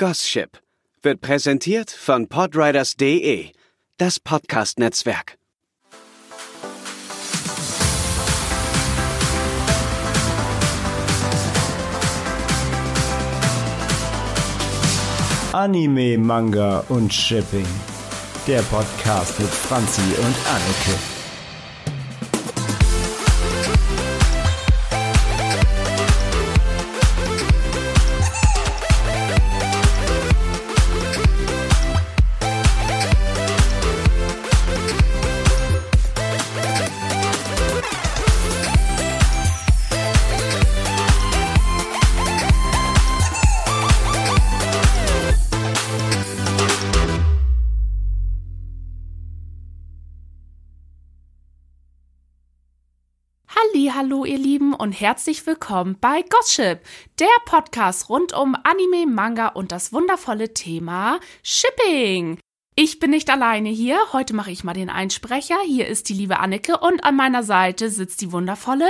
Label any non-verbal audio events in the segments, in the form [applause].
Gossip wird präsentiert von podriders.de, das Podcast-Netzwerk. Anime, Manga und Shipping. Der Podcast mit Franzi und Anneke. Und herzlich willkommen bei Gossip, der Podcast rund um Anime, Manga und das wundervolle Thema Shipping. Ich bin nicht alleine hier, heute mache ich mal den Einsprecher. Hier ist die liebe Anneke und an meiner Seite sitzt die wundervolle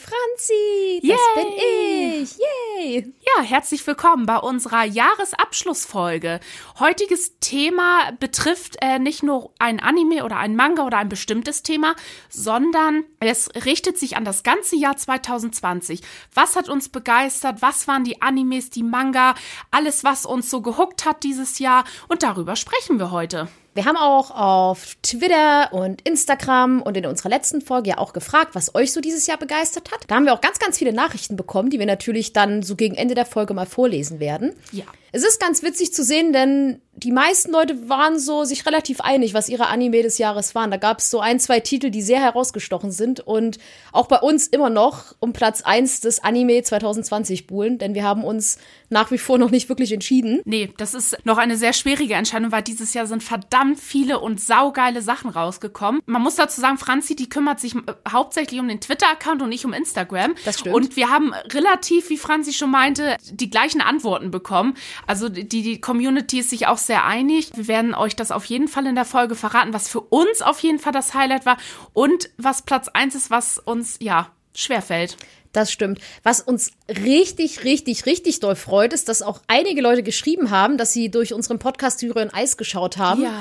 Franzi, das Yay. bin ich. Yay! Ja, herzlich willkommen bei unserer Jahresabschlussfolge. Heutiges Thema betrifft äh, nicht nur ein Anime oder ein Manga oder ein bestimmtes Thema, sondern es richtet sich an das ganze Jahr 2020. Was hat uns begeistert? Was waren die Animes, die Manga? Alles, was uns so gehuckt hat dieses Jahr. Und darüber sprechen wir heute. Wir haben auch auf Twitter und Instagram und in unserer letzten Folge ja auch gefragt, was euch so dieses Jahr begeistert hat. Da haben wir auch ganz, ganz viele Nachrichten bekommen, die wir natürlich dann so gegen Ende der Folge mal vorlesen werden. Ja. Es ist ganz witzig zu sehen, denn die meisten Leute waren so sich relativ einig, was ihre Anime des Jahres waren. Da gab es so ein, zwei Titel, die sehr herausgestochen sind und auch bei uns immer noch um Platz eins des Anime 2020 buhlen, denn wir haben uns nach wie vor noch nicht wirklich entschieden. Nee, das ist noch eine sehr schwierige Entscheidung, weil dieses Jahr sind verdammt viele und saugeile Sachen rausgekommen. Man muss dazu sagen, Franzi, die kümmert sich äh, hauptsächlich um den Twitter-Account und nicht um Instagram. Das stimmt. Und wir haben relativ, wie Franzi schon meinte, die gleichen Antworten bekommen. Also die, die Community ist sich auch sehr einig. Wir werden euch das auf jeden Fall in der Folge verraten, was für uns auf jeden Fall das Highlight war und was Platz eins ist, was uns ja schwerfällt. Das stimmt. Was uns richtig, richtig, richtig doll freut, ist, dass auch einige Leute geschrieben haben, dass sie durch unseren Podcast Syrer in Eis geschaut haben. Ja.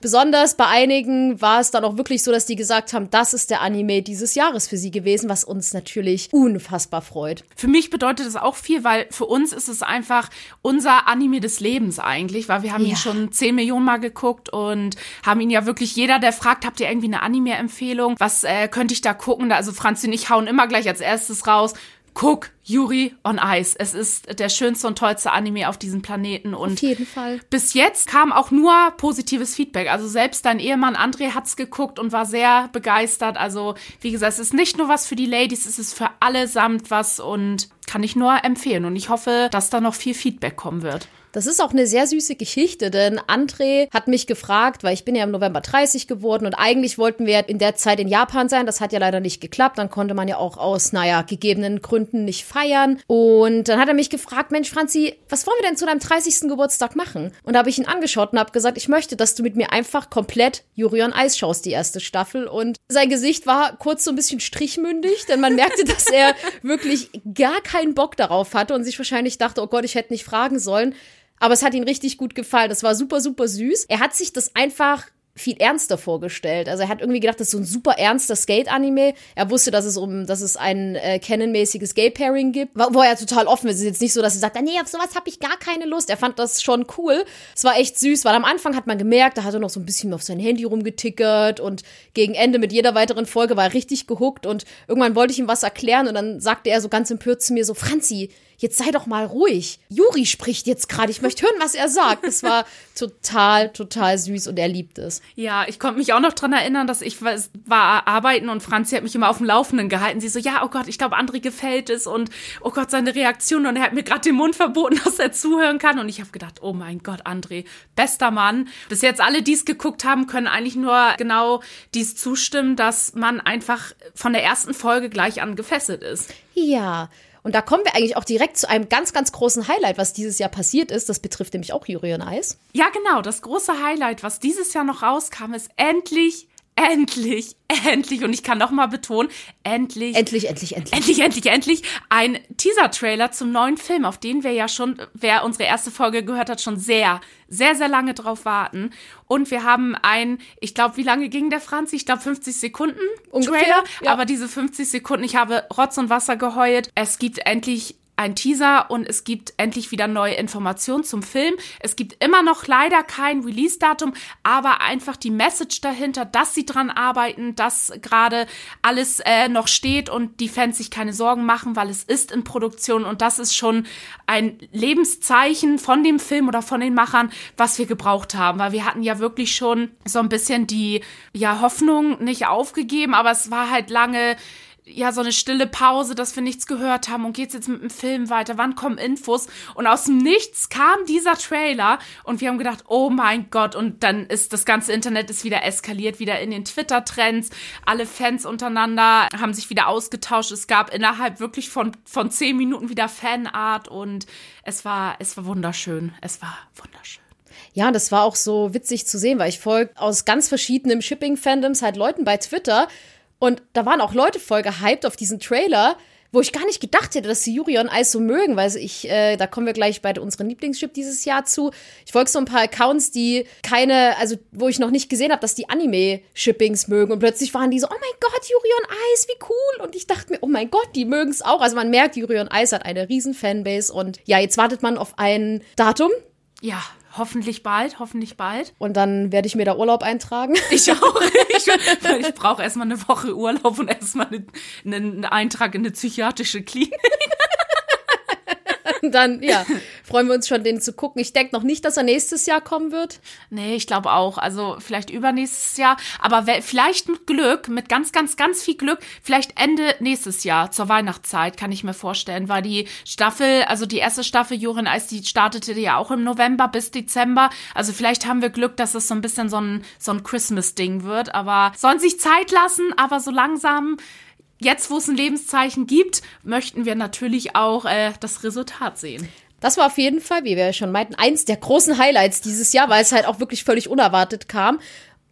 Besonders bei einigen war es dann auch wirklich so, dass die gesagt haben, das ist der Anime dieses Jahres für sie gewesen, was uns natürlich unfassbar freut. Für mich bedeutet das auch viel, weil für uns ist es einfach unser Anime des Lebens eigentlich, weil wir haben Ja. ihn schon 10 Millionen Mal geguckt und haben ihn ja wirklich jeder, der fragt, habt ihr irgendwie eine Anime-Empfehlung? Was äh, könnte ich da gucken? Also Franzi und ich hauen immer gleich als erstes raus. Guck, Yuri on Ice. Es ist der schönste und tollste Anime auf diesem Planeten und Auf jeden Fall. bis jetzt kam auch nur positives Feedback. Also selbst dein Ehemann André hat's geguckt und war sehr begeistert. Also wie gesagt, es ist nicht nur was für die Ladies, es ist für allesamt was und kann ich nur empfehlen. Und ich hoffe, dass da noch viel Feedback kommen wird. Das ist auch eine sehr süße Geschichte, denn André hat mich gefragt, weil ich bin ja im November 30 geworden und eigentlich wollten wir in der Zeit in Japan sein. Das hat ja leider nicht geklappt. Dann konnte man ja auch aus, naja, gegebenen Gründen nicht feiern. Und dann hat er mich gefragt, Mensch, Franzi, was wollen wir denn zu deinem 30. Geburtstag machen? Und da habe ich ihn angeschaut und habe gesagt, ich möchte, dass du mit mir einfach komplett Yuri on Ice schaust, die erste Staffel. Und sein Gesicht war kurz so ein bisschen strichmündig, denn man merkte, dass er wirklich gar keinen Bock darauf hatte und sich wahrscheinlich dachte, oh Gott, ich hätte nicht fragen sollen. Aber es hat ihm richtig gut gefallen. Das war super, super süß. Er hat sich das einfach viel ernster vorgestellt. Also er hat irgendwie gedacht, das ist so ein super ernster Skate-Anime. Er wusste, dass es um, dass es ein äh, Canon-mäßiges Gay-Pairing gibt, wo er total offen ist. Es ist jetzt nicht so, dass er sagt, nee, auf sowas habe ich gar keine Lust. Er fand das schon cool. Es war echt süß, weil am Anfang hat man gemerkt, da hat er noch so ein bisschen auf sein Handy rumgetickert und gegen Ende mit jeder weiteren Folge war er richtig gehuckt und irgendwann wollte ich ihm was erklären und dann sagte er so ganz empört zu mir so, Franzi, jetzt sei doch mal ruhig. Juri spricht jetzt gerade. Ich möchte hören, was er sagt. Das war [laughs] total, total süß und er liebt es. Ja, ich konnte mich auch noch dran erinnern, dass ich war, war arbeiten und Franzi hat mich immer auf dem Laufenden gehalten. Sie so, ja, oh Gott, ich glaube, André gefällt es und oh Gott, seine Reaktion und er hat mir gerade den Mund verboten, [laughs] dass er zuhören kann und ich habe gedacht, oh mein Gott, André, bester Mann. Bis jetzt alle, die es geguckt haben, können eigentlich nur genau dies zustimmen, dass man einfach von der ersten Folge gleich an gefesselt ist. Ja. Und da kommen wir eigentlich auch direkt zu einem ganz, ganz großen Highlight, was dieses Jahr passiert ist. Das betrifft nämlich auch Juri on Eis. Ja, genau, das große Highlight, was dieses Jahr noch rauskam, ist endlich endlich, endlich, und ich kann noch mal betonen, endlich, Endlich, endlich, endlich. endlich, endlich, endlich ein Teaser-Trailer zum neuen Film, auf den wir ja schon, wer unsere erste Folge gehört hat, schon sehr, sehr, sehr lange drauf warten. Und wir haben ein, ich glaube, wie lange ging der Franz? Ich glaube 50 Sekunden Ungefähr, Trailer. ja. Aber diese 50 Sekunden, ich habe Rotz und Wasser geheult. Es gibt endlich ein Teaser und es gibt endlich wieder neue Informationen zum Film. Es gibt immer noch leider kein Release-Datum, aber einfach die Message dahinter, dass sie dran arbeiten, dass gerade alles äh, noch steht und die Fans sich keine Sorgen machen, weil es ist in Produktion und das ist schon ein Lebenszeichen von dem Film oder von den Machern, was wir gebraucht haben, weil wir hatten ja wirklich schon so ein bisschen die ja Hoffnung nicht aufgegeben, aber es war halt lange ja, so eine stille Pause, dass wir nichts gehört haben und geht's jetzt mit dem Film weiter? Wann kommen Infos? Und aus dem Nichts kam dieser Trailer und wir haben gedacht, oh mein Gott, und dann ist das ganze Internet ist wieder eskaliert, wieder in den Twitter-Trends. Alle Fans untereinander haben sich wieder ausgetauscht. Es gab innerhalb wirklich von, von zehn Minuten wieder Fanart und es war, es war wunderschön. Es war wunderschön. Ja, das war auch so witzig zu sehen, weil ich folge aus ganz verschiedenen Shipping-Fandoms halt Leuten bei Twitter. Und da waren auch Leute voll gehypt auf diesen Trailer, wo ich gar nicht gedacht hätte, dass sie Yuri on Ice so mögen, weil ich, äh, da kommen wir gleich bei unserem Lieblingsship dieses Jahr zu. Ich folge so ein paar Accounts, die keine, also wo ich noch nicht gesehen habe, dass die Anime-Shippings mögen. Und plötzlich waren die so, oh mein Gott, Yuri on Ice, wie cool. Und ich dachte mir, oh mein Gott, die mögen es auch. Also man merkt, Yuri on Ice hat eine riesen Fanbase. Und ja, jetzt wartet man auf ein Datum. Ja, hoffentlich bald, hoffentlich bald. Und dann werde ich mir da Urlaub eintragen. [laughs] Ich auch. Ich, [laughs] ich brauche erstmal eine Woche Urlaub und erstmal einen, einen Eintrag in eine psychiatrische Klinik. Dann, ja, freuen wir uns schon, den zu gucken. Ich denke noch nicht, dass er nächstes Jahr kommen wird. Nee, ich glaube auch. Also vielleicht übernächstes Jahr. Aber vielleicht mit Glück, mit ganz, ganz, ganz viel Glück, vielleicht Ende nächstes Jahr zur Weihnachtszeit, kann ich mir vorstellen. Weil die Staffel, also die erste Staffel Jorin Eis, die startete ja auch im November bis Dezember. Also vielleicht haben wir Glück, dass es so ein bisschen so ein, so ein Christmas-Ding wird. Aber sollen sich Zeit lassen, aber so langsam. Jetzt, wo es ein Lebenszeichen gibt, möchten wir natürlich auch äh, das Resultat sehen. Das war auf jeden Fall, wie wir schon meinten, eins der großen Highlights dieses Jahr, weil es halt auch wirklich völlig unerwartet kam.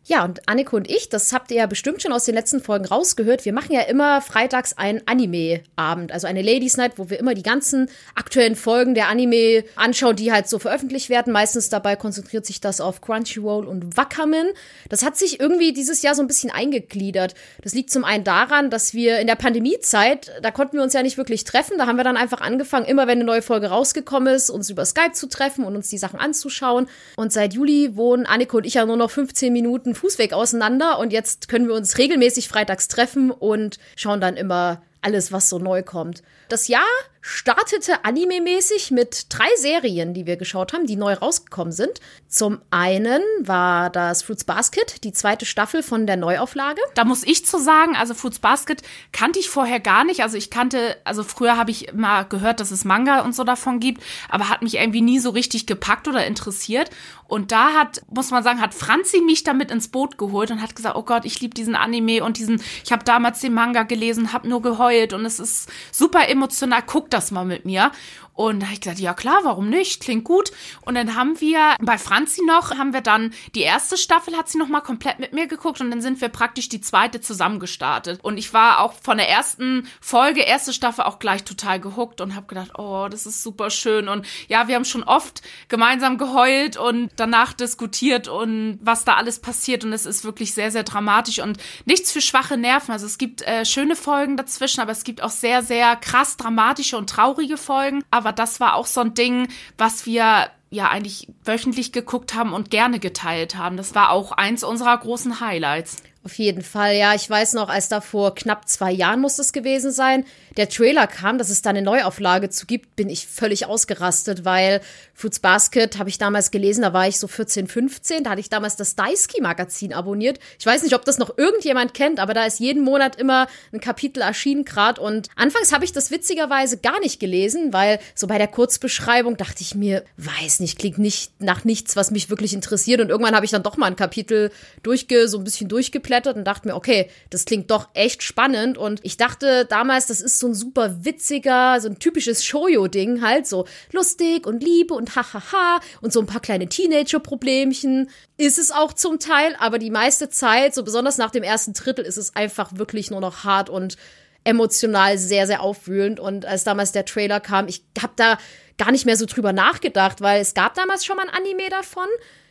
Ja, und Anneke und ich, das habt ihr ja bestimmt schon aus den letzten Folgen rausgehört, wir machen ja immer freitags einen Anime-Abend, also eine Ladies Night, wo wir immer die ganzen aktuellen Folgen der Anime anschauen, die halt so veröffentlicht werden. Meistens dabei konzentriert sich das auf Crunchyroll und Wakamin. Das hat sich irgendwie dieses Jahr so ein bisschen eingegliedert. Das liegt zum einen daran, dass wir in der Pandemiezeit, da konnten wir uns ja nicht wirklich treffen, da haben wir dann einfach angefangen, immer wenn eine neue Folge rausgekommen ist, uns über Skype zu treffen und uns die Sachen anzuschauen. Und seit Juli wohnen Anneke und ich ja nur noch 15 Minuten Fußweg auseinander und jetzt können wir uns regelmäßig freitags treffen und schauen dann immer alles, was so neu kommt. Das Jahr startete anime-mäßig mit drei Serien, die wir geschaut haben, die neu rausgekommen sind. Zum einen war das Fruits Basket, die zweite Staffel von der Neuauflage. Da muss ich zu sagen, also Fruits Basket kannte ich vorher gar nicht. Also ich kannte, also früher habe ich mal gehört, dass es Manga und so davon gibt, aber hat mich irgendwie nie so richtig gepackt oder interessiert. Und da hat, muss man sagen, hat Franzi mich damit ins Boot geholt und hat gesagt, oh Gott, ich liebe diesen Anime und diesen, ich habe damals den Manga gelesen, habe nur geheult und es ist super emotional, guck das mal mit mir. Und da habe ich gesagt, ja klar, warum nicht? Klingt gut. Und dann haben wir bei Franzi noch, haben wir dann die erste Staffel, hat sie noch mal komplett mit mir geguckt und dann sind wir praktisch die zweite zusammengestartet. Und ich war auch von der ersten Folge, erste Staffel auch gleich total gehuckt und habe gedacht, oh, das ist super schön. Und ja, wir haben schon oft gemeinsam geheult und danach diskutiert und was da alles passiert. Und es ist wirklich sehr, sehr dramatisch und nichts für schwache Nerven. Also es gibt äh, schöne Folgen dazwischen, aber es gibt auch sehr, sehr krass dramatische und traurige Folgen. Aber das war auch so ein Ding, was wir ja eigentlich wöchentlich geguckt haben und gerne geteilt haben. Das war auch eins unserer großen Highlights. Auf jeden Fall, ja. Ich weiß noch, als da vor knapp zwei Jahren muss es gewesen sein, der Trailer kam, dass es da eine Neuauflage zu gibt, bin ich völlig ausgerastet, weil Fruits Basket habe ich damals gelesen, da war ich so 14, 15, da hatte ich damals das Daisuke-Magazin abonniert. Ich weiß nicht, ob das noch irgendjemand kennt, aber da ist jeden Monat immer ein Kapitel erschienen gerade und anfangs habe ich das witzigerweise gar nicht gelesen, weil so bei der Kurzbeschreibung dachte ich mir, weiß nicht, klingt nicht nach nichts, was mich wirklich interessiert und irgendwann habe ich dann doch mal ein Kapitel durchge, so ein bisschen durchgeblättert und dachte mir, okay, das klingt doch echt spannend. Und ich dachte damals, das ist so ein super witziger, so ein typisches Shoujo-Ding halt, so lustig und Liebe und hahaha und so ein paar kleine Teenager-Problemchen. Ist es auch zum Teil, aber die meiste Zeit, so besonders nach dem ersten Drittel, ist es einfach wirklich nur noch hart und emotional sehr, sehr aufwühlend. Und als damals der Trailer kam, ich habe da gar nicht mehr so drüber nachgedacht, weil es gab damals schon mal ein Anime davon.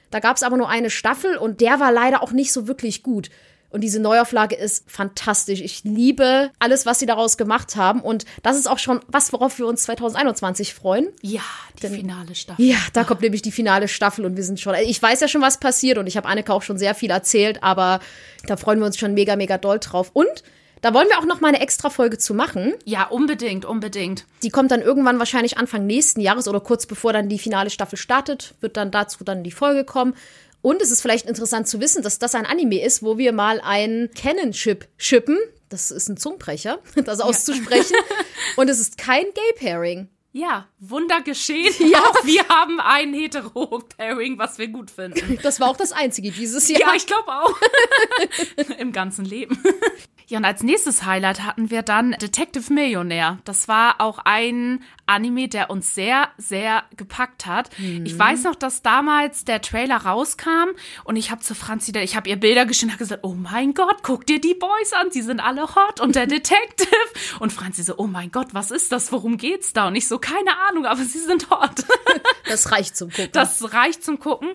Da gab es aber nur eine Staffel und der war leider auch nicht so wirklich gut. Und diese Neuauflage ist fantastisch. Ich liebe alles, was sie daraus gemacht haben. Und das ist auch schon was, worauf wir uns 2021 freuen. Ja, die Denn, finale Staffel. Ja, da kommt nämlich die finale Staffel und wir sind schon. Ich weiß ja schon, was passiert und ich habe Anneke auch schon sehr viel erzählt, aber da freuen wir uns schon mega, mega doll drauf. Und da wollen wir auch noch mal eine extra Folge zu machen. Ja, unbedingt, unbedingt. Die kommt dann irgendwann wahrscheinlich Anfang nächsten Jahres oder kurz bevor dann die finale Staffel startet, wird dann dazu dann die Folge kommen. Und es ist vielleicht interessant zu wissen, dass das ein Anime ist, wo wir mal ein Canon-Chip shippen. Das ist ein Zungenbrecher, [laughs] das auszusprechen. Ja. [laughs] Und es ist kein Gay-Pairing. Ja, Wunder geschehen. Ja. Auch wir haben ein Hetero-Pairing, was wir gut finden. Das war auch das einzige dieses Jahr. Ja, ich glaube auch. [laughs] Im ganzen Leben. Ja, und als nächstes Highlight hatten wir dann Detective Millionär. Das war auch ein Anime, der uns sehr, sehr gepackt hat. Mhm. Ich weiß noch, dass damals der Trailer rauskam und ich habe zu Franzi, ich habe ihr Bilder geschickt und habe gesagt, oh mein Gott, guck dir die Boys an, sie sind alle hot und der [laughs] Detective. und Franzi so, oh mein Gott, was ist das, worum geht's da? Und ich so, keine Ahnung, aber sie sind hot. [laughs] das reicht zum Gucken. Das reicht zum Gucken.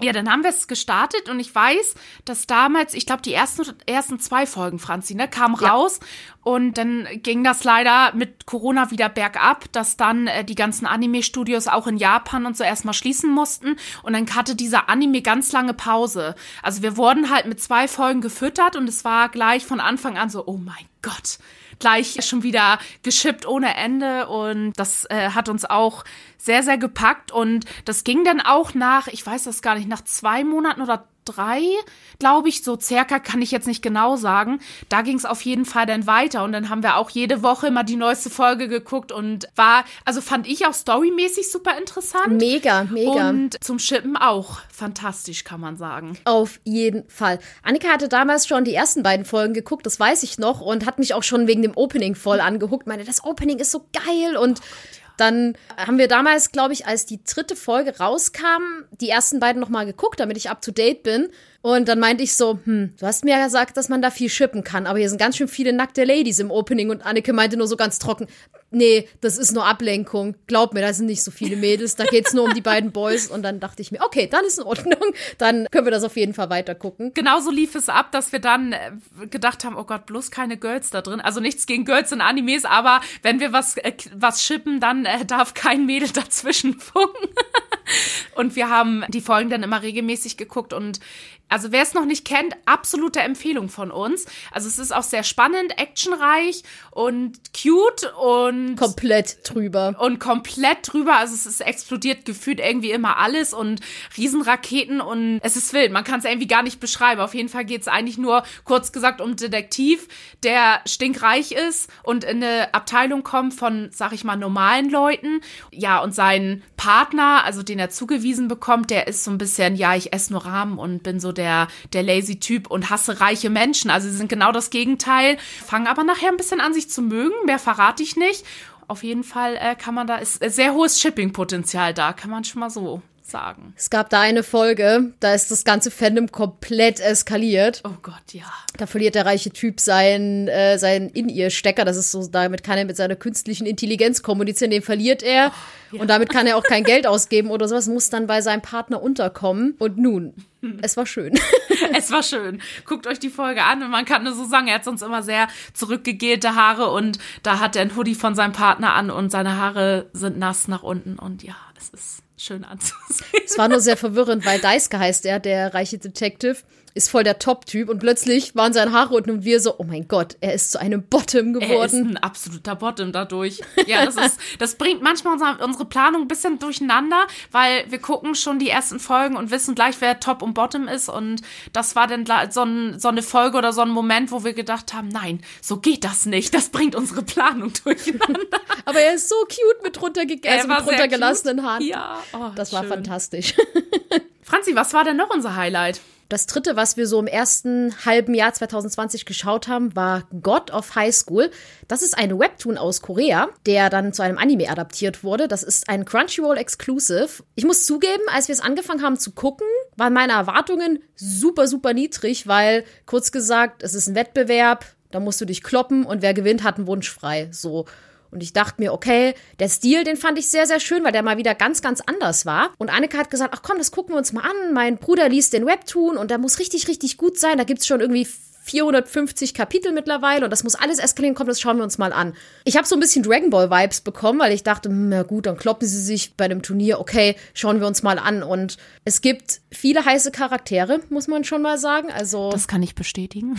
Ja, dann haben wir es gestartet und ich weiß, dass damals, ich glaube, die ersten, ersten zwei Folgen, Franzi, ne, kamen ja. raus und dann ging das leider mit Corona wieder bergab, dass dann äh, die ganzen Anime-Studios auch in Japan und so erstmal schließen mussten und dann hatte dieser Anime ganz lange Pause. Also wir wurden halt mit zwei Folgen gefüttert und es war gleich von Anfang an so, oh mein Gott, gleich schon wieder geschippt ohne Ende. Und das äh, hat uns auch sehr, sehr gepackt. Und das ging dann auch nach, ich weiß das gar nicht, nach zwei Monaten oder drei, glaube ich, so circa, kann ich jetzt nicht genau sagen. Da ging es auf jeden Fall dann weiter und dann haben wir auch jede Woche immer die neueste Folge geguckt und war, also fand ich auch storymäßig super interessant. Mega, mega. Und zum Schippen auch fantastisch, kann man sagen. Auf jeden Fall. Annika hatte damals schon die ersten beiden Folgen geguckt, das weiß ich noch, und hat mich auch schon wegen dem Opening voll angehuckt. Meine, das Opening ist so geil und oh. Dann haben wir damals, glaube ich, als die dritte Folge rauskam, die ersten beiden nochmal geguckt, damit ich up to date bin. Und dann meinte ich so, hm, du hast mir ja gesagt, dass man da viel shippen kann, aber hier sind ganz schön viele nackte Ladies im Opening und Annike meinte nur so ganz trocken, nee, das ist nur Ablenkung. Glaub mir, da sind nicht so viele Mädels, da geht's nur um die beiden Boys und dann dachte ich mir, okay, dann ist in Ordnung, dann können wir das auf jeden Fall weiter gucken. Genauso lief es ab, dass wir dann äh, gedacht haben, oh Gott, bloß keine Girls da drin. Also nichts gegen Girls in Animes, aber wenn wir was äh, was shippen, dann äh, darf kein Mädel [laughs] dazwischen funken. und wir haben die Folgen dann immer regelmäßig geguckt und also wer es noch nicht kennt, absolute Empfehlung von uns. Also es ist auch sehr spannend, actionreich und cute und komplett drüber. Und komplett drüber. Also es ist explodiert gefühlt irgendwie immer alles und Riesenraketen und es ist wild. Man kann es irgendwie gar nicht beschreiben. Auf jeden Fall geht es eigentlich nur kurz gesagt um Detektiv, der stinkreich ist und in eine Abteilung kommt von, sag ich mal, normalen Leuten. Ja, und sein Partner, also den er zugewiesen bekommt, der ist so ein bisschen, ja, ich esse nur Rahmen und bin so der, der lazy Typ und hasse reiche Menschen. Also sie sind genau das Gegenteil, fangen aber nachher ein bisschen an, sich zu mögen. Mehr verrate ich nicht. Auf jeden Fall äh, kann man da, ist sehr hohes Shipping-Potenzial da, kann man schon mal so sagen. Es gab da eine Folge, da ist das ganze Fandom komplett eskaliert. Oh Gott, ja. Da verliert der reiche Typ seinen, äh, seinen In-Ear-Stecker. Das ist so, damit kann er mit seiner künstlichen Intelligenz kommunizieren. Den verliert er. Oh, ja. Und damit kann er auch kein Geld ausgeben oder sowas. Muss dann bei seinem Partner unterkommen. Und nun, es war schön. [laughs] es war schön. Guckt euch die Folge an und man kann nur so sagen, er hat sonst immer sehr zurückgegelte Haare und da hat er ein Hoodie von seinem Partner an und seine Haare sind nass nach unten und ja, es ist schön anzusehen. Es war nur sehr verwirrend, weil Deiske heißt er, der reiche Detective ist voll der Top-Typ und plötzlich waren seine Haare und wir so, oh mein Gott, er ist zu einem Bottom geworden. Er ist ein absoluter Bottom dadurch. [laughs] Ja, das ist, das bringt manchmal unsere, unsere Planung ein bisschen durcheinander, weil wir gucken schon die ersten Folgen und wissen gleich, wer Top und Bottom ist und das war dann so, ein, so eine Folge oder so ein Moment, wo wir gedacht haben, nein, so geht das nicht. Das bringt unsere Planung [laughs] durcheinander. Aber er ist so cute mit, runterge also mit runtergelassenen Haaren. Ja, oh, das war fantastisch. [laughs] Franzi, was war denn noch unser Highlight? Das dritte, was wir so im ersten halben Jahr 2020 geschaut haben, war God of High School. Das ist ein Webtoon aus Korea, der dann zu einem Anime adaptiert wurde. Das ist ein Crunchyroll Exclusive. Ich muss zugeben, als wir es angefangen haben zu gucken, waren meine Erwartungen super, super niedrig, weil kurz gesagt, es ist ein Wettbewerb, da musst du dich kloppen und wer gewinnt, hat einen Wunsch frei. So. Und ich dachte mir, okay, der Stil, den fand ich sehr, sehr schön, weil der mal wieder ganz, ganz anders war. Und Annika hat gesagt, ach komm, das gucken wir uns mal an. Mein Bruder liest den Webtoon und der muss richtig, richtig gut sein. Da gibt's schon irgendwie 450 Kapitel mittlerweile und das muss alles eskalieren. Komm, das schauen wir uns mal an. Ich habe so ein bisschen Dragon Ball Vibes bekommen, weil ich dachte, hm, na gut, dann kloppen sie sich bei dem Turnier. Okay, schauen wir uns mal an. Und es gibt viele heiße Charaktere, muss man schon mal sagen. Also Das kann ich bestätigen.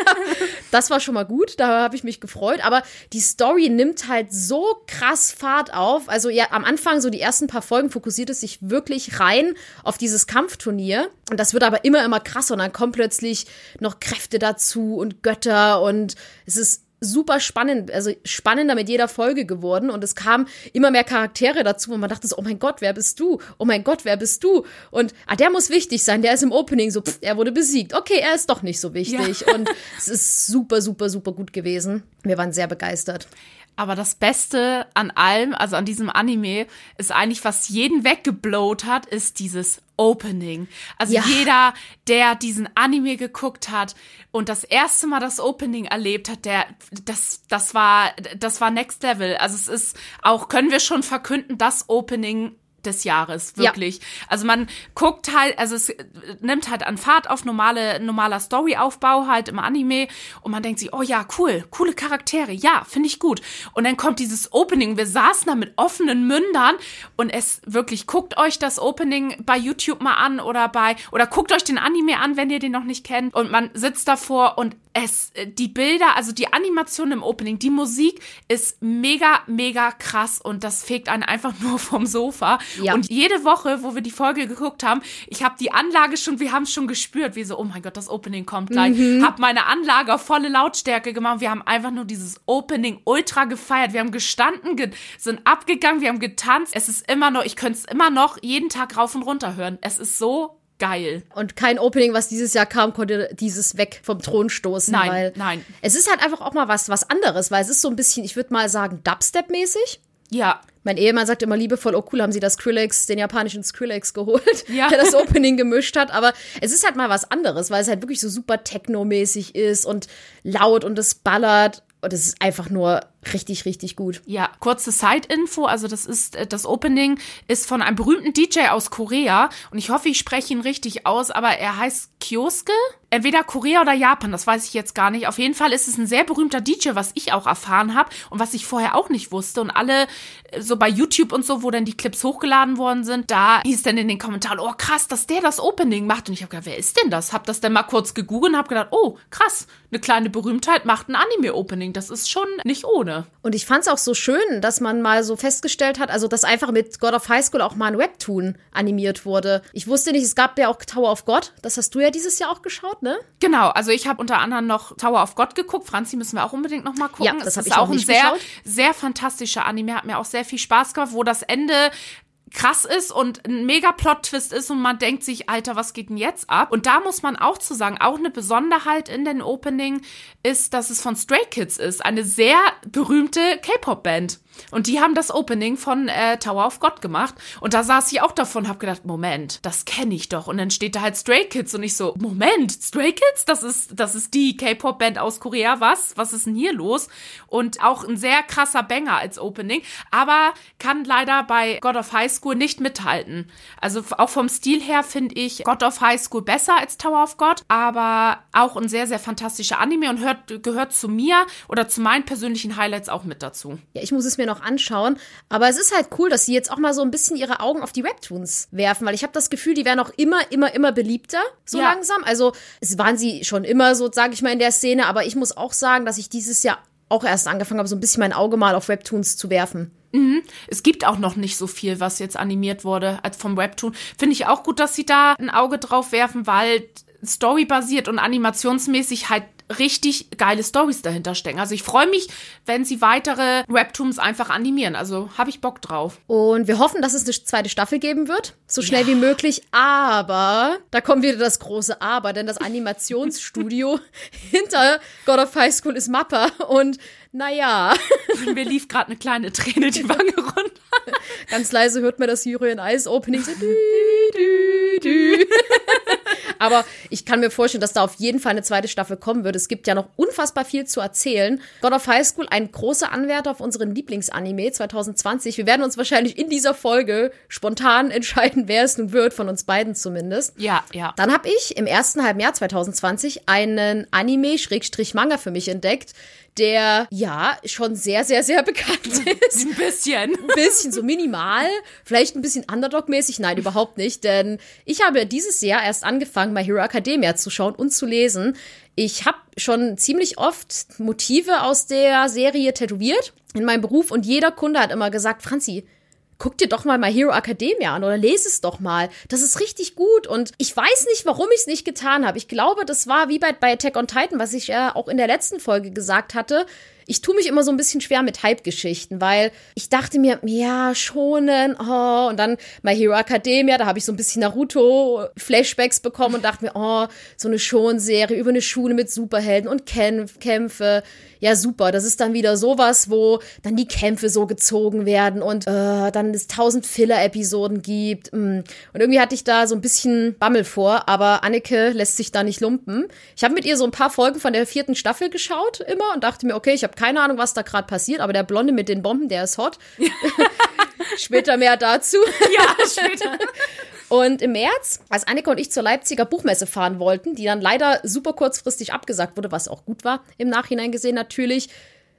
[laughs] das war schon mal gut, da habe ich mich gefreut. Aber die Story nimmt halt so krass Fahrt auf. Also ja, am Anfang, so die ersten paar Folgen, fokussiert es sich wirklich rein auf dieses Kampfturnier. Und das wird aber immer, immer krasser. Und dann kommen plötzlich noch Kräfte dazu und Götter. Und es ist super spannend, also spannender mit jeder Folge geworden und es kamen immer mehr Charaktere dazu, wo man dachte so, oh mein Gott, wer bist du? Oh mein Gott, wer bist du? Und ah, der muss wichtig sein, der ist im Opening so, pff, er wurde besiegt. Okay, er ist doch nicht so wichtig ja. und es ist super, super, super gut gewesen. Wir waren sehr begeistert. Aber das Beste an allem, also an diesem Anime, ist eigentlich, was jeden weggeblowt hat, ist dieses Opening. Also ja. jeder, der diesen Anime geguckt hat und das erste Mal das Opening erlebt hat, der, das, das war, das war Next Level. Also es ist auch, können wir schon verkünden, das Opening des Jahres, wirklich. Ja. Also man guckt halt, also es nimmt halt an Fahrt auf, normale, normaler Storyaufbau halt im Anime und man denkt sich, oh ja, cool, coole Charaktere, ja, finde ich gut. Und dann kommt dieses Opening, wir saßen da mit offenen Mündern und es wirklich, guckt euch das Opening bei YouTube mal an oder bei, oder guckt euch den Anime an, wenn ihr den noch nicht kennt und man sitzt davor und es, die Bilder, also die Animation im Opening, die Musik ist mega, mega krass und das fegt einen einfach [laughs] nur vom Sofa. Ja. Und jede Woche, wo wir die Folge geguckt haben, ich habe die Anlage schon, wir haben es schon gespürt, wie so, oh mein Gott, das Opening kommt gleich. Mhm. Hab meine Anlage auf volle Lautstärke gemacht. Wir haben einfach nur dieses Opening ultra gefeiert. Wir haben gestanden, ge sind abgegangen, wir haben getanzt. Es ist immer noch, ich könnte es immer noch jeden Tag rauf und runter hören. Es ist so geil. Und kein Opening, was dieses Jahr kam, konnte dieses weg vom Thron stoßen. Nein, weil nein. Es ist halt einfach auch mal was, was anderes, weil es ist so ein bisschen, ich würde mal sagen, Dubstep-mäßig. Ja. Mein Ehemann sagt immer liebevoll, oh cool, haben sie das Skrillex, den japanischen Skrillex geholt, [laughs] ja. der das Opening gemischt hat. Aber es ist halt mal was anderes, weil es halt wirklich so super techno-mäßig ist und laut und es ballert. Und es ist einfach nur richtig, richtig gut. Ja, kurze Side-Info. Also, das ist, äh, das Opening ist von einem berühmten DJ aus Korea. Und ich hoffe, ich spreche ihn richtig aus, aber er heißt Kioske. Entweder Korea oder Japan, das weiß ich jetzt gar nicht. Auf jeden Fall ist es ein sehr berühmter DJ, was ich auch erfahren habe und was ich vorher auch nicht wusste. Und alle, äh, so bei YouTube und so, wo dann die Clips hochgeladen worden sind, da hieß dann in den Kommentaren, oh krass, dass der das Opening macht. Und ich habe gedacht, wer ist denn das? Hab das dann mal kurz gegoogelt und hab gedacht, oh krass, eine kleine Berühmtheit macht ein Anime-Opening. Das ist schon nicht ohne. Und ich fand es auch so schön, dass man mal so festgestellt hat, also dass einfach mit God of High School auch mal ein Webtoon animiert wurde. Ich wusste nicht, es gab ja auch Tower of God. Das hast du ja dieses Jahr auch geschaut, ne? Genau, also ich habe unter anderem noch Tower of God geguckt. Franzi müssen wir auch unbedingt noch mal gucken. Ja, das habe ich auch, auch ein sehr, geschaut. sehr fantastischer Anime. Hat mir auch sehr viel Spaß gemacht, wo das Ende krass ist und ein mega Plot-Twist ist und man denkt sich, Alter, was geht denn jetzt ab? Und da muss man auch zu sagen, auch eine Besonderheit in den Opening ist, dass es von Stray Kids ist, eine sehr berühmte K-Pop-Band. Und die haben das Opening von äh, Tower of God gemacht. Und da saß ich auch davon und hab gedacht, Moment, das kenne ich doch. Und dann steht da halt Stray Kids und ich so, Moment, Stray Kids? Das ist, das ist die K-Pop-Band aus Korea. Was? Was ist denn hier los? Und auch ein sehr krasser Banger als Opening. Aber kann leider bei God of High School nicht mithalten. Also auch vom Stil her finde ich God of High School besser als Tower of God. Aber auch ein sehr, sehr fantastischer Anime und hört, gehört zu mir oder zu meinen persönlichen Highlights auch mit dazu. Ja, ich muss es mir noch anschauen. Aber es ist halt cool, dass sie jetzt auch mal so ein bisschen ihre Augen auf die Webtoons werfen, weil ich habe das Gefühl, die werden auch immer, immer, immer beliebter, so ja. langsam. Also es waren sie schon immer so, sage ich mal, in der Szene, aber ich muss auch sagen, dass ich dieses Jahr auch erst angefangen habe, so ein bisschen mein Auge mal auf Webtoons zu werfen. Mhm. Es gibt auch noch nicht so viel, was jetzt animiert wurde als vom Webtoon. Finde ich auch gut, dass sie da ein Auge drauf werfen, weil storybasiert und animationsmäßig halt richtig geile Stories dahinter stecken. Also ich freue mich, wenn sie weitere Webtoons einfach animieren. Also habe ich Bock drauf. Und wir hoffen, dass es eine zweite Staffel geben wird, so schnell ja. wie möglich. Aber da kommt wieder das große Aber, denn das Animationsstudio [laughs] hinter God of High School ist Mappa und naja. [laughs] Mir lief gerade eine kleine Träne die Wange runter. Ganz leise hört man das in Ice Opening. [laughs] So, dü, dü, dü. Aber ich kann mir vorstellen, dass da auf jeden Fall eine zweite Staffel kommen wird. Es gibt ja noch unfassbar viel zu erzählen. God of High School, ein großer Anwärter auf unseren Lieblingsanime 2020. Wir werden uns wahrscheinlich in dieser Folge spontan entscheiden, wer es nun wird, von uns beiden zumindest. Ja, ja. Dann habe ich im ersten halben Jahr 2020 einen Anime-Manga für mich entdeckt der ja schon sehr, sehr, sehr [laughs] bekannt [laughs] ist. Ein bisschen. Ein bisschen, so minimal. Vielleicht ein bisschen Underdog-mäßig. Nein, überhaupt nicht. Denn ich habe dieses Jahr erst angefangen, My Hero Academia zu schauen und zu lesen. Ich habe schon ziemlich oft Motive aus der Serie tätowiert in meinem Beruf und jeder Kunde hat immer gesagt, Franzi, guck dir doch mal My Hero Academia an oder lese es doch mal. Das ist richtig gut und ich weiß nicht, warum ich es nicht getan habe. Ich glaube, das war wie bei, bei Attack on Titan, was ich ja auch in der letzten Folge gesagt hatte ich tue mich immer so ein bisschen schwer mit Hype-Geschichten, weil ich dachte mir, ja, schonen, oh, und dann My Hero Academia, da habe ich so ein bisschen Naruto-Flashbacks bekommen und dachte mir, oh, so eine Schon-Serie über eine Schule mit Superhelden und Kämpf Kämpfe. Ja, super. Das ist dann wieder sowas, wo dann die Kämpfe so gezogen werden und äh, dann es tausend Filler-Episoden gibt. Mm. Und irgendwie hatte ich da so ein bisschen Bammel vor, aber Anneke lässt sich da nicht lumpen. Ich habe mit ihr so ein paar Folgen von der vierten Staffel geschaut immer und dachte mir, okay, ich habe keine Ahnung, was da gerade passiert, aber der Blonde mit den Bomben, der ist hot. [laughs] später mehr dazu. Ja, später. Und im März, als Annika und ich zur Leipziger Buchmesse fahren wollten, die dann leider super kurzfristig abgesagt wurde, was auch gut war, im Nachhinein gesehen natürlich,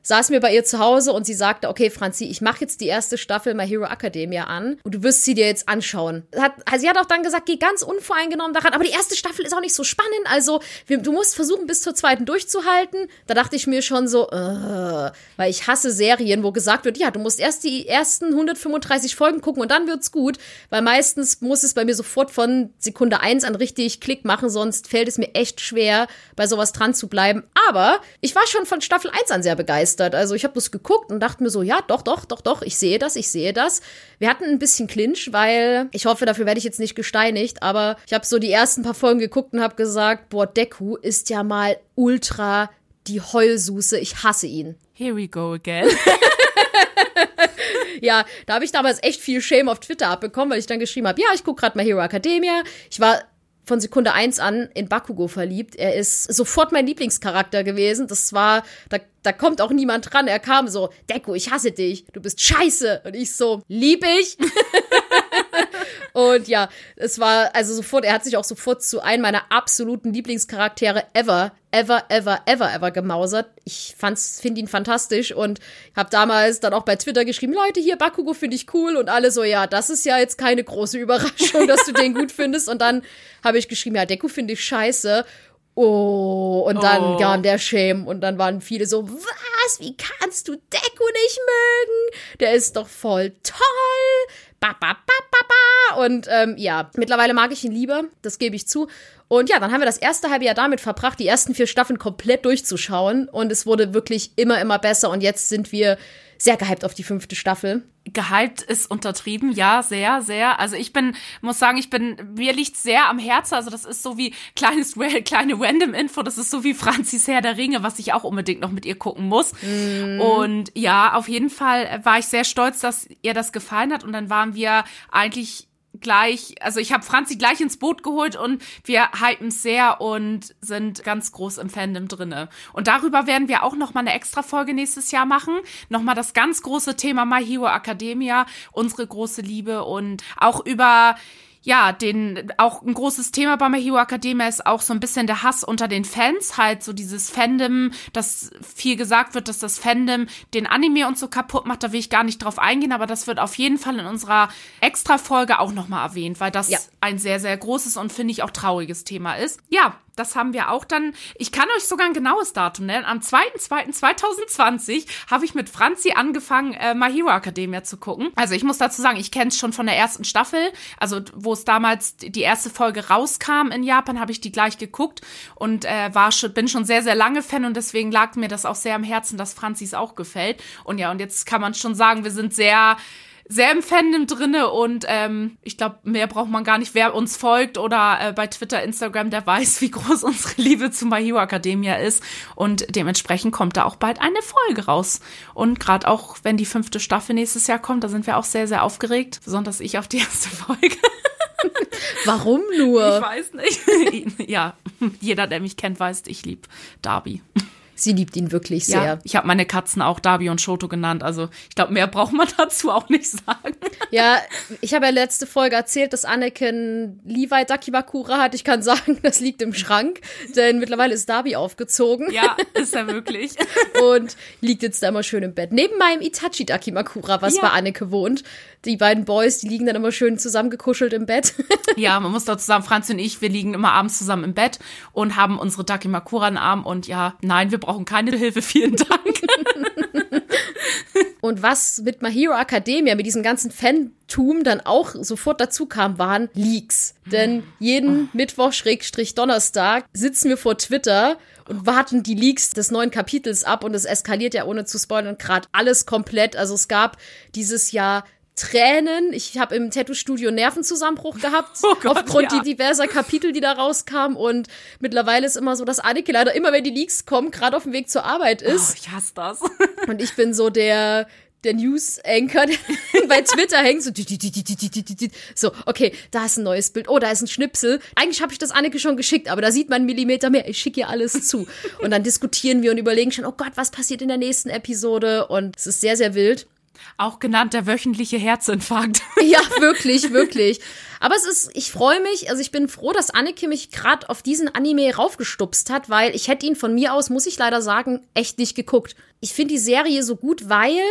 saßen wir bei ihr zu Hause und sie sagte, okay, Franzi, ich mache jetzt die erste Staffel My Hero Academia an und du wirst sie dir jetzt anschauen. Hat, sie hat auch dann gesagt, geh ganz unvoreingenommen daran, aber die erste Staffel ist auch nicht so spannend, also wir, du musst versuchen, bis zur zweiten durchzuhalten. Da dachte ich mir schon so, äh, weil ich hasse Serien, wo gesagt wird, ja, du musst erst die ersten 135 Folgen gucken und dann wird's gut, weil meistens muss es bei mir sofort von Sekunde eins an richtig Klick machen, sonst fällt es mir echt schwer, bei sowas dran zu bleiben. Aber ich war schon von Staffel 1 an sehr begeistert begeistert. Also ich habe das geguckt und dachte mir so, ja, doch, doch, doch, doch, ich sehe das, ich sehe das. Wir hatten ein bisschen Clinch, weil ich hoffe, dafür werde ich jetzt nicht gesteinigt, aber ich habe so die ersten paar Folgen geguckt und habe gesagt, boah, Deku ist ja mal ultra die Heulsuse, ich hasse ihn. Here we go again. [laughs] ja, da habe ich damals echt viel Shame auf Twitter abbekommen, weil ich dann geschrieben habe, ja, ich gucke gerade mal Hero Academia. Ich war von Sekunde eins an in Bakugo verliebt. Er ist sofort mein Lieblingscharakter gewesen. Das war, da, da kommt auch niemand dran. Er kam so, Deko, ich hasse dich. Du bist scheiße. Und ich so, lieb ich. [laughs] Und ja, es war also sofort, er hat sich auch sofort zu einem meiner absoluten Lieblingscharaktere ever, ever, ever, ever, ever gemausert. Ich finde ihn fantastisch und habe damals dann auch bei Twitter geschrieben, Leute, hier Bakugo finde ich cool und alle so, ja, das ist ja jetzt keine große Überraschung, dass du den [laughs] gut findest. Und dann habe ich geschrieben, ja, Deku finde ich scheiße. Oh, und dann oh. kam der Shame und dann waren viele so, was, wie kannst du Deku nicht mögen? Der ist doch voll toll. Ba, ba, ba, ba, ba. Und ähm, ja, mittlerweile mag ich ihn lieber, das gebe ich zu. Und ja, dann haben wir das erste halbe Jahr damit verbracht, die ersten vier Staffeln komplett durchzuschauen. Und es wurde wirklich immer, immer besser. Und jetzt sind wir sehr gehypt auf die fünfte Staffel. Gehypt ist untertrieben, ja, sehr, sehr. Also ich bin, muss sagen, ich bin, mir liegt sehr am Herzen. Also das ist so wie kleines, [laughs] kleine Random-Info, das ist so wie Franzis Herr der Ringe, was ich auch unbedingt noch mit ihr gucken muss. Mm. Und ja, auf jeden Fall war ich sehr stolz, dass ihr das gefallen hat. Und dann waren wir eigentlich gleich, also ich habe Franzi gleich ins Boot geholt und wir hypen sehr und sind ganz groß im Fandom drinne. Und darüber werden wir auch noch mal eine extra Folge nächstes Jahr machen, noch mal das ganz große Thema My Hero Academia, unsere große Liebe und auch über ja, den auch ein großes Thema bei My Hero Academia ist auch so ein bisschen der Hass unter den Fans, halt so dieses Fandom, dass viel gesagt wird, dass das Fandom den Anime und so kaputt macht, da will ich gar nicht drauf eingehen, aber das wird auf jeden Fall in unserer Extra-Folge auch nochmal erwähnt, weil das ja. ein sehr, sehr großes und finde ich auch trauriges Thema ist. Ja, das haben wir auch dann. Ich kann euch sogar ein genaues Datum nennen. Am 2.2.2020 habe ich mit Franzi angefangen, äh, My Hero Academia zu gucken. Also ich muss dazu sagen, ich kenne es schon von der ersten Staffel. Also wo es damals die erste Folge rauskam in Japan, habe ich die gleich geguckt und äh, war schon, bin schon sehr, sehr lange Fan und deswegen lag mir das auch sehr am Herzen, dass Franzi es auch gefällt. Und ja, und jetzt kann man schon sagen, wir sind sehr sehr im Fandom drinne und ähm, ich glaube, mehr braucht man gar nicht. Wer uns folgt oder äh, bei Twitter, Instagram, der weiß, [laughs] wie groß unsere Liebe zu My Hero Academia ist und dementsprechend kommt da auch bald eine Folge raus. Und gerade auch, wenn die fünfte Staffel nächstes Jahr kommt, da sind wir auch sehr, sehr aufgeregt, besonders ich auf die [laughs] erste Folge. [laughs] Warum nur? Ich weiß nicht. ja, jeder, der mich kennt, weiß, ich liebe Darby. Sie liebt ihn wirklich sehr. Ja, ich habe meine Katzen auch Darby und Shoto genannt. Also ich glaube, mehr braucht man [laughs] dazu auch nicht sagen. Ja, ich habe ja letzte Folge erzählt, dass Anakin Levi Dakimakura hat. Ich kann sagen, das liegt im Schrank, denn mittlerweile ist Darby aufgezogen. Ja, ist er wirklich. [laughs] und liegt jetzt da immer schön im Bett. Neben meinem Itachi Dakimakura, was ja. bei Anneke wohnt. Die beiden Boys, die liegen dann immer schön zusammengekuschelt im Bett. [laughs] ja, man muss da zusammen, Franz und ich, wir liegen immer abends zusammen im Bett und haben unsere Dakimakura im Arm. Und ja, nein, wir brauchen keine Hilfe, vielen Dank. Und was mit My Hero Academia, mit diesem ganzen Fantum dann auch sofort dazu kam, waren Leaks. Denn jeden Mittwoch, Schrägstrich Donnerstag, sitzen wir vor Twitter und warten die Leaks des neuen Kapitels ab und es eskaliert ja ohne zu spoilern gerade alles komplett. Also es gab dieses Jahr Tränen. Ich habe im Tattoo-Studio Nervenzusammenbruch gehabt, oh Gott, aufgrund ja. diverser Kapitel, die da rauskamen. Und mittlerweile ist immer so, dass Anneke leider immer, wenn die Leaks kommen, gerade auf dem Weg zur Arbeit ist. Oh, ich hasse das. [laughs] Und ich bin so der der News-Anchor, der [laughs] bei Twitter hängt, so, so, okay, da ist ein neues Bild, oh, da ist ein Schnipsel. Eigentlich habe ich das Anneke schon geschickt, aber da sieht man einen Millimeter mehr. Ich schicke ihr alles zu. Und dann diskutieren wir und überlegen schon, oh Gott, was passiert in der nächsten Episode? Und es ist sehr, sehr wild. Auch genannt der wöchentliche Herzinfarkt. [laughs] Ja, wirklich, wirklich. Aber es ist, ich freue mich, also ich bin froh, dass Anneke mich gerade auf diesen Anime raufgestupst hat, weil ich hätte ihn von mir aus, muss ich leider sagen, echt nicht geguckt. Ich finde die Serie so gut, weil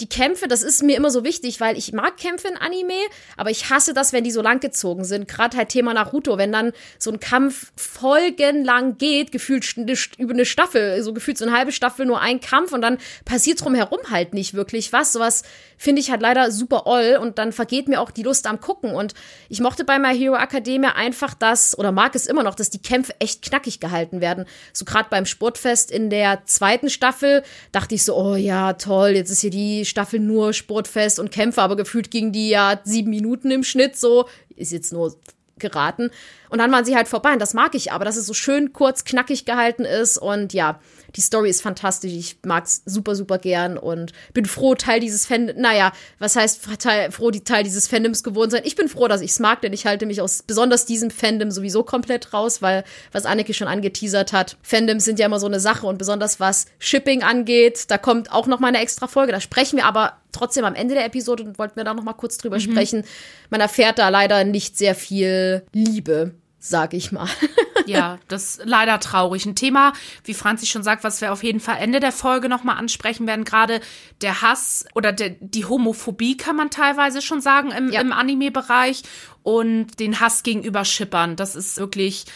die Kämpfe, das ist mir immer so wichtig, weil ich mag Kämpfe in Anime, aber ich hasse das, wenn die so langgezogen sind. Gerade halt Thema Naruto, wenn dann so ein Kampf folgenlang geht, gefühlt über eine Staffel, so gefühlt so eine halbe Staffel nur ein Kampf und dann passiert drumherum halt nicht wirklich was. Sowas finde ich halt leider super oll und dann vergeht mir auch die Lust am Gucken. Und ich mochte bei My Hero Academia einfach das, oder mag es immer noch, dass die Kämpfe echt knackig gehalten werden. So gerade beim Sportfest in der zweiten Staffel dachte ich so, oh ja, toll, jetzt ist hier die Staffel nur Sportfest und Kämpfe, aber gefühlt ging die ja sieben Minuten im Schnitt so. Ist jetzt nur geraten. Und dann waren sie halt vorbei. Und das mag ich aber, dass es so schön kurz, knackig gehalten ist. Und ja, die Story ist fantastisch. Ich mag's super, super gern und bin froh, Teil dieses Fandom, naja, was heißt Teil, froh, die Teil dieses Fandoms geworden sein. Ich bin froh, dass ich's mag, denn ich halte mich aus besonders diesem Fandom sowieso komplett raus, weil, was Anneke schon angeteasert hat, Fandoms sind ja immer so eine Sache und besonders was Shipping angeht, da kommt auch noch mal eine extra Folge. Da sprechen wir aber trotzdem am Ende der Episode und wollten wir da noch mal kurz drüber mhm. sprechen. Man erfährt da leider nicht sehr viel Liebe sag ich mal. [laughs] ja, das ist leider traurig. Ein Thema, wie Franzi schon sagt, was wir auf jeden Fall Ende der Folge nochmal ansprechen werden, gerade der Hass oder der, die Homophobie kann man teilweise schon sagen im, ja. im Anime-Bereich und den Hass gegenüber Schippern. Das ist wirklich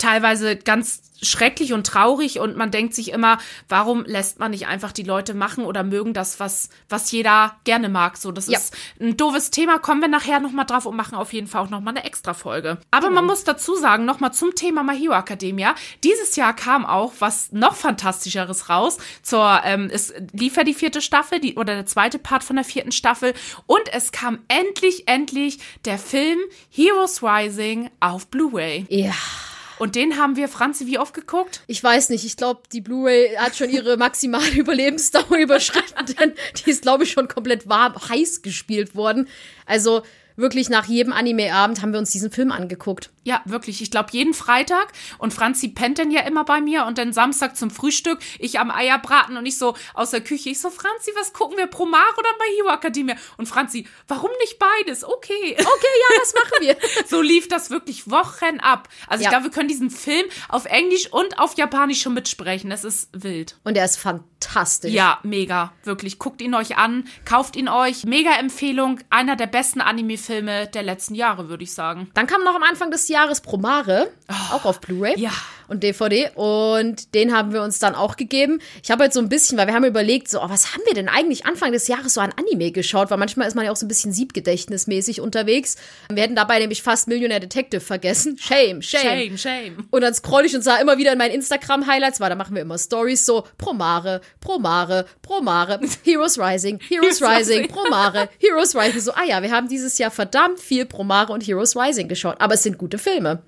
teilweise ganz schrecklich und traurig und man denkt sich immer, warum lässt man nicht einfach die Leute machen oder mögen das, was, was jeder gerne mag. So, das ja. ist ein doofes Thema, kommen wir nachher nochmal drauf und machen auf jeden Fall auch nochmal eine extra Folge. Aber genau. man muss dazu sagen, nochmal zum Thema My Hero Academia. Dieses Jahr kam auch was noch fantastischeres raus. Zur, ähm, es lief ja die vierte Staffel, die, oder der zweite Part von der vierten Staffel und es kam endlich, endlich der Film Heroes Rising auf Blu-ray. Ja. Und den haben wir, Franzi, wie oft geguckt? Ich weiß nicht. Ich glaube, die Blu-ray hat schon ihre maximale [laughs] Überlebensdauer überschritten, denn die ist, glaube ich, schon komplett warm, heiß gespielt worden. Also wirklich nach jedem Anime-Abend haben wir uns diesen Film angeguckt. Ja, wirklich. Ich glaube, jeden Freitag. Und Franzi pennt dann ja immer bei mir. Und dann Samstag zum Frühstück, ich am Eierbraten und ich so aus der Küche. Ich so, Franzi, was gucken wir? Promare oder bei Hero Academia? Und Franzi, warum nicht beides? Okay. Okay, ja, das machen wir. [laughs] so lief das wirklich Wochen ab. Also ja. ich glaube, wir können diesen Film auf Englisch und auf Japanisch schon mitsprechen. Das ist wild. Und er ist fantastisch. Ja, mega. Wirklich. Guckt ihn euch an. Kauft ihn euch. Mega Empfehlung. Einer der besten Anime-Filme der letzten Jahre, würde ich sagen. Dann kam noch am Anfang des Jahres Promare, oh, auch auf Blu-ray. Ja. Und DVD und den haben wir uns dann auch gegeben. Ich habe halt so ein bisschen, weil wir haben überlegt, so, oh, was haben wir denn eigentlich Anfang des Jahres so an Anime geschaut, weil manchmal ist man ja auch so ein bisschen siebgedächtnismäßig unterwegs. Wir hätten dabei nämlich fast Millionaire Detective vergessen. Shame, shame. Shame, shame. Und dann scroll ich und sah immer wieder in meinen Instagram-Highlights, weil da machen wir immer Stories so Promare, Promare, Promare, Heroes Rising, [laughs] Heroes Rising. Promare, Heroes Rising. So, ah ja, wir haben dieses Jahr verdammt viel Promare und Heroes Rising geschaut. Aber es sind gute Filme.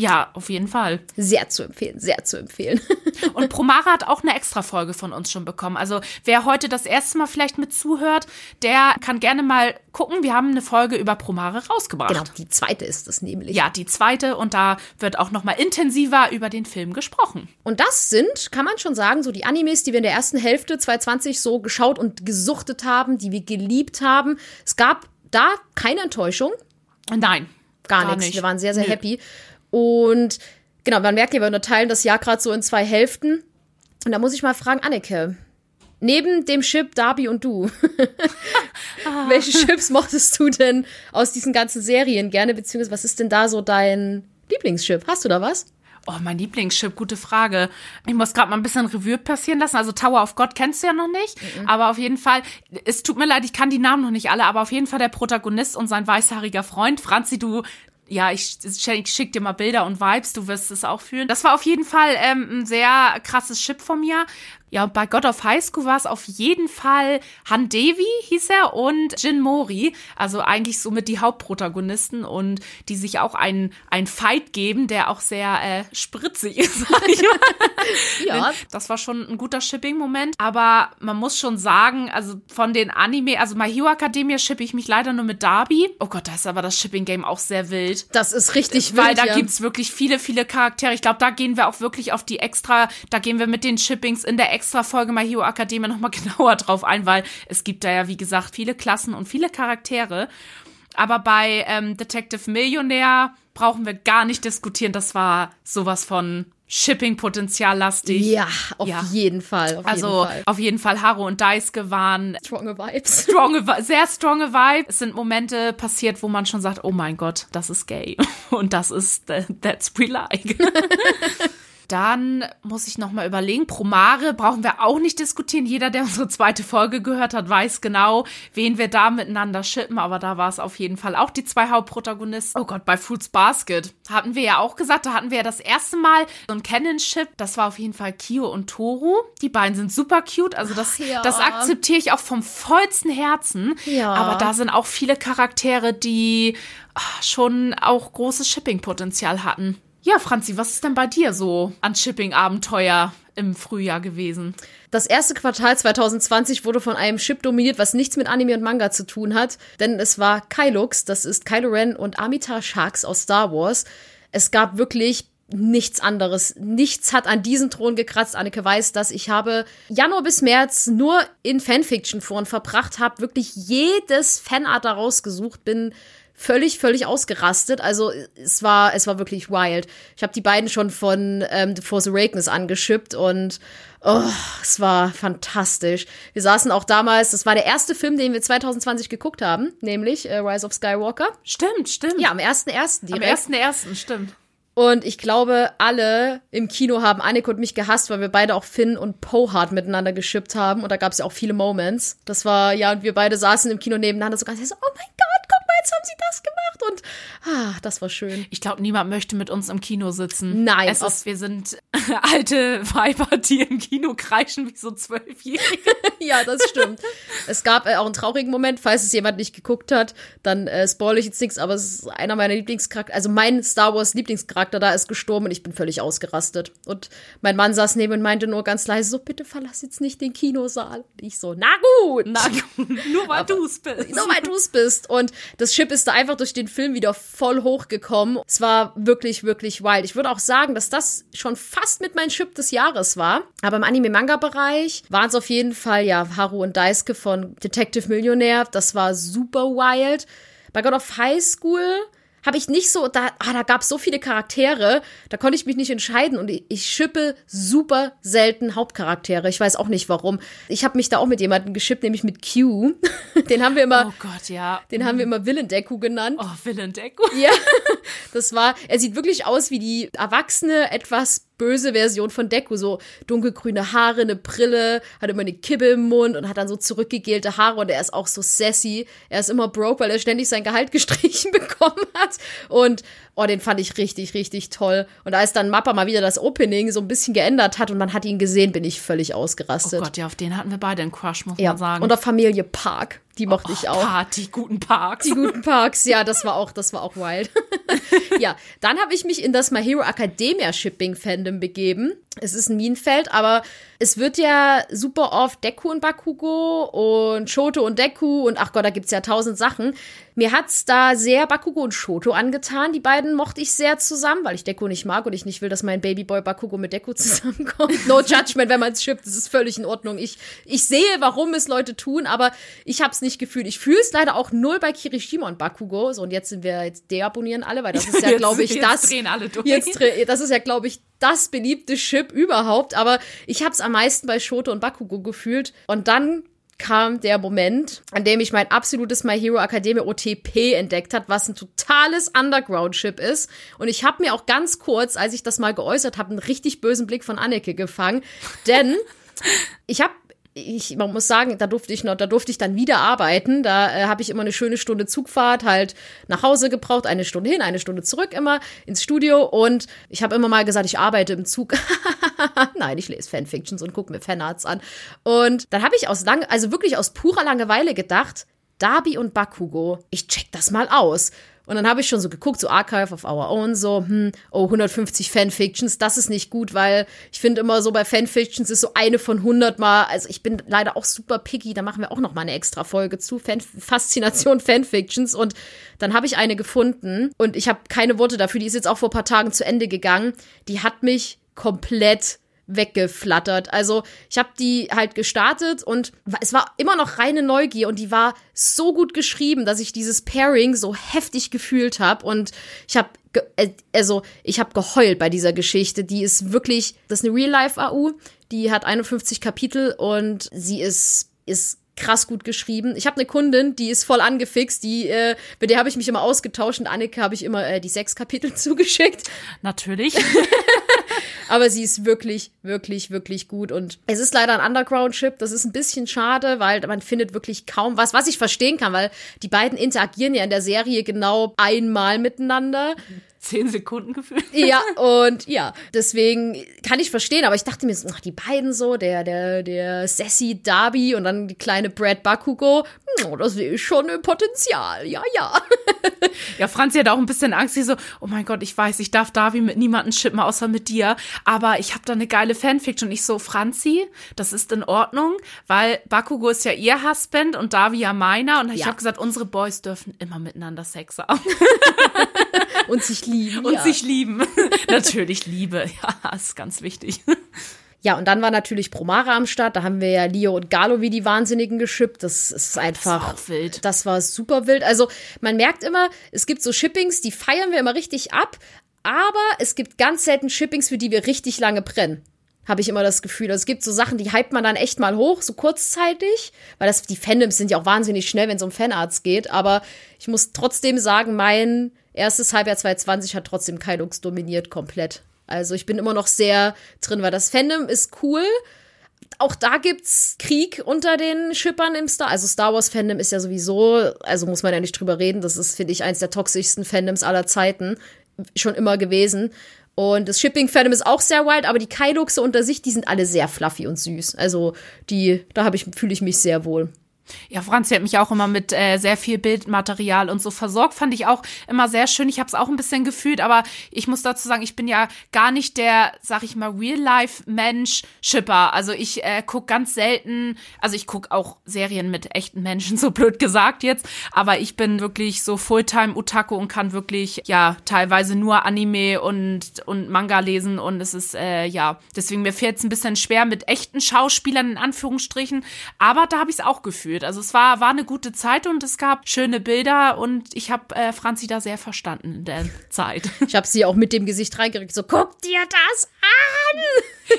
Ja, auf jeden Fall. Sehr zu empfehlen, sehr zu empfehlen. [laughs] Und Promara hat auch eine extra Folge von uns schon bekommen. Also wer heute das erste Mal vielleicht mit zuhört, der kann gerne mal gucken. Wir haben eine Folge über Promare rausgebracht. genau, die zweite ist es nämlich. Ja, die zweite und da wird auch noch mal intensiver über den Film gesprochen. Und das sind, kann man schon sagen, so die Animes, die wir in der ersten Hälfte 2020 so geschaut und gesuchtet haben, die wir geliebt haben. Es gab da keine Enttäuschung. Nein, gar, Gar nichts. nicht. Wir waren sehr, sehr Nö. happy. Und genau, man merkt ja, wir unterteilen das Jahr gerade so in zwei Hälften. Und da muss ich mal fragen, Anneke, neben dem Chip Darby und du, [laughs] welche Chips mochtest du denn aus diesen ganzen Serien gerne, beziehungsweise was ist denn da so dein Lieblingschip? Hast du da was? Oh, mein Lieblingschip, gute Frage. Ich muss gerade mal ein bisschen Revue passieren lassen. Also Tower of God kennst du ja noch nicht, aber auf jeden Fall, es tut mir leid, ich kann die Namen noch nicht alle, aber auf jeden Fall der Protagonist und sein weißhaariger Freund. Franzi, du, ja, ich, ich schick dir mal Bilder und Vibes, du wirst es auch fühlen. Das war auf jeden Fall ähm, ein sehr krasses Chip von mir. Ja, und bei God of High School war es auf jeden Fall Han Devi, hieß er, und Jin Mori. Also eigentlich somit die Hauptprotagonisten und die sich auch einen, einen Fight geben, der auch sehr äh, spritzig ist, [laughs] sag ich mal. Ja. Das war schon ein guter Shipping-Moment. Aber man muss schon sagen, also von den Anime, also My Hero Academia shippe ich mich leider nur mit Darby. Oh Gott, da ist aber das Shipping-Game auch sehr wild. Das ist richtig Weil wild, da ja. gibt's wirklich viele, viele Charaktere. Ich glaube, da gehen wir auch wirklich auf die extra, da gehen wir mit den Shippings in der extra Folge My Hero Academia nochmal [laughs] genauer drauf ein, weil es gibt da ja, wie gesagt, viele Klassen und viele Charaktere. Aber bei ähm, Detective Millionär brauchen wir gar nicht diskutieren. Das war sowas von Shipping-Potenzial lastig. Ja, auf Ja. jeden Fall. Auf Also jeden Fall. auf jeden Fall Haro und Daisuke waren Stronge Vibes. [laughs] stronge, sehr stronge Vibe. Es sind Momente passiert, wo man schon sagt, oh mein Gott, das ist gay. [laughs] Und das ist, äh, that's we like. Dann muss ich noch mal überlegen. Promare brauchen wir auch nicht diskutieren. Jeder, der unsere zweite Folge gehört hat, weiß genau, wen wir da miteinander shippen. Aber da war es auf jeden Fall auch die zwei Hauptprotagonisten. Oh Gott, bei Fruits Basket hatten wir ja auch gesagt, da hatten wir ja das erste Mal so ein Canon-Ship. Das war auf jeden Fall Kyo und Toru. Die beiden sind super cute. Also das, ja. das akzeptiere ich auch vom vollsten Herzen. Ja. Aber da sind auch viele Charaktere, die ah, schon auch großes Shipping-Potenzial hatten. Ja, Franzi, was ist denn bei dir so an Shipping-Abenteuer im Frühjahr gewesen? Das erste Quartal 2020 wurde von einem Chip dominiert, was nichts mit Anime und Manga zu tun hat, denn es war Kylux, das ist Kylo Ren und Amita Sharks aus Star Wars. Es gab wirklich nichts anderes. Nichts hat an diesen Thron gekratzt. Anneke weiß, dass ich habe Januar bis März nur in Fanfiction-Foren verbracht, habe wirklich jedes Fanart da rausgesucht, bin völlig, völlig ausgerastet. Also es war, es war wirklich wild. Ich habe die beiden schon von ähm, The Force Awakens angeschippt und oh, es war fantastisch. Wir saßen auch damals, das war der erste Film, den wir 2020 geguckt haben, nämlich äh, Rise of Skywalker. Stimmt, stimmt. Ja, am 1.1. am direkt. 1.1., stimmt. Und ich glaube, alle im Kino haben Anneke und mich gehasst, weil wir beide auch Finn und Poe hart miteinander geschippt haben. Und da gab es ja auch viele Moments. Das war, ja, und wir beide saßen im Kino nebeneinander so ganz so, oh mein jetzt haben sie das gemacht. Und ah, das war schön. Ich glaube, niemand möchte mit uns im Kino sitzen. Nein, Es ist, wir sind [laughs] alte Weiber, die im Kino kreischen wie so Zwölfjährige. [laughs] ja, das stimmt. es gab äh, auch einen traurigen Moment, falls es jemand nicht geguckt hat, dann äh, spoil ich jetzt nichts, aber es ist einer meiner Lieblingscharakter, also mein Star Wars Lieblingscharakter da ist gestorben und ich bin völlig ausgerastet. Und mein Mann saß neben und meinte nur ganz leise so, bitte verlass jetzt nicht den Kinosaal. Und ich so, na gut. Na, nur weil du es bist. Nur weil du es bist. Und das Chip ist da einfach durch den Film wieder voll hochgekommen. Es war wirklich, wirklich wild. Ich würde auch sagen, dass das schon fast mit mein Chip des Jahres war. Aber im Anime-Manga-Bereich waren es auf jeden Fall, ja, Haru und Daisuke von Detective Millionär. Das war super wild. Bei God of High School habe ich nicht so, da, ah, da gab es so viele Charaktere, da konnte ich mich nicht entscheiden und ich, ich schippe super selten Hauptcharaktere. Ich weiß auch nicht warum. Ich habe mich da auch mit jemandem geschippt, nämlich mit Q. [laughs] Den haben wir immer, Oh Gott, ja. den haben wir immer Willendeku genannt. Oh, Willendecko. Ja, [laughs] das war, er sieht wirklich aus wie die erwachsene, etwas böse Version von Deku. So dunkelgrüne Haare, eine Brille, hat immer eine Kibbe im Mund und hat dann so zurückgegelte Haare und er ist auch so sassy. Er ist immer broke, weil er ständig sein Gehalt [laughs] gestrichen bekommen hat. Und oh, den fand ich richtig, richtig toll. Und als dann Mappa mal wieder das Opening so ein bisschen geändert hat und man hat ihn gesehen, bin ich völlig ausgerastet. Oh Gott, ja, auf den hatten wir beide einen Crush, muss ja. man sagen. Und auf Familie Park. Die mochte oh, ich auch. Party, guten Parks. Die guten Parks, ja, das war auch, [laughs] das war auch wild. [laughs] ja, dann habe ich mich in das My Hero Academia Shipping Fandom begeben. Es ist ein Minenfeld, aber es wird ja super oft Deku und Bakugo und Shoto und Deku und ach Gott, da gibt's ja tausend Sachen. Mir hat's da sehr Bakugo und Shoto angetan. Die beiden mochte ich sehr zusammen, weil ich Deku nicht mag und ich nicht will, dass mein Babyboy Bakugo mit Deku zusammenkommt. No judgment, wenn man es shippt, das ist völlig in Ordnung. Ich, ich sehe, warum es Leute tun, aber ich hab's nicht gefühlt. Ich fühle es leider auch null bei Kirishima und Bakugo. So, und jetzt sind wir, jetzt deabonnieren alle, weil das ist ja, [laughs] glaube ich, jetzt das. drehen alle durch. Jetzt, das ist ja, glaube ich, das beliebte Chip überhaupt. Aber ich hab's am meisten bei Shoto und Bakugo gefühlt. Und dann kam der Moment, an dem ich mein absolutes My Hero Academia OTP entdeckt hat, was ein totales Underground-Chip ist. Und ich habe mir auch ganz kurz, als ich das mal geäußert habe, einen richtig bösen Blick von Anneke gefangen. Denn [laughs] ich habe ich, man muss sagen, da durfte ich noch, da durfte ich dann wieder arbeiten. Da äh, habe ich immer eine schöne Stunde Zugfahrt halt nach Hause gebraucht, eine Stunde hin, eine Stunde zurück immer ins Studio und ich habe immer mal gesagt, ich arbeite im Zug. [laughs] Nein, ich lese Fanfictions und gucke mir Fanarts an. Und dann habe ich aus lang, also wirklich aus purer Langeweile gedacht, Darby und Bakugo, ich check das mal aus. Und dann habe ich schon so geguckt, so Archive of Our Own, so, hm, oh, 150 Fanfictions, das ist nicht gut, weil ich finde immer so bei Fanfictions ist so eine von 100 mal, also ich bin leider auch super picky, da machen wir auch noch mal eine extra Folge zu, Fan Faszination Fanfictions. Und dann habe ich eine gefunden und ich habe keine Worte dafür, die ist jetzt auch vor ein paar Tagen zu Ende gegangen, die hat mich komplett weggeflattert. Also ich habe die halt gestartet und es war immer noch reine Neugier und die war so gut geschrieben, dass ich dieses Pairing so heftig gefühlt habe und ich habe also ich habe geheult bei dieser Geschichte. Die ist wirklich, das ist eine Real Life AU, die hat 51 Kapitel und sie ist ist krass gut geschrieben. Ich habe eine Kundin, die ist voll angefixt, die äh, mit der habe ich mich immer ausgetauscht und Anneke habe ich immer äh, die sechs Kapitel [laughs] zugeschickt. Natürlich. [laughs] Aber sie ist wirklich, wirklich, wirklich gut. Und es ist leider ein Underground-Chip. Das ist ein bisschen schade, weil man findet wirklich kaum was, was ich verstehen kann, weil die beiden interagieren ja in der Serie genau einmal miteinander zehn Sekunden gefühlt. Ja, [laughs] und ja, deswegen kann ich verstehen, aber ich dachte mir, ach, die beiden so, der, der, der Sassy Darby und dann die kleine Brad Bakugo, oh, das sehe ich schon im Potenzial, ja, ja. [laughs] Ja, Franzi hat auch ein bisschen Angst, sie so, oh mein Gott, ich weiß, ich darf Darby mit niemandem schippen, außer mit dir, aber ich habe da eine geile Fanfiction. Und ich so, Franzi, das ist in Ordnung, weil Bakugo ist ja ihr Husband und Darby ja meiner. Und ich Ja. habe gesagt, unsere Boys dürfen immer miteinander Sex haben. [laughs] Und sich lieben. Und ja. sich lieben. [laughs] Natürlich Liebe, [laughs] ja, ist ganz wichtig. [laughs] Ja, und dann war natürlich Promara am Start. Da haben wir ja Leo und Galo wie die Wahnsinnigen geschippt. Das ist einfach. war auch wild. Das war super wild. Also, man merkt immer, es gibt so Shippings, die feiern wir immer richtig ab. Aber es gibt ganz selten Shippings, für die wir richtig lange brennen. Habe ich immer das Gefühl. Also es gibt so Sachen, die hypt man dann echt mal hoch, so kurzzeitig. Weil das, die Fandoms sind ja auch wahnsinnig schnell, wenn es um Fanarts geht. Aber ich muss trotzdem sagen, mein erstes Halbjahr 2020 hat trotzdem Kylux dominiert komplett. Also ich bin immer noch sehr drin, weil das Fandom ist cool. Auch da gibt's Krieg unter den Shippern im Star. Also Star Wars Fandom ist ja sowieso, also muss man ja nicht drüber reden. Das ist, finde ich, eins der toxischsten Fandoms aller Zeiten. Schon immer gewesen. Und das Shipping-Fandom ist auch sehr wild, aber die Kailuxe unter sich, die sind alle sehr fluffy und süß. Also die, da ich, fühle ich mich sehr wohl. Ja, Franzi hat mich auch immer mit äh, sehr viel Bildmaterial und so versorgt. Fand ich auch immer sehr schön. Ich habe es auch ein bisschen gefühlt, aber ich muss dazu sagen, ich bin ja gar nicht der, sag ich mal, Real-Life-Mensch-Shipper. Also ich äh, guck ganz selten, also ich guck auch Serien mit echten Menschen, [laughs] so blöd gesagt jetzt, aber ich bin wirklich so Fulltime-Otaku und kann wirklich, ja, teilweise nur Anime und, und Manga lesen und es ist, äh, ja, deswegen mir fällt es ein bisschen schwer mit echten Schauspielern in Anführungsstrichen, aber da habe ich es auch gefühlt. Also es war, war eine gute Zeit und es gab schöne Bilder und ich habe äh, Franzi da sehr verstanden in der Zeit. Ich habe sie auch mit dem Gesicht reingerückt, so, guck dir das an!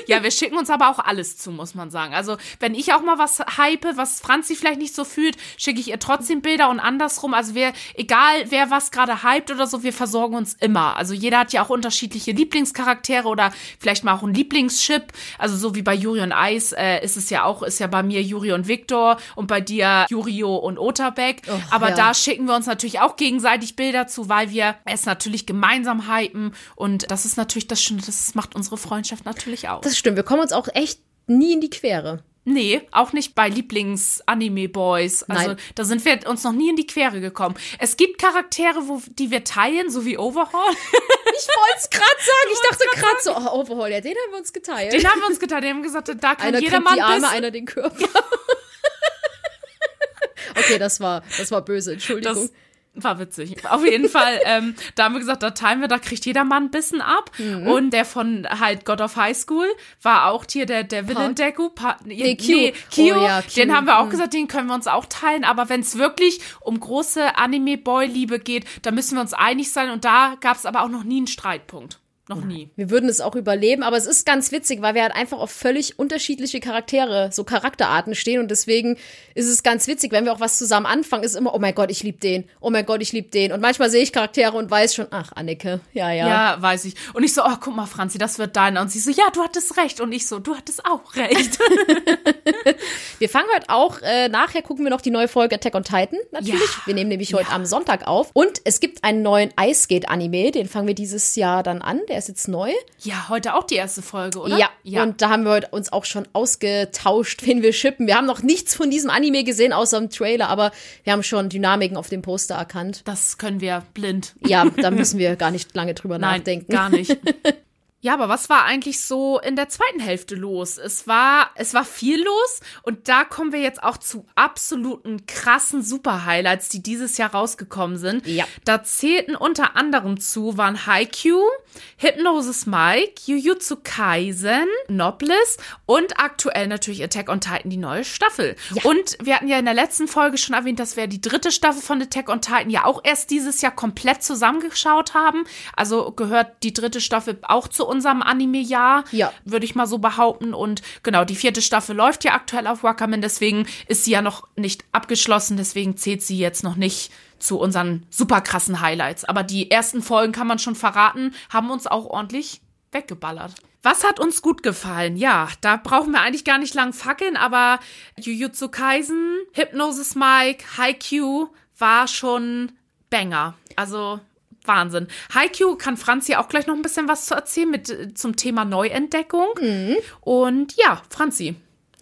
Ja, wir schicken uns aber auch alles zu, muss man sagen. Also, wenn ich auch mal was hype, was Franzi vielleicht nicht so fühlt, schicke ich ihr trotzdem Bilder und andersrum. Also, wir, egal wer was gerade hypt oder so, wir versorgen uns immer. Also, jeder hat ja auch unterschiedliche Lieblingscharaktere oder vielleicht mal auch einen Lieblingschip. Also, so wie bei Juri und Eis äh, ist es ja auch, ist ja bei mir Juri und Viktor und bei dir Jurio und Otabek. Och, aber ja. da schicken wir uns natürlich auch gegenseitig Bilder zu, weil wir es natürlich gemeinsam hypen. Und das ist natürlich das Schöne, das macht unsere Freundschaft natürlich auch. Das stimmt, wir kommen uns auch echt nie in die Quere. Nee, auch nicht bei Lieblings-Anime-Boys. Also Nein. da sind wir uns noch nie in die Quere gekommen. Es gibt Charaktere, wo, die wir teilen, so wie Overhaul. [laughs] Ich wollte es gerade sagen. Ich dachte gerade so, oh, Overhaul, ja, den haben wir uns geteilt. Den haben wir uns geteilt. Die haben gesagt, da kann einer jeder mal die Arme, einer den Körper. [laughs] okay, das war, das war böse, Entschuldigung. Das war witzig. Auf jeden [laughs] Fall, ähm, da haben wir gesagt, da teilen wir, da kriegt jeder mal ein bisschen ab. Mhm. Und der von halt God of High School war auch hier der, der Villain Deku. Pa nee, Q. Kyo. Oh ja, Q. Den haben wir auch gesagt, den können wir uns auch teilen. Aber wenn es wirklich um große Anime-Boy-Liebe geht, da müssen wir uns einig sein. Und da gab es aber auch noch nie einen Streitpunkt. Noch nie. Wir würden es auch überleben, aber es ist ganz witzig, weil wir halt einfach auf völlig unterschiedliche Charaktere, so Charakterarten stehen und deswegen ist es ganz witzig, wenn wir auch was zusammen anfangen, ist immer, oh mein Gott, ich liebe den, oh mein Gott, ich liebe den und manchmal sehe ich Charaktere und weiß schon, ach, Anneke, ja, ja. Ja. weiß ich. Und ich so, oh, guck mal, Franzi, das wird deiner. Und sie so, ja, du hattest recht. Und ich so, du hattest auch recht. [laughs] Wir fangen heute auch, äh, nachher gucken wir noch die neue Folge Attack on Titan, natürlich. Ja. Wir nehmen nämlich heute am Sonntag auf und es gibt einen neuen Ice Skate Anime, den fangen wir dieses Jahr dann an, der ist jetzt neu. ja, heute auch die erste Folge, oder? Ja, ja. und da haben wir heute uns auch schon ausgetauscht, [laughs] wen wir shippen. Wir haben noch nichts von diesem Anime gesehen, außer im Trailer, aber wir haben schon Dynamiken auf dem Poster erkannt. Das können wir blind. Ja, [laughs] da müssen wir gar nicht lange drüber Nein, nachdenken. gar nicht. [laughs] Ja, aber was war eigentlich so in der zweiten Hälfte los? Es war, es war viel los und da kommen wir jetzt auch zu absoluten krassen Super-Highlights, die dieses Jahr rausgekommen sind. Ja. Da zählten unter anderem zu waren Haikyuu, Hypnosis Mike, Jujutsu Kaisen, Nobles und aktuell natürlich Attack on Titan, die neue Staffel. Und wir hatten ja in der letzten Folge schon erwähnt, dass wir die dritte Staffel von Attack on Titan ja auch erst dieses Jahr komplett zusammengeschaut haben. Also gehört die dritte Staffel auch zu unserem Anime-Jahr, Ja. würde ich mal so behaupten. Und genau, die vierte Staffel läuft ja aktuell auf Wakamin, deswegen ist sie ja noch nicht abgeschlossen, deswegen zählt sie jetzt noch nicht zu unseren super krassen Highlights. Aber die ersten Folgen kann man schon verraten, haben uns auch ordentlich weggeballert. Was hat uns gut gefallen? Ja, da brauchen wir eigentlich gar nicht lang fackeln, aber Jujutsu Kaisen, Hypnosis Mike, Haikyuu war schon Banger. Also Wahnsinn. Haikyuu kann Franzi auch gleich noch ein bisschen was zu erzählen mit äh, zum Thema Neuentdeckung. Und ja, Franzi,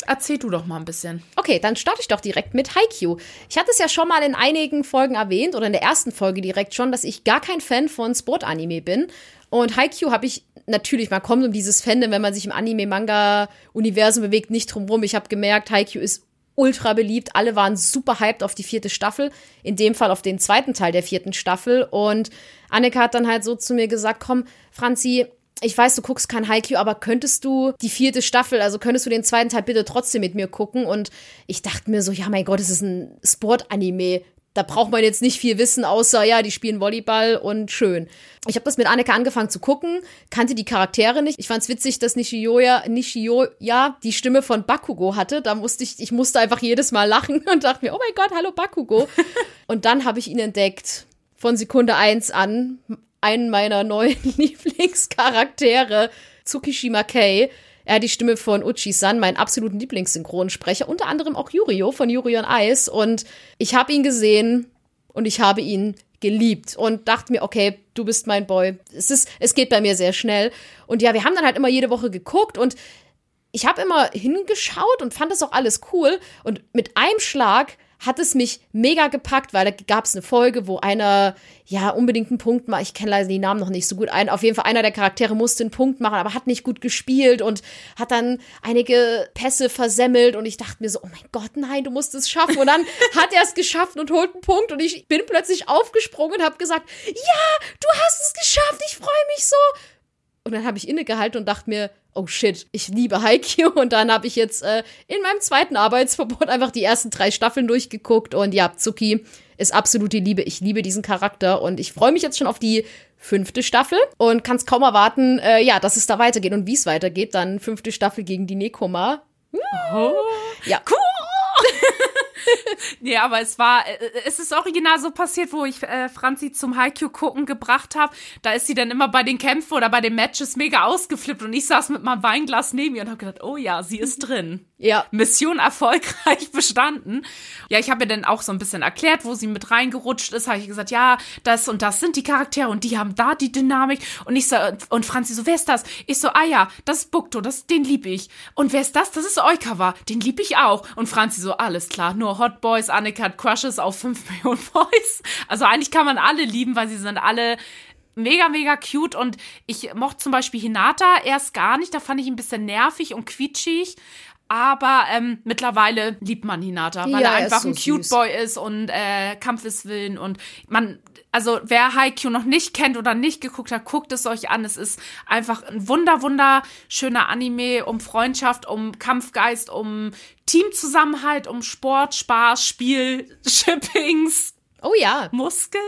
erzähl du doch mal ein bisschen. Okay, dann starte ich doch direkt mit Haikyuu. Ich hatte es ja schon mal in einigen Folgen erwähnt oder in der ersten Folge direkt schon, dass ich gar kein Fan von Sport-Anime bin. Und Haikyuu habe ich natürlich, man kommt um dieses Fandom, wenn man sich im Anime-Manga-Universum bewegt, nicht drum rum. Ich habe gemerkt, Haikyuu ist ultra beliebt. Alle waren super hyped auf die vierte Staffel. In dem Fall auf den zweiten Teil der vierten Staffel. Und Annika hat dann halt so zu mir gesagt, komm, Franzi, ich weiß, du guckst kein Haikyuu, aber könntest du die vierte Staffel, also könntest du den zweiten Teil bitte trotzdem mit mir gucken? Und ich dachte mir so, ja, mein Gott, es ist ein Sportanime. Da braucht man jetzt nicht viel wissen, außer, ja, die spielen Volleyball und schön. Ich habe das mit Annika angefangen zu gucken, kannte die Charaktere nicht. Ich fand's witzig, dass Nishioya, Nishioya die Stimme von Bakugo hatte. Da musste ich, ich musste einfach jedes Mal lachen [laughs] und dachte mir, oh mein Gott, hallo Bakugo. [laughs] und dann habe ich ihn entdeckt. Von Sekunde eins an. Einen meiner neuen [laughs] Lieblingscharaktere, Tsukishima Kei. Er hat die Stimme von Uchi-san, meinen absoluten Lieblingssynchronsprecher, unter anderem auch Yurio von Yuri on Ice. Und ich habe ihn gesehen und ich habe ihn geliebt und dachte mir, okay, du bist mein Boy. Es ist, es geht bei mir sehr schnell. Und ja, wir haben dann halt immer jede Woche geguckt und ich habe immer hingeschaut und fand das auch alles cool. Und mit einem Schlag hat es mich mega gepackt, weil da gab es eine Folge, wo einer ja unbedingt einen Punkt macht. Ich kenne leider die Namen noch nicht so gut ein. Auf jeden Fall einer der Charaktere musste einen Punkt machen, aber hat nicht gut gespielt und hat dann einige Pässe versemmelt. Und ich dachte mir so, oh mein Gott, nein, du musst es schaffen. Und dann [laughs] hat er es geschafft und holt einen Punkt. Und ich bin plötzlich aufgesprungen und habe gesagt, ja, du hast es geschafft, ich freue mich so. Und dann habe ich innegehalten und dachte mir, oh shit, ich liebe Haikyuu. [laughs] Und dann habe ich jetzt äh, in meinem zweiten Arbeitsverbot einfach die ersten drei Staffeln durchgeguckt. Und ja, Zuki ist absolute Liebe. Ich liebe diesen Charakter und ich freue mich jetzt schon auf die fünfte Staffel und kannst kaum erwarten, äh, ja, dass es da weitergeht und wie es weitergeht. Dann fünfte Staffel gegen die Nekoma. Oh. Ja. Cool. [laughs] [laughs] nee, aber es war, äh, es ist original so passiert, wo ich äh, Franzi zum Haiku gucken gebracht habe. Da ist sie dann immer bei den Kämpfen oder bei den Matches mega ausgeflippt und ich saß mit meinem Weinglas neben ihr und habe gedacht, oh ja, sie ist drin. Ja. Mission erfolgreich [laughs] bestanden. Ja, ich habe ihr dann auch so ein bisschen erklärt, wo sie mit reingerutscht ist. Habe ich gesagt, ja, das und das sind die Charaktere und die haben da die Dynamik. Und ich so, und Franzi so, wer ist das? Ich so, ah ja, das ist Bukto, das, den lieb ich. Und wer ist das? Das ist Oikawa, den lieb ich auch. Und Franzi so, alles klar, nur Hot Boys, Annika hat Crushes auf 5 [laughs] Millionen Boys. Also eigentlich kann man alle lieben, weil sie sind alle mega, mega cute und ich mochte zum Beispiel Hinata erst gar nicht, da fand ich ihn ein bisschen nervig und quietschig. Aber ähm, mittlerweile liebt man Hinata, weil Ja, er einfach so ein Cute süß. Boy ist und äh, Kampfeswillen und man, also wer Haikyuu noch nicht kennt oder nicht geguckt hat, guckt es euch an. Es ist einfach ein wunder, wunderschöner Anime um Freundschaft, um Kampfgeist, um Teamzusammenhalt, um Sport, Spaß, Spiel, [laughs] Shippings, Oh ja. Muskeln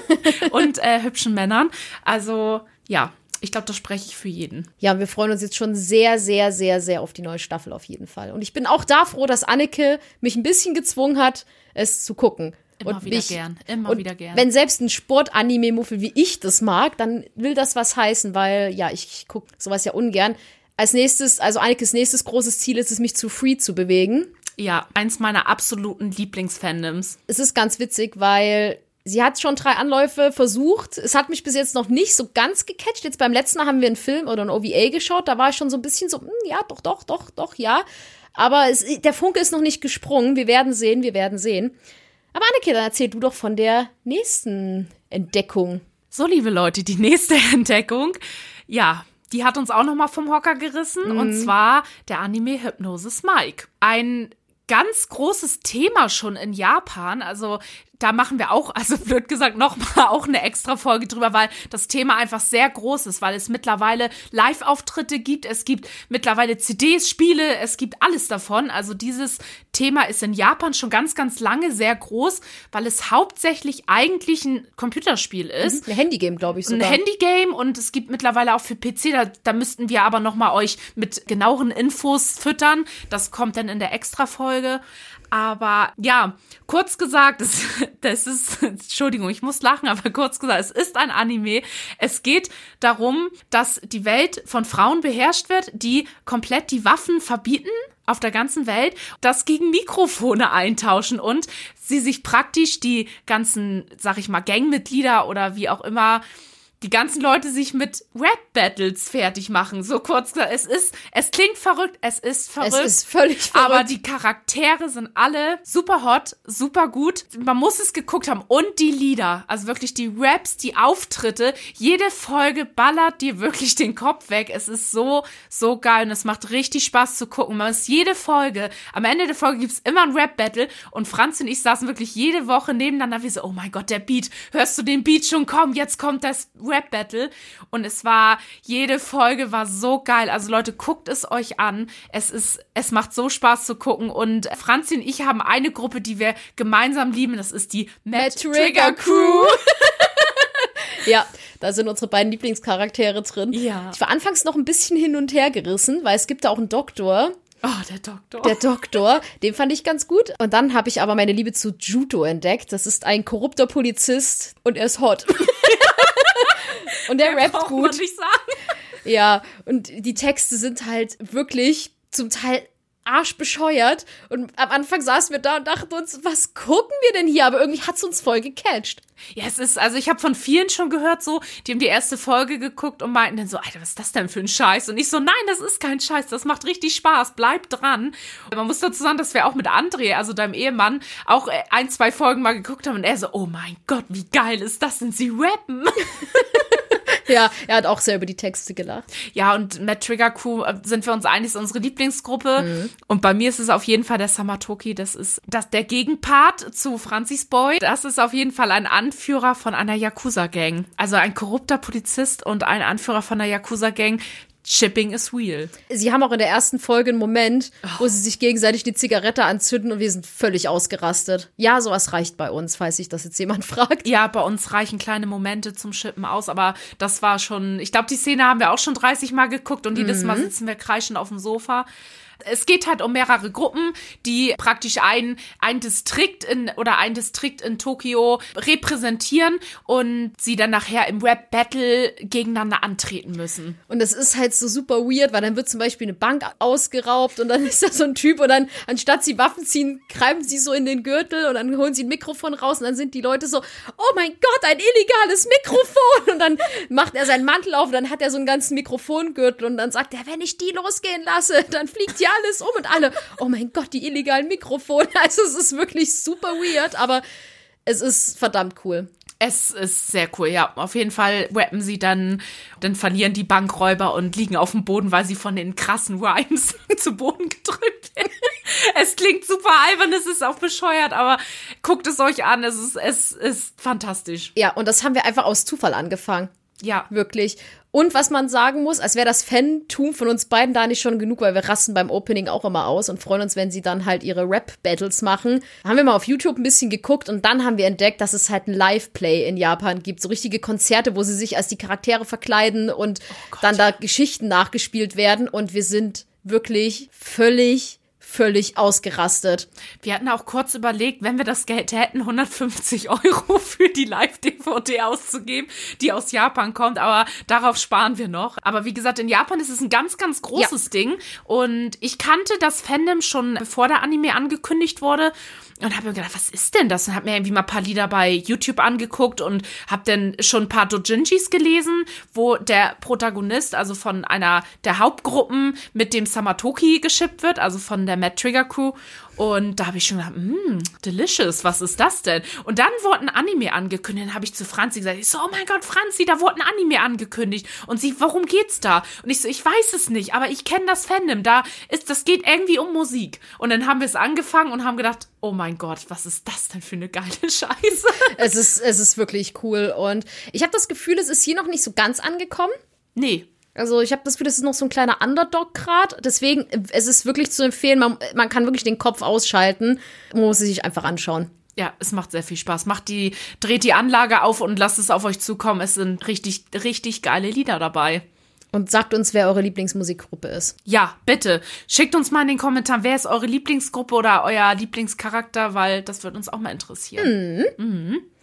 [laughs] und äh, hübschen Männern. Also ja, ich glaube, das spreche ich für jeden. Ja, wir freuen uns jetzt schon sehr, sehr, sehr, sehr auf die neue Staffel auf jeden Fall. Und ich bin auch da froh, dass Anneke mich ein bisschen gezwungen hat, es zu gucken. Immer und wieder mich, gern, immer und wieder gern. Wenn selbst ein Sport-Anime-Muffel wie ich das mag, dann will das was heißen, weil ja, ich, ich gucke sowas ja ungern. Als nächstes, also Annekes nächstes großes Ziel ist es, mich zu Free zu bewegen. Ja, eins meiner absoluten Lieblingsfandoms. Es ist ganz witzig, weil sie hat schon drei Anläufe versucht. Es hat mich bis jetzt noch nicht so ganz gecatcht. Jetzt beim letzten Mal haben wir einen Film oder ein OVA geschaut. Da war ich schon so ein bisschen so, hm, ja, doch, doch, doch, doch, ja. Aber es, der Funke ist noch nicht gesprungen. Wir werden sehen, wir werden sehen. Aber Anneke, dann erzähl du doch von der nächsten Entdeckung. So, liebe Leute, die nächste [laughs] Entdeckung, ja, die hat uns auch noch mal vom Hocker gerissen und zwar der Anime Hypnosis Mike. Ein ganz großes Thema schon in Japan, also da machen wir auch, also blöd gesagt, noch mal auch eine extra Folge drüber, weil das Thema einfach sehr groß ist, weil es mittlerweile Live-Auftritte gibt, es gibt mittlerweile CDs, Spiele, es gibt alles davon. Also dieses Thema ist in Japan schon ganz, ganz lange sehr groß, weil es hauptsächlich eigentlich ein Computerspiel ist Ein Handygame, glaube ich ein sogar. Handygame und es gibt mittlerweile auch für PC, da, da müssten wir aber noch mal euch mit genaueren Infos füttern. Das kommt dann in der Extra-Folge. Aber ja, kurz gesagt, das, [laughs] das ist, Entschuldigung, ich muss lachen, aber kurz gesagt, es ist ein Anime. Es geht darum, dass die Welt von Frauen beherrscht wird, die komplett die Waffen verbieten auf der ganzen Welt, das gegen Mikrofone eintauschen und sie sich praktisch die ganzen, sag ich mal, Gangmitglieder oder wie auch immer die ganzen Leute sich mit Rap-Battles fertig machen. So kurz gesagt, es ist, es klingt verrückt, es ist verrückt. es ist völlig verrückt. Aber die Charaktere sind alle super hot, super gut. Man muss es geguckt haben. Und die Lieder, also wirklich die Raps, die Auftritte. Jede Folge ballert dir wirklich den Kopf weg. Es ist so, so geil und es macht richtig Spaß zu gucken. Man ist jede Folge, am Ende der Folge gibt's immer ein Rap-Battle und Franz und ich saßen wirklich jede Woche nebeneinander wie so, oh mein Gott, der Beat, hörst du den Beat schon? Komm, jetzt kommt das Rap-Battle. Und es war, jede Folge war so geil. Also Leute, guckt es euch an. Es ist, es macht so Spaß zu gucken. Und Franzi und ich haben eine Gruppe, die wir gemeinsam lieben. Das ist die Mad, Trigger Crew. [laughs] Ja, da sind unsere beiden Lieblingscharaktere drin. Ja. Ich war anfangs noch ein bisschen hin und her gerissen, weil es gibt da auch einen Doktor, Oh, der Doktor. der Doktor, den fand ich ganz gut. Und dann habe ich aber meine Liebe zu Juto entdeckt. Das ist ein korrupter Polizist und er ist hot. [laughs] und er rappt Braucht man gut. nicht sagen. Ja, und die Texte sind halt wirklich zum Teil arschbescheuert. Und am Anfang saßen wir da und dachten uns, was gucken wir denn hier? Aber irgendwie hat's uns voll gecatcht. Ja, es ist, also ich habe von vielen schon gehört, so, die haben die erste Folge geguckt und meinten dann so, Alter, was ist das denn für ein Scheiß? Und ich so, nein, das ist kein Scheiß, das macht richtig Spaß, bleib dran. Man muss dazu sagen, dass wir auch mit André, also deinem Ehemann, auch äh, ein, zwei Folgen mal geguckt haben und er so, oh mein Gott, wie geil ist das denn, sie rappen. [laughs] [laughs] Ja, er hat auch sehr über die Texte gelacht. Ja, und Mad Trigger Crew äh, sind wir uns einig, ist unsere Lieblingsgruppe. Und bei mir ist es auf jeden Fall der Samatoki. Das ist das, der Gegenpart zu Francis Boy. Das ist auf jeden Fall ein Anführer von einer Yakuza-Gang. Also ein korrupter Polizist und ein Anführer von einer Yakuza-Gang. Shipping is real. Sie haben auch in der ersten Folge einen Moment, wo sie sich gegenseitig die Zigarette anzünden und wir sind völlig ausgerastet. Ja, sowas reicht bei uns, falls sich das jetzt jemand [laughs] fragt. Ja, bei uns reichen kleine Momente zum Shippen aus, aber das war schon, ich glaube, die Szene haben wir auch schon 30 Mal geguckt und jedes Mal sitzen wir kreischend auf dem Sofa. Es geht halt um mehrere Gruppen, die praktisch ein, ein Distrikt in oder ein Distrikt in Tokio repräsentieren und sie dann nachher im Rap-Battle gegeneinander antreten müssen. Und das ist halt so super weird, weil dann wird zum Beispiel eine Bank ausgeraubt und dann [laughs] ist da so ein Typ und dann, anstatt sie Waffen ziehen, greifen sie so in den Gürtel und dann holen sie ein Mikrofon raus und dann sind die Leute so, oh mein Gott, ein illegales Mikrofon! Und dann macht er seinen Mantel auf und dann hat er so einen ganzen Mikrofongürtel und dann sagt er, wenn ich die losgehen lasse, dann fliegt ja alles um und alle, oh mein Gott, die illegalen Mikrofone. [laughs] Also es ist wirklich super weird, aber es ist verdammt cool. Es ist sehr cool, ja. Auf jeden Fall rappen sie dann, dann verlieren die Bankräuber und liegen auf dem Boden, weil sie von den krassen Rhymes [laughs] zu Boden gedrückt werden. Es klingt super albern, es ist auch bescheuert, aber guckt es euch an, es ist, es ist fantastisch. Ja, und das haben wir einfach aus Zufall angefangen. Ja. Wirklich. Und was man sagen muss, als wäre das Fantum von uns beiden da nicht schon genug, weil wir rasten beim Opening auch immer aus und freuen uns, wenn sie dann halt ihre Rap-Battles machen. Haben wir mal auf YouTube ein bisschen geguckt und dann haben wir entdeckt, dass es halt ein Live-Play in Japan gibt. So richtige Konzerte, wo sie sich als die Charaktere verkleiden und Oh dann da Geschichten nachgespielt werden. Und wir sind wirklich völlig völlig ausgerastet. Wir hatten auch kurz überlegt, wenn wir das Geld hätten, 150 Euro [laughs] für die Live-DVD auszugeben, die aus Japan kommt, aber darauf sparen wir noch. Aber wie gesagt, in Japan ist es ein ganz, ganz großes Ding und ich kannte das Fandom schon, bevor der Anime angekündigt wurde und habe mir gedacht, was ist denn das? Und habe mir irgendwie mal ein paar Lieder bei YouTube angeguckt und habe dann schon ein paar Dojinjis gelesen, wo der Protagonist, also von einer der Hauptgruppen mit dem Samatoki geschippt wird, also von der Mad Trigger Crew. Und da habe ich schon gedacht, mmm, delicious, was ist das denn? Und dann wurde ein Anime angekündigt. Dann habe ich zu Franzi gesagt, ich so, oh mein Gott, Franzi, da wurde ein Anime angekündigt. Und sie, warum geht's da? Und ich so, ich weiß es nicht, aber ich kenne das Fandom. Da ist, das geht irgendwie um Musik. Und dann haben wir es angefangen und haben gedacht, oh mein Gott, was ist das denn für eine geile [laughs] Scheiße? Es ist, es ist wirklich cool. Und ich habe das Gefühl, es ist hier noch nicht so ganz angekommen. Nee, Also ich habe das Gefühl, das ist noch so ein kleiner Underdog grad. Deswegen, es ist wirklich zu empfehlen, man, man kann wirklich den Kopf ausschalten. Man muss es sich einfach anschauen. Ja, es macht sehr viel Spaß. Macht die, dreht die Anlage auf und lasst es auf euch zukommen. Es sind richtig, richtig geile Lieder dabei. Und sagt uns, wer eure Lieblingsmusikgruppe ist. Ja, bitte. Schickt uns mal in den Kommentaren, wer ist eure Lieblingsgruppe oder euer Lieblingscharakter, weil das wird uns auch mal interessieren.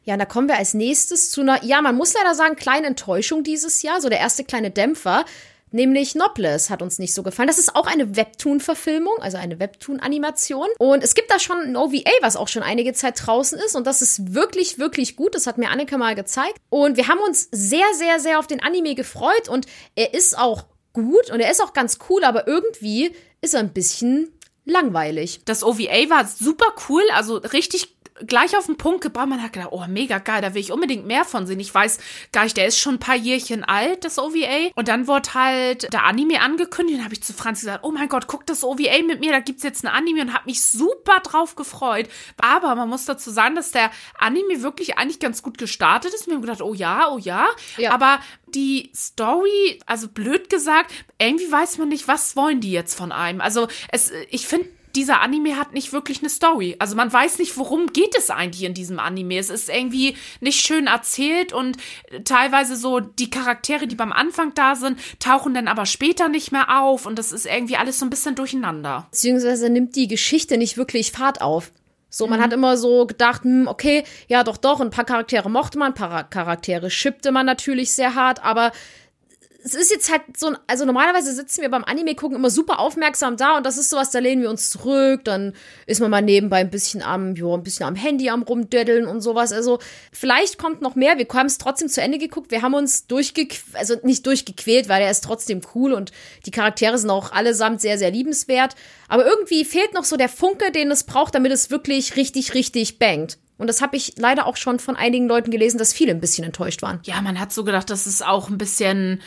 Ja, und da kommen wir als nächstes zu einer, ja, man muss leider sagen, kleine Enttäuschung dieses Jahr. So der erste kleine Dämpfer. Nämlich Nobles hat uns nicht so gefallen. Das ist auch eine Webtoon-Verfilmung, also eine Webtoon-Animation. Und es gibt da schon ein OVA, was auch schon einige Zeit draußen ist. Und das ist wirklich, wirklich gut. Das hat mir Annika mal gezeigt. Und wir haben uns sehr, sehr, sehr auf den Anime gefreut. Und er ist auch gut und er ist auch ganz cool, aber irgendwie ist er ein bisschen langweilig. Das OVA war super cool, also richtig gleich auf den Punkt gebracht. Man hat gedacht, oh, mega geil, da will ich unbedingt mehr von sehen. Ich weiß gar nicht, der ist schon ein paar Jährchen alt, das OVA. Und dann wurde halt der Anime angekündigt. Dann habe ich zu Franz gesagt, oh mein Gott, guck das OVA mit mir, da gibt's jetzt ein Anime und habe mich super drauf gefreut. Aber man muss dazu sagen, dass der Anime wirklich eigentlich ganz gut gestartet ist. Wir haben gedacht, oh ja, oh ja. Ja. Aber die Story, also blöd gesagt, irgendwie weiß man nicht, was wollen die jetzt von einem. Also es, ich finde, dieser Anime hat nicht wirklich eine Story. Also man weiß nicht, worum geht es eigentlich in diesem Anime. Es ist irgendwie nicht schön erzählt und teilweise so die Charaktere, die beim Anfang da sind, tauchen dann aber später nicht mehr auf und das ist irgendwie alles so ein bisschen durcheinander. beziehungsweise nimmt die Geschichte nicht wirklich Fahrt auf. So, man hat immer so gedacht, hm, okay, ja, doch, doch, ein paar Charaktere mochte man, ein paar Charaktere schippte man natürlich sehr hart, aber es ist jetzt halt so, ein- also normalerweise sitzen wir beim Anime gucken immer super aufmerksam da und das ist sowas, da lehnen wir uns zurück, dann ist man mal nebenbei ein bisschen am, jo, ein bisschen am Handy am rumdödeln und sowas. Also vielleicht kommt noch mehr. Wir haben es trotzdem zu Ende geguckt. Wir haben uns durchgequält, also nicht durchgequält, weil er ist trotzdem cool und die Charaktere sind auch allesamt sehr, sehr liebenswert. Aber irgendwie fehlt noch so der Funke, den es braucht, damit es wirklich richtig, richtig bangt. Und das habe ich leider auch schon von einigen Leuten gelesen, dass viele ein bisschen enttäuscht waren. Ja, man hat so gedacht, das ist auch ein bisschen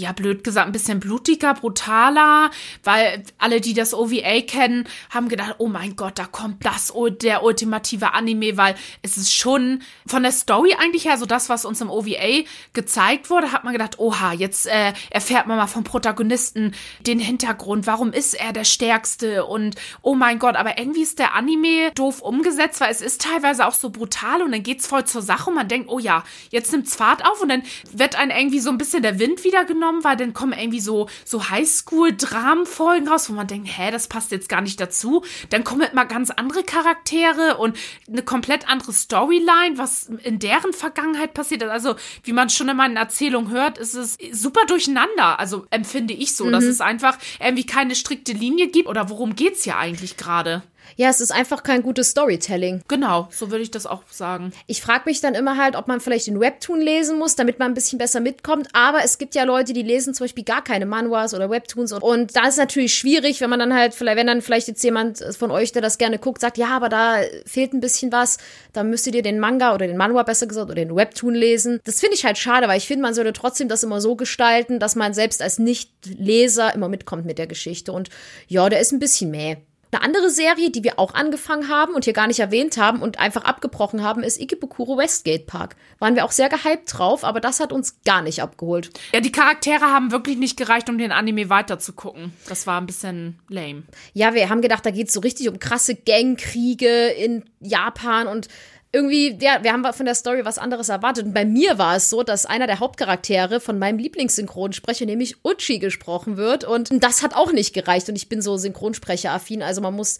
ja, blöd gesagt, ein bisschen blutiger, brutaler, weil alle, die das OVA kennen, haben gedacht, oh mein Gott, da kommt das, der ultimative Anime, weil es ist schon von der Story eigentlich her, so das, was uns im OVA gezeigt wurde, hat man gedacht, oha, jetzt äh, erfährt man mal vom Protagonisten den Hintergrund, warum ist er der Stärkste? Und oh mein Gott, aber irgendwie ist der Anime doof umgesetzt, weil es ist teilweise auch so brutal und dann geht's voll zur Sache und man denkt, oh ja, jetzt nimmt's Fahrt auf und dann wird einem irgendwie so ein bisschen der Wind wieder genommen, weil dann kommen irgendwie so, so Highschool-Dramenfolgen raus, wo man denkt, hä, das passt jetzt gar nicht dazu. Dann kommen halt mal ganz andere Charaktere und eine komplett andere Storyline, was in deren Vergangenheit passiert ist. Also, wie man schon in meinen Erzählungen hört, ist es super durcheinander. Also, empfinde ich so, mhm. dass es einfach irgendwie keine strikte Linie gibt. Oder worum geht's hier eigentlich gerade? Ja, es ist einfach kein gutes Storytelling. Genau, so würde ich das auch sagen. Ich frage mich dann immer halt, ob man vielleicht den Webtoon lesen muss, damit man ein bisschen besser mitkommt. Aber es gibt ja Leute, die lesen zum Beispiel gar keine Manuas oder Webtoons. Und da ist natürlich schwierig, wenn man dann halt, vielleicht, wenn dann vielleicht jetzt jemand von euch, der das gerne guckt, sagt, ja, aber da fehlt ein bisschen was, dann müsstet ihr den Manga oder den Manua besser gesagt oder den Webtoon lesen. Das finde ich halt schade, weil ich finde, man sollte trotzdem das immer so gestalten, dass man selbst als Nicht-Leser immer mitkommt mit der Geschichte. Und ja, der ist ein bisschen mäh. Eine andere Serie, die wir auch angefangen haben und hier gar nicht erwähnt haben und einfach abgebrochen haben, ist Ikebukuro Westgate Park. Waren wir auch sehr gehypt drauf, aber das hat uns gar nicht abgeholt. Ja, die Charaktere haben wirklich nicht gereicht, um den Anime weiterzugucken. Das war ein bisschen lame. Ja, wir haben gedacht, da geht es so richtig um krasse Gangkriege in Japan und irgendwie, ja, wir haben von der Story was anderes erwartet. Und bei mir war es so, dass einer der Hauptcharaktere von meinem Lieblingssynchronsprecher, nämlich Uchi, gesprochen wird. Und das hat auch nicht gereicht. Und ich bin so Synchronsprecher-affin. Also man muss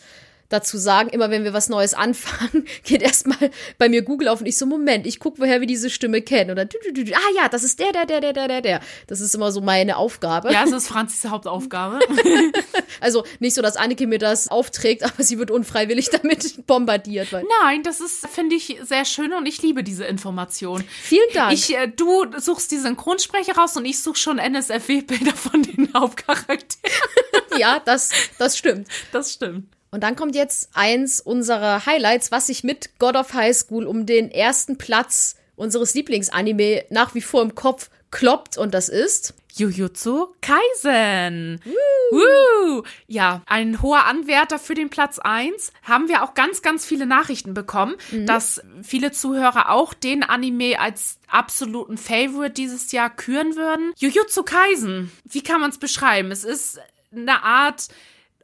dazu sagen, immer wenn wir was Neues anfangen, [laughs] geht erstmal bei mir Google auf und ich so, Moment, ich gucke, woher wir diese Stimme kennen. Oder, ah ja, das ist der, der, der, der, der, der, der. Das ist immer so meine Aufgabe. Ja, das ist [laughs] Franzis Hauptaufgabe. [laughs] also nicht so, dass Annike mir das aufträgt, aber sie wird unfreiwillig damit bombardiert. Weil Nein, das ist, finde ich, sehr schön und ich liebe diese Information. Vielen Dank. Ich, äh, du suchst die Synchronsprecher raus und ich suche schon NSFW-Bilder von den Hauptcharakteren. ja, das, das stimmt. Das stimmt. Und dann kommt jetzt eins unserer Highlights, was sich mit God of High School um den ersten Platz unseres Lieblingsanime nach wie vor im Kopf kloppt und das ist Jujutsu Kaisen. Woo. Woo. Ja, ein hoher Anwärter für den Platz 1. Haben wir auch ganz, ganz viele Nachrichten bekommen, mhm. dass viele Zuhörer auch den Anime als absoluten Favorite dieses Jahr küren würden. Jujutsu Kaisen. Wie kann man es beschreiben? Es ist eine Art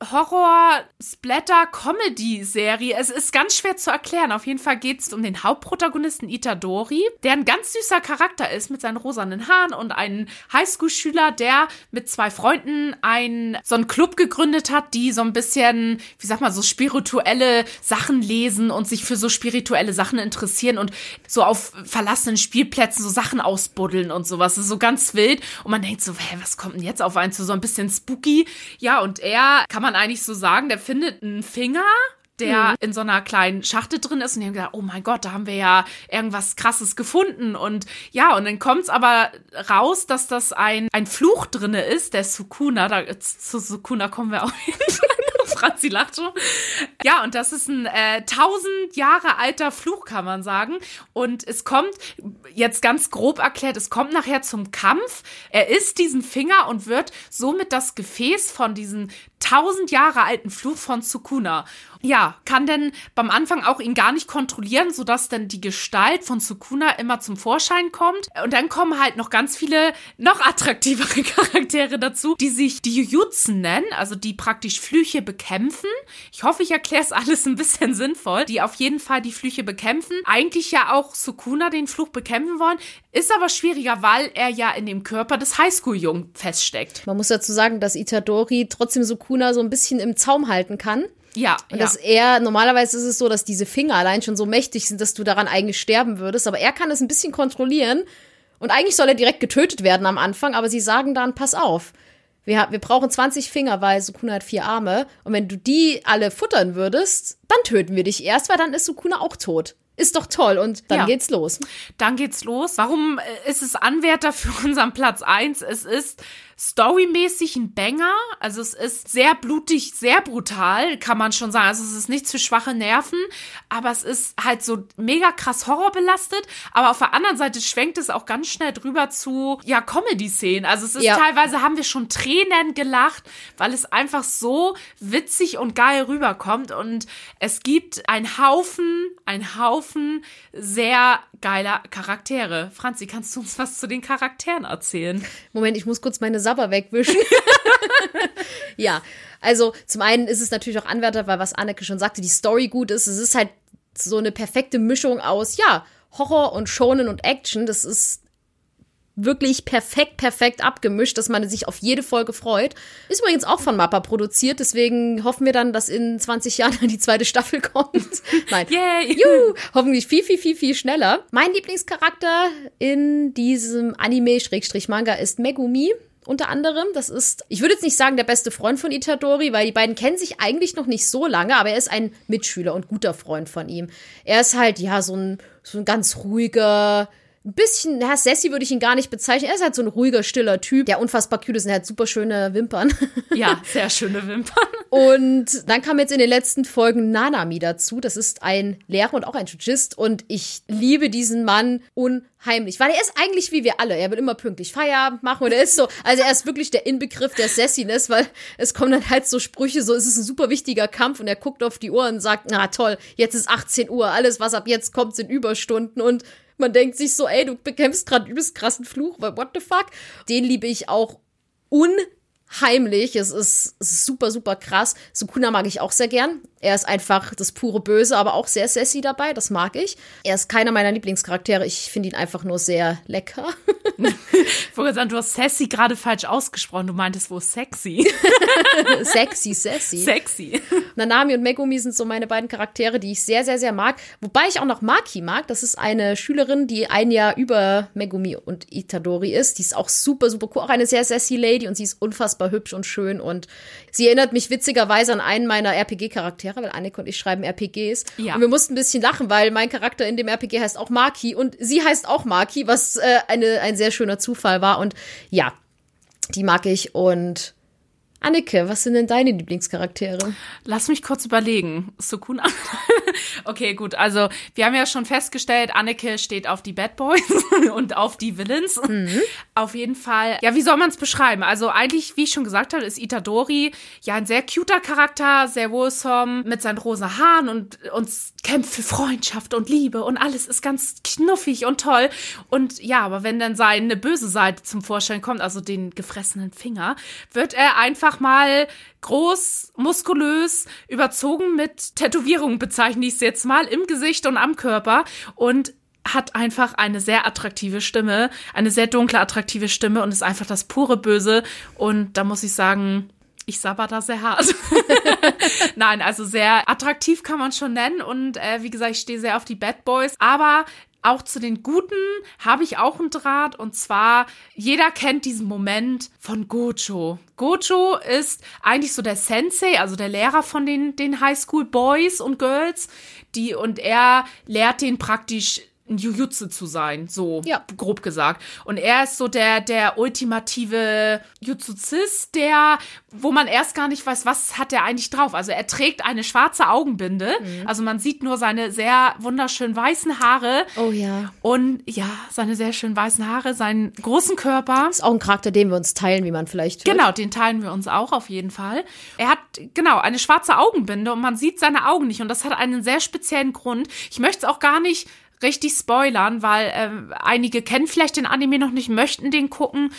Horror-Splatter-Comedy-Serie. Es ist ganz schwer zu erklären. Auf jeden Fall geht es um den Hauptprotagonisten Itadori, der ein ganz süßer Charakter ist mit seinen rosanen Haaren und einen Highschool-Schüler, der mit zwei Freunden ein, so einen Club gegründet hat, die so ein bisschen, wie sag mal, so spirituelle Sachen lesen und sich für so spirituelle Sachen interessieren und so auf verlassenen Spielplätzen so Sachen ausbuddeln und sowas. Das ist so ganz wild. Und man denkt so, hä, was kommt denn jetzt auf einen zu? So ein bisschen spooky. Ja, und er kann man man eigentlich so sagen, der findet einen Finger der mhm. in so einer kleinen Schachtel drin ist und die haben gedacht, oh mein Gott, da haben wir ja irgendwas krasses gefunden und ja, und dann kommt es aber raus, dass das ein, ein Fluch drinne ist, der Sukuna, da, zu Sukuna kommen wir auch [laughs] hin. Franzi lacht schon. Ja, und das ist ein äh, 1000 Jahre alter Fluch, kann man sagen. Und es kommt, jetzt ganz grob erklärt, es kommt nachher zum Kampf. Er isst diesen Finger und wird somit das Gefäß von diesen 1000 Jahre alten Fluch von Sukuna. Ja, kann denn beim Anfang auch ihn gar nicht kontrollieren, sodass dann die Gestalt von Sukuna immer zum Vorschein kommt. Und dann kommen halt noch ganz viele noch attraktivere [laughs] Charaktere dazu, die sich die Jujutsen nennen, also die praktisch Flüche bekämpfen. Ich hoffe, ich erkläre es alles ein bisschen sinnvoll. Die auf jeden Fall die Flüche bekämpfen. Eigentlich ja auch Sukuna den Fluch bekämpfen wollen. Ist aber schwieriger, weil er ja in dem Körper des Highschool-Jungen feststeckt. Man muss dazu sagen, dass Itadori trotzdem Sukuna so ein bisschen im Zaum halten kann. Ja. Und ja. dass er, normalerweise ist es so, dass diese Finger allein schon so mächtig sind, dass du daran eigentlich sterben würdest. Aber er kann es ein bisschen kontrollieren. Und eigentlich soll er direkt getötet werden am Anfang, aber sie sagen dann, pass auf. Wir, wir brauchen 20 Finger, weil Sukuna hat vier Arme. Und wenn du die alle futtern würdest, dann töten wir dich erst, weil dann ist Sukuna auch tot. ist doch toll. Und dann Ja. geht's los. Dann geht's los. Warum äh, ist es Anwärter für [laughs] unseren Platz 1? Es ist storymäßig ein Banger. Also es ist sehr blutig, sehr brutal, kann man schon sagen. Also es ist nichts für schwache Nerven, aber es ist halt so mega krass horrorbelastet. Aber auf der anderen Seite schwenkt es auch ganz schnell drüber zu, ja, Comedy-Szenen. Also es ist Ja. teilweise haben wir schon Tränen gelacht, weil es einfach so witzig und geil rüberkommt. Und es gibt einen Haufen, einen Haufen sehr geiler Charaktere. Franzi, kannst du uns was zu den Charakteren erzählen? Moment, ich muss kurz meine Sabber wegwischen. [laughs] ja, also zum einen ist es natürlich auch Anwärter, weil was Anneke schon sagte, die Story gut ist. Es ist halt so eine perfekte Mischung aus, ja, Horror und Shonen und Action. Das ist wirklich perfekt, perfekt abgemischt, dass man sich auf jede Folge freut. Ist übrigens auch von Mappa produziert, deswegen hoffen wir dann, dass in 20 Jahren die zweite Staffel [laughs] kommt. Nein. Yay! Juhu, hoffentlich viel, viel, viel, viel schneller. Mein Lieblingscharakter in diesem Anime-Manga ist Megumi. Unter anderem, das ist, ich würde jetzt nicht sagen der beste Freund von Itadori, weil die beiden kennen sich eigentlich noch nicht so lange, aber er ist ein Mitschüler und guter Freund von ihm. Er ist halt, ja, so ein, so ein ganz ruhiger, ein bisschen, ja, Sassy würde ich ihn gar nicht bezeichnen. Er ist halt so ein ruhiger, stiller Typ, der unfassbar cute ist und er hat super schöne Wimpern. [laughs] Ja, sehr schöne Wimpern. Und dann kam jetzt in den letzten Folgen Nanami dazu. Das ist ein Lehrer und auch ein Jujist. Und ich liebe diesen Mann unheimlich. Weil er ist eigentlich wie wir alle. Er will immer pünktlich Feierabend machen. Und er ist so, also er ist wirklich der Inbegriff der Sassiness, weil es kommen dann halt so Sprüche, so es ist ein super wichtiger Kampf. Und er guckt auf die Uhr und sagt, na toll, jetzt ist 18 Uhr. Alles, was ab jetzt kommt, sind Überstunden. Und man denkt sich so, ey, du bekämpfst gerade übelst krassen Fluch, weil what the fuck? Den liebe ich auch unheimlich. Es ist, es ist super, super krass. Sukuna mag ich auch sehr gern. Er ist einfach das pure Böse, aber auch sehr sassy dabei. Das mag ich. Er ist keiner meiner Lieblingscharaktere. Ich finde ihn einfach nur sehr lecker. Ich [laughs] wollte sagen, du hast Sassy gerade falsch ausgesprochen. Du meintest wohl sexy. [laughs] Sexy, sassy. sexy. Nanami und Megumi sind so meine beiden Charaktere, die ich sehr, sehr, sehr mag. Wobei ich auch noch Maki mag. Das ist eine Schülerin, die ein Jahr über Megumi und Itadori ist. Die ist auch super, super cool. Auch eine sehr sassy Lady und sie ist unfassbar hübsch und schön. Und sie erinnert mich witzigerweise an einen meiner RPG-Charaktere, weil Annika und ich schreiben RPGs. Ja. Und wir mussten ein bisschen lachen, weil mein Charakter in dem RPG heißt auch Maki und sie heißt auch Maki, was äh, eine, ein sehr schöner Zufall war. Und ja, die mag ich. Und Annike, was sind denn deine Lieblingscharaktere? Lass mich kurz überlegen. Sukuna. [laughs] okay, gut. Also, wir haben ja schon festgestellt, Anneke steht auf die Bad Boys [laughs] und auf die Villains. Auf jeden Fall. Ja, wie soll man es beschreiben? Also, eigentlich, wie ich schon gesagt habe, ist Itadori ja ein sehr cuter Charakter, sehr wholesome, mit seinen rosa Haaren und, und kämpft für Freundschaft und Liebe und alles ist ganz knuffig und toll. Und ja, aber wenn dann seine böse Seite zum Vorschein kommt, also den gefressenen Finger, wird er einfach mal groß, muskulös, überzogen mit Tätowierungen, bezeichne ich es jetzt mal, im Gesicht und am Körper und hat einfach eine sehr attraktive Stimme, eine sehr dunkle, attraktive Stimme und ist einfach das pure Böse. Und da muss ich sagen, ich sabber da sehr hart. [laughs] Nein, also sehr attraktiv kann man schon nennen. Und äh, wie gesagt, ich stehe sehr auf die Bad Boys. Aber auch zu den Guten habe ich auch einen Draht. Und zwar, jeder kennt diesen Moment von Gojo. Gojo ist eigentlich so der Sensei, also der Lehrer von den, den Highschool Boys und Girls. Die, und er lehrt den praktisch ein Jujutsu zu sein, so Ja. grob gesagt. Und er ist so der, der ultimative Jujuzist, der, wo man erst gar nicht weiß, was hat er eigentlich drauf. Also er trägt eine schwarze Augenbinde. Also man sieht nur seine sehr wunderschön weißen Haare. Oh ja. Und ja, seine sehr schön weißen Haare, seinen großen Körper. Ist auch ein Charakter, den wir uns teilen, wie man vielleicht hört. Genau, den teilen wir uns auch auf jeden Fall. Er hat, genau, eine schwarze Augenbinde und man sieht seine Augen nicht. Und das hat einen sehr speziellen Grund. Ich möchte es auch gar nicht richtig spoilern, weil ähm, einige kennen vielleicht den Anime noch nicht, möchten den gucken.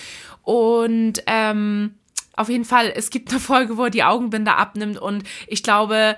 Und ähm, auf jeden Fall, es gibt eine Folge, wo er die Augenbinde abnimmt. Und ich glaube,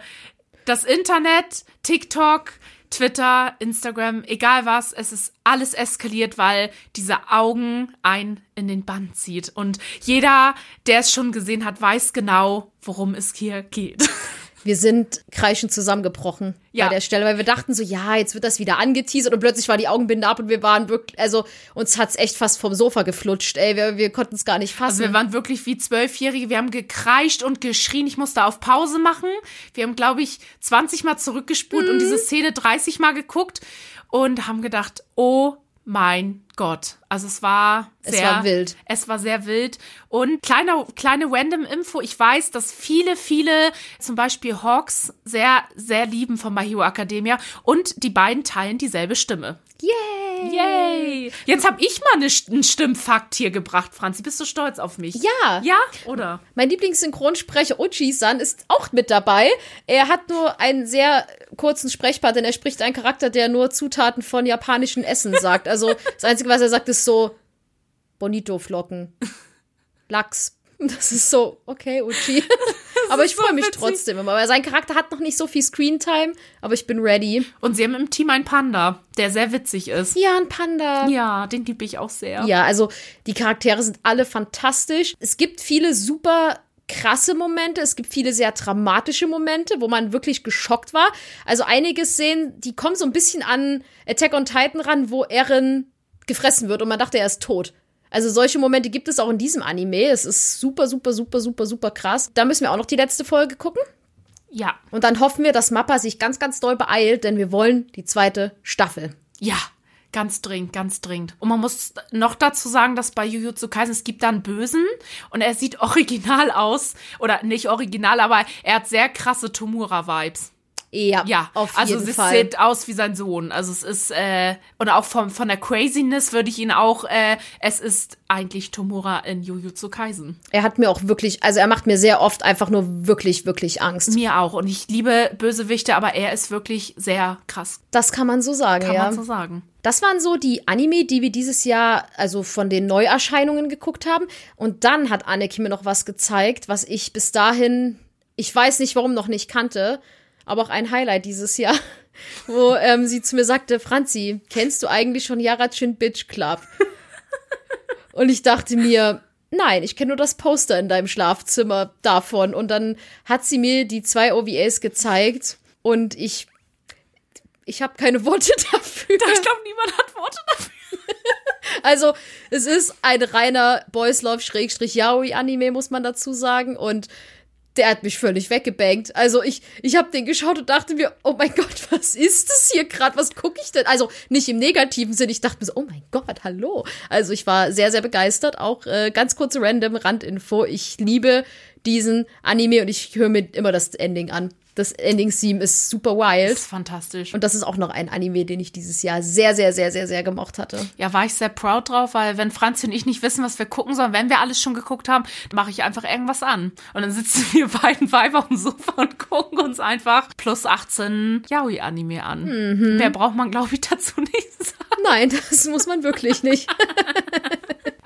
das Internet, TikTok, Twitter, Instagram, egal was, es ist alles eskaliert, weil diese Augen ein in den Bann zieht. Und jeder, der es schon gesehen hat, weiß genau, worum es hier geht. [laughs] Wir sind kreischend zusammengebrochen Ja. bei der Stelle, weil wir dachten so, ja, jetzt wird das wieder angeteasert und plötzlich war die Augenbinde ab und wir waren wirklich, also uns hat's echt fast vom Sofa geflutscht, ey, wir, wir konnten es gar nicht fassen. Also wir waren wirklich wie Zwölfjährige. Wir haben gekreischt und geschrien. Ich musste auf Pause machen. Wir haben, glaube ich, 20 Mal zurückgespult und Mhm. diese Szene 30 Mal geguckt und haben gedacht, oh mein Gott. Also es war Es sehr war wild. Es war sehr wild. Und kleine, kleine random Info. Ich weiß, dass viele, viele, zum Beispiel Hawks, sehr, sehr lieben von My Hero Academia. Und die beiden teilen dieselbe Stimme. Yay! Yay! Jetzt habe ich mal eine, einen Stimmfakt hier gebracht, Franzi. Bist du stolz auf mich? Ja. Ja? Oder? Mein Lieblingssynchronsprecher Uchi-san ist auch mit dabei. Er hat nur einen sehr kurzen Sprechpart, denn er spricht einen Charakter, der nur Zutaten von japanischen Essen sagt. Also [laughs] das Einzige, was er sagt, ist so Bonito-Flocken, Lachs. [laughs] Das ist so, okay, Uchi. [laughs] [laughs] aber ich so freue mich witzig. trotzdem immer, weil sein Charakter hat noch nicht so viel Screentime, aber ich bin ready. Und sie haben im Team einen Panda, der sehr witzig ist. Ja, ein Panda. Ja, den liebe ich auch sehr. Ja, also die Charaktere sind alle fantastisch. Es gibt viele super krasse Momente, es gibt viele sehr dramatische Momente, wo man wirklich geschockt war. Also einige Szenen, die kommen so ein bisschen an Attack on Titan ran, wo Eren gefressen wird und man dachte, er ist tot. Also solche Momente gibt es auch in diesem Anime. Es ist super, super, super, super, super krass. Da müssen wir auch noch die letzte Folge gucken. Ja. Und dann hoffen wir, dass Mappa sich ganz, ganz doll beeilt, denn wir wollen die zweite Staffel. Ja. Ganz dringend, ganz dringend. Und man muss noch dazu sagen, dass bei Jujutsu Kaisen, es gibt da einen Bösen und er sieht [laughs] original aus. Oder nicht original, aber er hat sehr krasse Tomura-Vibes. Ja, Ja, auf also jeden es Fall. sieht aus wie sein Sohn. Also es ist, äh, und auch vom, von der Craziness würde ich ihn auch, äh, es ist eigentlich Tomura in Jujutsu Kaisen. Er hat mir auch wirklich, also er macht mir sehr oft einfach nur wirklich, wirklich Angst. Mir auch. Und ich liebe Bösewichte, aber er ist wirklich sehr krass. Das kann man so sagen, Kann ja. man so sagen. Das waren so die Anime, die wir dieses Jahr, also von den Neuerscheinungen geguckt haben. Und dann hat Anneke mir noch was gezeigt, was ich bis dahin, ich weiß nicht warum noch nicht kannte, aber auch ein Highlight dieses Jahr, [laughs] wo ähm, sie zu mir sagte, Franzi, kennst du eigentlich schon Yarachin Bitch Club? Und ich dachte mir, nein, ich kenne nur das Poster in deinem Schlafzimmer davon. Und dann hat sie mir die zwei OVAs gezeigt und ich, ich habe keine Worte [laughs] dafür. Ich glaube, niemand hat Worte dafür. Also, es ist ein reiner Boys Love Schrägstrich Yaoi Anime, muss man dazu sagen. Und der hat mich völlig weggebankt. Also, ich, ich habe den geschaut und dachte mir, oh mein Gott, [laughs] was ist das hier gerade? Was gucke ich denn? Also, nicht im negativen Sinn. Ich dachte mir so, oh mein Gott, hallo. Also, ich war sehr, sehr begeistert. Auch äh, ganz kurze random Randinfo. Ich liebe diesen Anime und ich höre mir immer das Ending an. Das Ending-Theme ist super Das wild. ist fantastisch. Und das ist auch noch ein Anime, den ich dieses Jahr sehr, sehr, sehr, sehr, sehr gemocht hatte. Ja, war ich sehr proud drauf, weil wenn Franzi und ich nicht wissen, was wir gucken sollen, wenn wir alles schon geguckt haben, mache ich einfach irgendwas an. Und dann sitzen [laughs] wir beiden Weiber auf dem Sofa und gucken uns einfach plus 18 Yaoi-Anime an. Mhm. Mehr braucht man, glaube ich, dazu nicht [laughs] sagen. Nein, das muss man wirklich nicht. [laughs]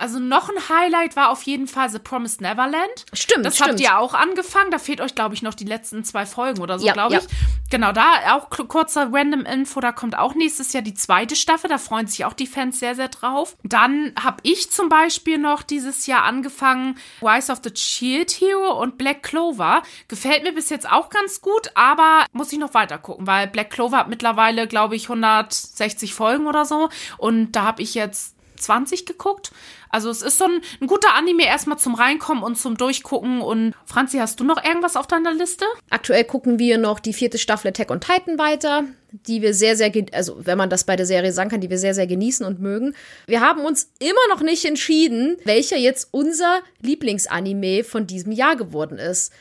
Also noch ein Highlight war auf jeden Fall The Promised Neverland. Stimmt, Das stimmt. habt ihr auch angefangen. Da fehlt euch, glaube ich, noch die letzten zwei Folgen oder so, Ja, glaube ja. ich. Genau, da auch kurzer random Info, da kommt auch nächstes Jahr die zweite Staffel. Da freuen sich auch die Fans sehr, sehr drauf. Dann habe ich zum Beispiel noch dieses Jahr angefangen Rise of the Shield Hero und Black Clover. Gefällt mir bis jetzt auch ganz gut, aber muss ich noch weiter gucken, weil Black Clover hat mittlerweile, glaube ich, 160 Folgen oder so. Und da habe ich jetzt 20 geguckt. Also es ist so ein, ein guter Anime erstmal zum Reinkommen und zum Durchgucken. Und Franzi, hast du noch irgendwas auf deiner Liste? Aktuell gucken wir noch die vierte Staffel Attack on Titan weiter, die wir sehr, sehr, also wenn man das bei der Serie sagen kann, die wir sehr, sehr genießen und mögen. Wir haben uns immer noch nicht entschieden, welcher jetzt unser Lieblingsanime von diesem Jahr geworden ist.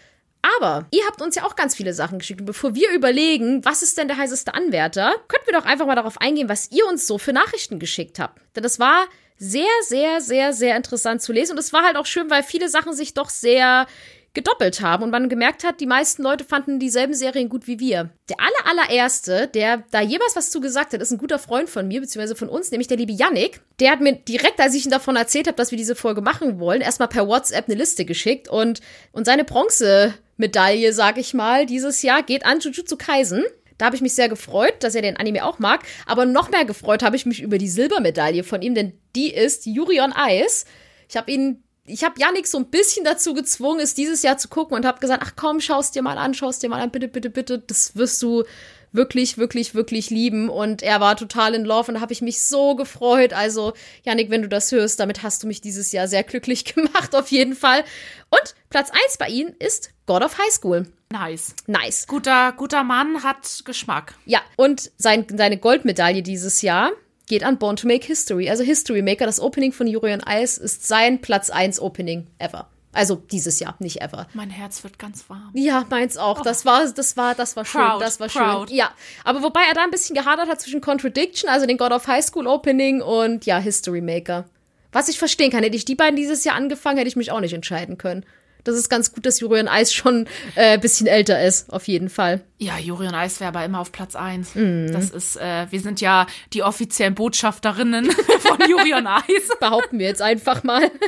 Aber ihr habt uns ja auch ganz viele Sachen geschickt. Und bevor wir überlegen, was ist denn der heißeste Anwärter, könnten wir doch einfach mal darauf eingehen, was ihr uns so für Nachrichten geschickt habt. Denn das war sehr, sehr, sehr, sehr interessant zu lesen. Und es war halt auch schön, weil viele Sachen sich doch sehr gedoppelt haben und man gemerkt hat, die meisten Leute fanden dieselben Serien gut wie wir. Der aller, allererste, der da jemals was zu gesagt hat, ist ein guter Freund von mir, beziehungsweise von uns, nämlich der liebe Yannick. Der hat mir direkt, als ich ihm davon erzählt habe, dass wir diese Folge machen wollen, erstmal per WhatsApp eine Liste geschickt und, und seine Bronzemedaille, sag ich mal, dieses Jahr geht an Jujutsu Kaisen. Da habe ich mich sehr gefreut, dass er den Anime auch mag. Aber noch mehr gefreut habe ich mich über die Silbermedaille von ihm, denn die ist Yuri on Ice. Ich habe ihn ich habe Yannick so ein bisschen dazu gezwungen, es dieses Jahr zu gucken und habe gesagt, ach komm, schaust dir mal an, schaust dir mal an, bitte, bitte, bitte, das wirst du wirklich, wirklich, wirklich lieben. Und er war total in Love und da habe ich mich so gefreut. Also, Yannick, wenn du das hörst, damit hast du mich dieses Jahr sehr glücklich [laughs] gemacht, auf jeden Fall. Und Platz 1 bei ihm ist God of High School. Nice. Nice. Guter, guter Mann hat Geschmack. Ja, und sein, seine Goldmedaille dieses Jahr geht an Born to Make History. Also History Maker, das Opening von Yuri on Ice ist sein Platz 1 Opening ever. Also dieses Jahr, nicht ever. Mein Herz wird ganz warm. Ja, meins auch. Das war, das war, das war schön. Proud, das war proud. schön. Ja, aber wobei er da ein bisschen gehadert hat zwischen Contradiction, also den God of High School Opening und ja History Maker. Was ich verstehen kann, hätte ich die beiden dieses Jahr angefangen, hätte ich mich auch nicht entscheiden können. Das ist ganz gut, dass Jurian Eis schon äh, bisschen älter ist, auf jeden Fall. Ja, Juri und Eis wäre aber immer auf Platz 1. Mhm. Das ist, äh, wir sind ja die offiziellen Botschafterinnen [laughs] von Juri und Eis. [laughs] Behaupten wir jetzt einfach mal. [laughs]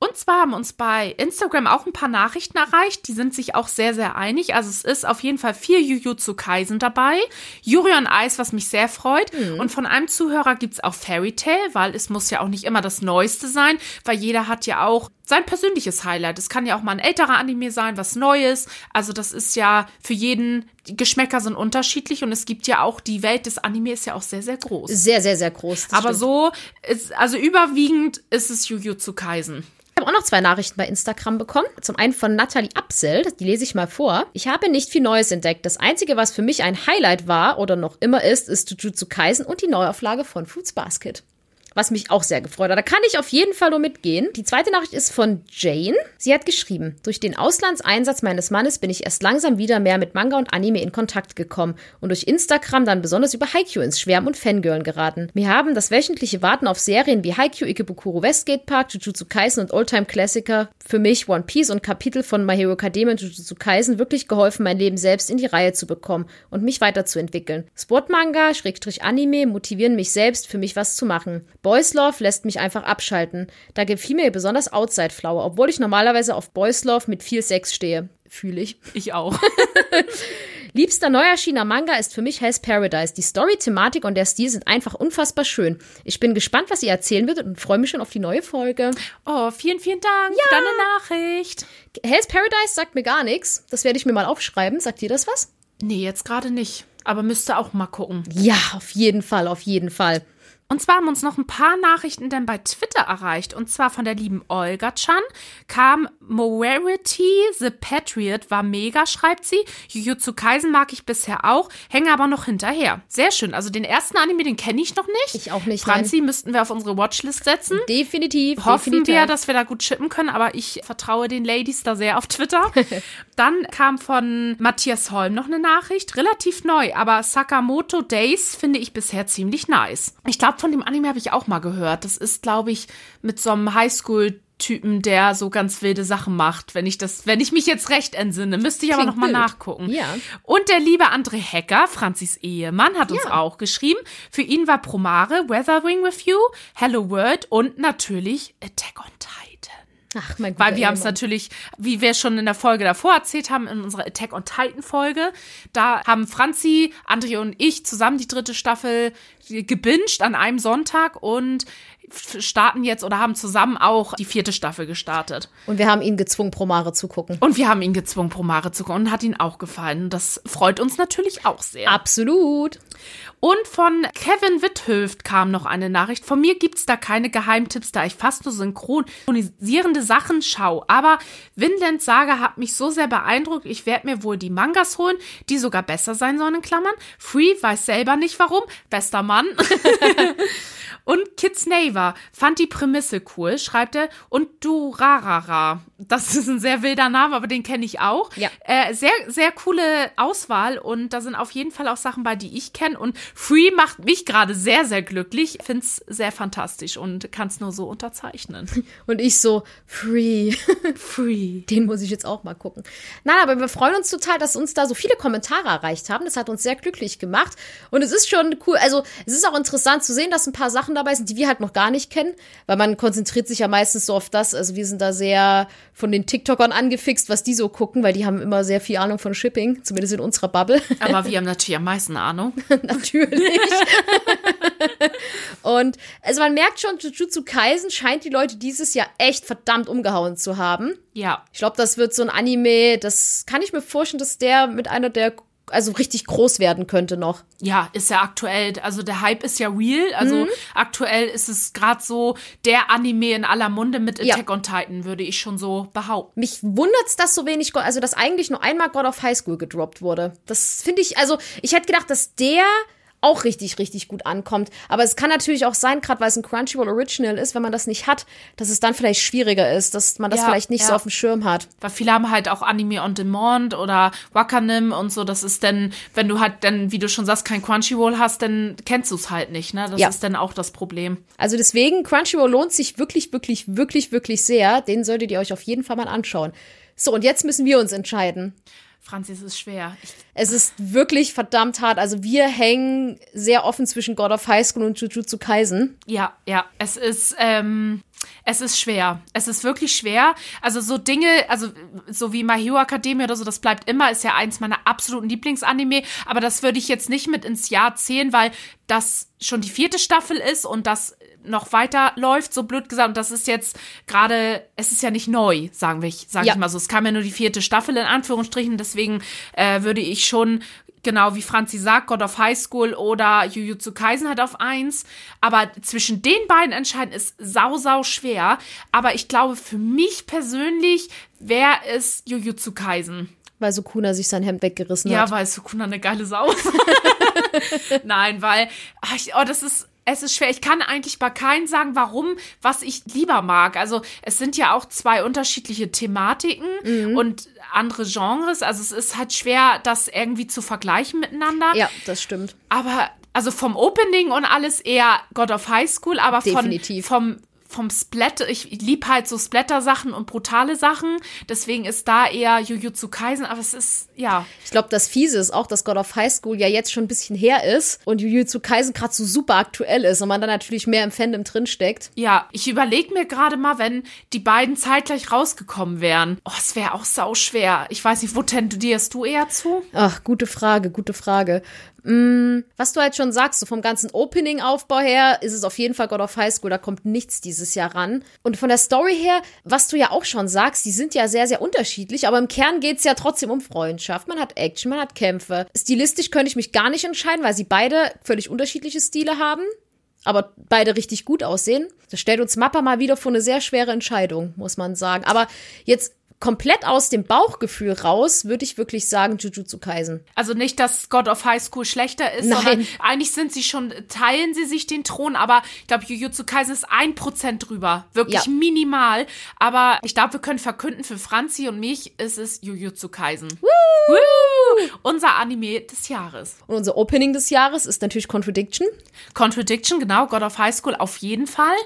Und zwar haben uns bei Instagram auch ein paar Nachrichten erreicht. Die sind sich auch sehr, sehr einig. Also es ist auf jeden Fall vier Jujutsu Kaisen dabei. Yuri on Ice, was mich sehr freut. Und von einem Zuhörer gibt's auch Fairy Tail, weil es muss ja auch nicht immer das Neueste sein, weil jeder hat ja auch sein persönliches Highlight. Es kann ja auch mal ein älterer Anime sein, was Neues. Also das ist ja für jeden, die Geschmäcker sind unterschiedlich und es gibt ja auch, die Welt des Anime ist ja auch sehr, sehr groß. Sehr, sehr, sehr groß. Aber stimmt. so ist, also überwiegend ist es Jujutsu Kaisen. Ich habe auch noch zwei Nachrichten bei Instagram bekommen. Zum einen von Nathalie Apsel, die lese ich mal vor. Ich habe nicht viel Neues entdeckt. Das Einzige, was für mich ein Highlight war oder noch immer ist, ist Jujutsu Kaisen und die Neuauflage von Fruits Basket. Was mich auch sehr gefreut hat. Da kann ich auf jeden Fall nur mitgehen. Die zweite Nachricht ist von Jane. Sie hat geschrieben, durch den Auslandseinsatz meines Mannes bin ich erst langsam wieder mehr mit Manga und Anime in Kontakt gekommen und durch Instagram dann besonders über Haikyuu ins Schwärmen und Fangirlen geraten. Mir haben das wöchentliche Warten auf Serien wie Haikyuu, Ikebukuro Westgate Park, Jujutsu Kaisen und Oldtime Klassiker für mich One Piece und Kapitel von My Hero Academia und Jujutsu Kaisen wirklich geholfen, mein Leben selbst in die Reihe zu bekommen und mich weiterzuentwickeln. Sportmanga, Schrägstrich Anime motivieren mich selbst, für mich was zu machen. Boys Love lässt mich einfach abschalten. Da gefiel mir besonders Outside Flower, obwohl ich normalerweise auf Boys Love mit viel Sex stehe. Fühle ich. [laughs] Ich auch. [laughs] Liebster neu erschienener Manga ist für mich Hell's Paradise. Die Story, Thematik und der Stil sind einfach unfassbar schön. Ich bin gespannt, was ihr erzählen wird und freue mich schon auf die neue Folge. Oh, vielen, vielen Dank für deine Nachricht. Hell's Paradise sagt mir gar nichts. Das werde ich mir mal aufschreiben. Sagt ihr das was? Nee, jetzt gerade nicht. Aber müsste auch mal gucken. Ja, auf jeden Fall, auf jeden Fall. Und zwar haben uns noch ein paar Nachrichten dann bei Twitter erreicht. Und zwar von der lieben Olga Chan kam Mowerity the Patriot war mega, schreibt sie. Jujutsu Kaisen mag ich bisher auch, hänge aber noch hinterher. Sehr schön. Also den ersten Anime, den kenne ich noch nicht. Ich auch nicht, Franzi müssten wir auf unsere Watchlist setzen. Definitiv. Hoffen definitiv. wir, dass wir da gut chippen können, aber ich vertraue den Ladies da sehr auf Twitter. [laughs] Dann kam von Matthias Holm noch eine Nachricht, relativ neu, aber Sakamoto Days finde ich bisher ziemlich nice. Ich glaube, von dem Anime habe ich auch mal gehört. Das ist, glaube ich, mit so einem Highschool Typen, der so ganz wilde Sachen macht, wenn ich das, wenn ich mich jetzt recht entsinne, müsste ich aber Klingt noch mal wild. nachgucken. Ja. Und der liebe André Hecker, Franzis Ehemann, hat uns Ja. auch geschrieben. Für ihn war Promare, Weathering with You, Hello World und natürlich Attack on Titan. Ach, mein Weil wir haben es natürlich, wie wir schon in der Folge davor erzählt haben, in unserer Attack on Titan Folge, da haben Franzi, André und ich zusammen die dritte Staffel gebinged an einem Sonntag und starten jetzt oder haben zusammen auch die vierte Staffel gestartet. Und wir haben ihn gezwungen, Promare zu gucken. Und wir haben ihn gezwungen, Promare zu gucken und hat ihn auch gefallen. Das freut uns natürlich auch sehr. Absolut. Und von Kevin Witthöft kam noch eine Nachricht. Von mir gibt's da keine Geheimtipps, da ich fast nur synchronisierende Sachen schaue. Aber Vinland Saga hat mich so sehr beeindruckt, ich werde mir wohl die Mangas holen, die sogar besser sein sollen, in Klammern. Free weiß selber nicht warum. Bester Mann. [laughs] Und Kids Neighbor fand die Prämisse cool, schreibt er. Und Durarara. Das ist ein sehr wilder Name, aber den kenne ich auch. Ja. Äh, sehr, sehr coole Auswahl und da sind auf jeden Fall auch Sachen bei, die ich kenne. Und Free macht mich gerade sehr, sehr glücklich. Find's sehr fantastisch und kann's nur so unterzeichnen. [laughs] Und ich so, free. [laughs] Free. Den muss ich jetzt auch mal gucken. Nein, aber wir freuen uns total, dass uns da so viele Kommentare erreicht haben. Das hat uns sehr glücklich gemacht. Und es ist schon cool. Also, es ist auch interessant zu sehen, dass ein paar Sachen dabei sind, die wir halt noch gar nicht kennen. Weil man konzentriert sich ja meistens so auf das. Also, wir sind da sehr von den TikTokern angefixt, was die so gucken, weil die haben immer sehr viel Ahnung von Shipping. Zumindest in unserer Bubble. Aber [laughs] wir haben natürlich am meisten Ahnung. [laughs] Natürlich. und also man merkt schon, Jujutsu Kaisen scheint die Leute dieses Jahr echt verdammt umgehauen zu haben. Ja. Ich glaube, das wird so ein Anime, das kann ich mir vorstellen, dass der mit einer der also richtig groß werden könnte noch. Ja, ist ja aktuell, also der Hype ist ja real. Also Mhm. aktuell ist es gerade so der Anime in aller Munde mit Ja. Attack on Titan, würde ich schon so behaupten. Mich wundert's, dass so wenig, also dass eigentlich nur einmal God of High School gedroppt wurde. Das finde ich, also ich hätte gedacht, dass der auch richtig, richtig gut ankommt. Aber es kann natürlich auch sein, gerade weil es ein Crunchyroll Original ist, wenn man das nicht hat, dass es dann vielleicht schwieriger ist, dass man das Ja, vielleicht nicht so ja. auf dem Schirm hat. Weil viele haben halt auch Anime on Demand oder Wakanim und so. Das ist dann, wenn du halt dann, wie du schon sagst, kein Crunchyroll hast, dann kennst du es halt nicht. Ne? Das Ja. ist dann auch das Problem. Also deswegen, Crunchyroll lohnt sich wirklich, wirklich, wirklich, wirklich sehr. Den solltet ihr euch auf jeden Fall mal anschauen. So, und jetzt müssen wir uns entscheiden. Franzi, es ist schwer. Ich, Es ist wirklich verdammt hart. Also wir hängen sehr offen zwischen God of High School und Jujutsu Kaisen. ja, ja, es ist, ähm, es ist schwer. Es ist wirklich schwer. Also so Dinge, also so wie My Hero Academia oder so, das bleibt immer, ist ja eins meiner absoluten Lieblingsanime. Aber das würde ich jetzt nicht mit ins Jahr zählen, weil das schon die vierte Staffel ist und das noch weiter läuft, so blöd gesagt. Und das ist jetzt gerade, es ist ja nicht neu, sagen wir, sag Ja. ich mal so. Es kam ja nur die vierte Staffel in Anführungsstrichen. Deswegen äh, würde ich schon genau wie Franzi sagt, God of High School oder Jujutsu Kaisen hat auf eins. Aber zwischen den beiden entscheiden ist sau, sau schwer. Aber ich glaube, für mich persönlich wäre es Jujutsu Kaisen. Weil Sukuna sich sein Hemd weggerissen Ja, hat. weil Sukuna eine geile Sau ist. [laughs] Nein, weil, ach, oh, das ist, es ist schwer. Ich kann eigentlich bei keinem sagen, warum, was ich lieber mag. Also, es sind ja auch zwei unterschiedliche Thematiken und andere Genres. Also, es ist halt schwer, das irgendwie zu vergleichen miteinander. Ja, das stimmt. Aber, also vom Opening und alles eher God of High School, aber von, Definitiv. vom, vom Splatter, ich lieb halt so Splatter-Sachen und brutale Sachen. Deswegen ist da eher Jujutsu Kaisen, aber es ist, ja. Ich glaube, das Fiese ist auch, dass God of High School ja jetzt schon ein bisschen her ist und Jujutsu Kaisen gerade so super aktuell ist und man da natürlich mehr im Fandom drinsteckt. Ja, ich überlege mir gerade mal, wenn die beiden zeitgleich rausgekommen wären. Oh, es wäre auch sau schwer. Ich weiß nicht, wo tendierst du eher zu? Ach, gute Frage, gute Frage. Mm, was du halt schon sagst, so vom ganzen Opening-Aufbau her ist es auf jeden Fall God of High School, da kommt nichts dieses Jahr ran. Und von der Story her, was du ja auch schon sagst, die sind ja sehr, sehr unterschiedlich, aber im Kern geht's ja trotzdem um Freundschaft. Man hat Action, man hat Kämpfe. Stilistisch könnte ich mich gar nicht entscheiden, weil sie beide völlig unterschiedliche Stile haben. Aber beide richtig gut aussehen. Das stellt uns Mappa mal wieder vor eine sehr schwere Entscheidung, muss man sagen. Aber jetzt komplett aus dem Bauchgefühl raus, würde ich wirklich sagen, Jujutsu Kaisen. Also nicht, dass God of High School schlechter ist, Nein. sondern eigentlich sind sie schon, teilen sie sich den Thron, aber ich glaube, Jujutsu Kaisen ist ein Prozent drüber. Wirklich Ja. minimal. Aber ich glaube, wir können verkünden, für Franzi und mich ist es Jujutsu Kaisen. Woo! Unser Anime des Jahres. Und unser Opening des Jahres ist natürlich Contradiction. Contradiction, genau, God of High School auf jeden Fall.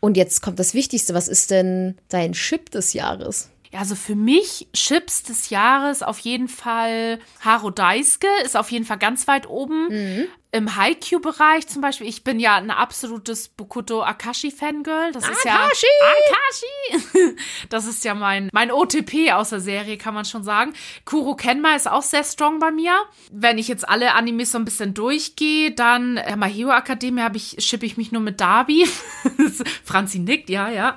Und jetzt kommt das Wichtigste. Was ist denn dein Chip des Jahres? Ja, also für mich Chips des Jahres auf jeden Fall Haro Daisuke ist auf jeden Fall ganz weit oben. Im Haikyuu-Bereich zum Beispiel, ich bin ja ein absolutes Bokuto Akashi-Fangirl. Das ist ja Akashi! Akashi! [laughs] Das ist ja mein, mein OTP aus der Serie, kann man schon sagen. Kuro Kenma ist auch sehr strong bei mir. Wenn ich jetzt alle Animes so ein bisschen durchgehe, dann äh, My Hero Academia habe ich, schippe ich mich nur mit Darby. [laughs] Franzi nickt, ja, ja.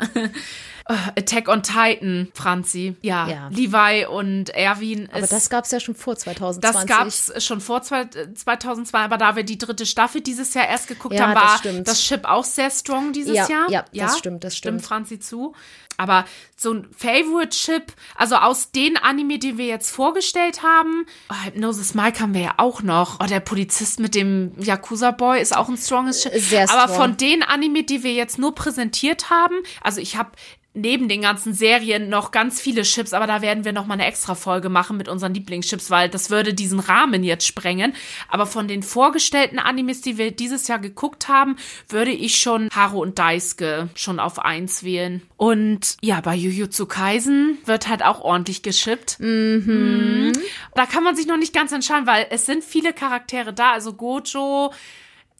Äh, Attack on Titan, Franzi. Ja, Ja. Levi und Erwin. Aber ist, das gab's ja schon vor 2020. das gab's schon vor zwei- äh, 2002, aber da wir die dritte Staffel dieses Jahr erst geguckt Ja, haben, das war stimmt. das Chip auch sehr strong dieses Ja, Jahr. ja, das stimmt, das stimmt. Franzi zu. Aber so ein Favorite-Chip, also aus den Anime, die wir jetzt vorgestellt haben, oh, Hypnosis Mike haben wir ja auch noch. Oh, der Polizist mit dem Yakuza-Boy ist auch ein stronges Chip. Sehr Aber strong. von den Anime, die wir jetzt nur präsentiert haben, also ich habe neben den ganzen Serien noch ganz viele Chips, aber da werden wir noch mal eine extra Folge machen mit unseren Lieblingschips, weil das würde diesen Rahmen jetzt sprengen. Aber von den vorgestellten Animes, die wir dieses Jahr geguckt haben, würde ich schon Haro und Daisuke schon auf eins wählen. Und ja, bei Jujutsu Kaisen wird halt auch ordentlich geschippt. Mhm. Da kann man sich noch nicht ganz entscheiden, weil es sind viele Charaktere da, also Gojo,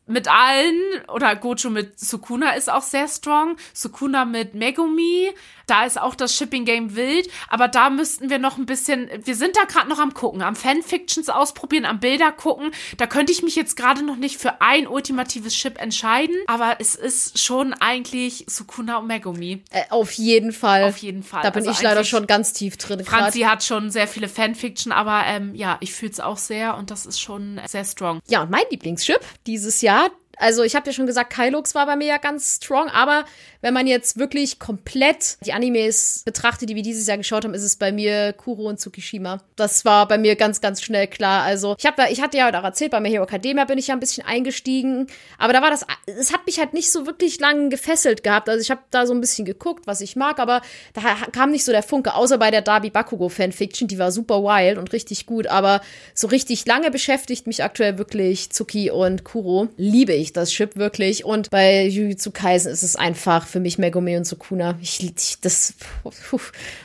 mit allen oder Gojo mit Sukuna ist auch sehr strong. Sukuna mit Megumi, da ist auch das Shipping Game wild, aber da müssten wir noch ein bisschen, wir sind da gerade noch am gucken, am Fanfictions ausprobieren, am Bilder gucken. Da könnte ich mich jetzt gerade noch nicht für ein ultimatives Ship entscheiden, aber es ist schon eigentlich Sukuna und Megumi. Äh, auf jeden Fall. Auf jeden Fall. Da bin Also ich leider schon ganz tief drin. Franzi grad. hat schon sehr viele Fanfiction, aber ähm, ja, ich fühle es auch sehr und das ist schon sehr strong. Ja, und mein Lieblingschip dieses Jahr, also ich habe ja schon gesagt, Kylux war bei mir ja ganz strong, aber wenn man jetzt wirklich komplett die Animes betrachtet, die wir dieses Jahr geschaut haben, ist es bei mir Kuro und Tsukishima. Das war bei mir ganz, ganz schnell klar. Also ich habe, ich hatte ja auch erzählt, bei My Hero Academia bin ich ja ein bisschen eingestiegen, aber da war das, es hat mich halt nicht so wirklich lang gefesselt gehabt. Also ich habe da so ein bisschen geguckt, was ich mag, aber da kam nicht so der Funke, außer bei der Darby Bakugo Fanfiction, die war super wild und richtig gut, aber so richtig lange beschäftigt mich aktuell wirklich Tsuki und Kuro. Liebe ich das Chip wirklich und bei Jujutsu Kaisen ist es einfach für mich Megumi und Sukuna. Ich, ich das, puh,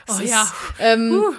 das Oh ist, ja. Ähm, Puh,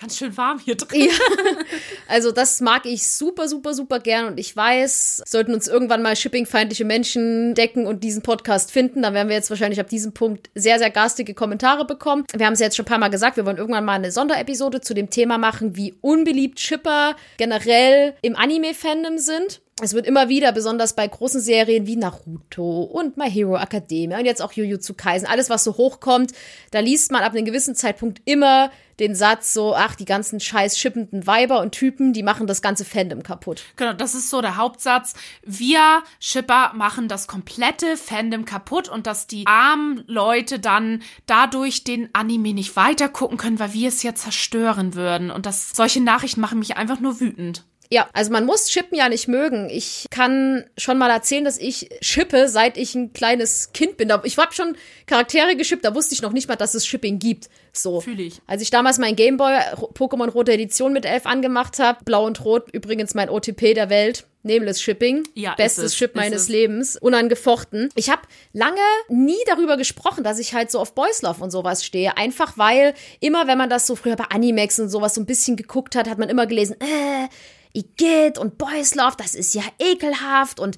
ganz schön warm hier drin. ja. [laughs] Also das mag ich super, super, super gern und ich weiß, sollten uns irgendwann mal shippingfeindliche Menschen decken und diesen Podcast finden, dann werden wir jetzt wahrscheinlich ab diesem Punkt sehr, sehr garstige Kommentare bekommen. Wir haben es jetzt schon ein paar Mal gesagt, wir wollen irgendwann mal eine Sonderepisode zu dem Thema machen, wie unbeliebt Shipper generell im Anime-Fandom sind. Es wird immer wieder, besonders bei großen Serien wie Naruto und My Hero Academia und jetzt auch Jujutsu Kaisen, alles was so hochkommt, da liest man ab einem gewissen Zeitpunkt immer den Satz so, ach, die ganzen scheiß schippenden Weiber und Typen, die machen das ganze Fandom kaputt. Genau, das ist so der Hauptsatz. Wir Shipper machen das komplette Fandom kaputt und dass die armen Leute dann dadurch den Anime nicht weitergucken können, weil wir es ja zerstören würden. Und das, solche Nachrichten machen mich einfach nur wütend. Ja, also man muss Shippen ja nicht mögen. Ich kann schon mal erzählen, dass ich shippe, seit ich ein kleines Kind bin. Ich habe schon Charaktere geschippt, da wusste ich noch nicht mal, dass es Shipping gibt. So. Fühl ich. Als ich damals mein Gameboy Pokémon Rote Edition mit elf angemacht habe, Blau und Rot übrigens mein OTP der Welt. Nameless Shipping. Ja, Bestes es, Ship meines es. Lebens. Unangefochten. Ich habe lange nie darüber gesprochen, dass ich halt so auf Boys Love und sowas stehe. Einfach weil immer, wenn man das so früher bei Animex und sowas so ein bisschen geguckt hat, hat man immer gelesen, äh, Igitt und Boys Love, das ist ja ekelhaft und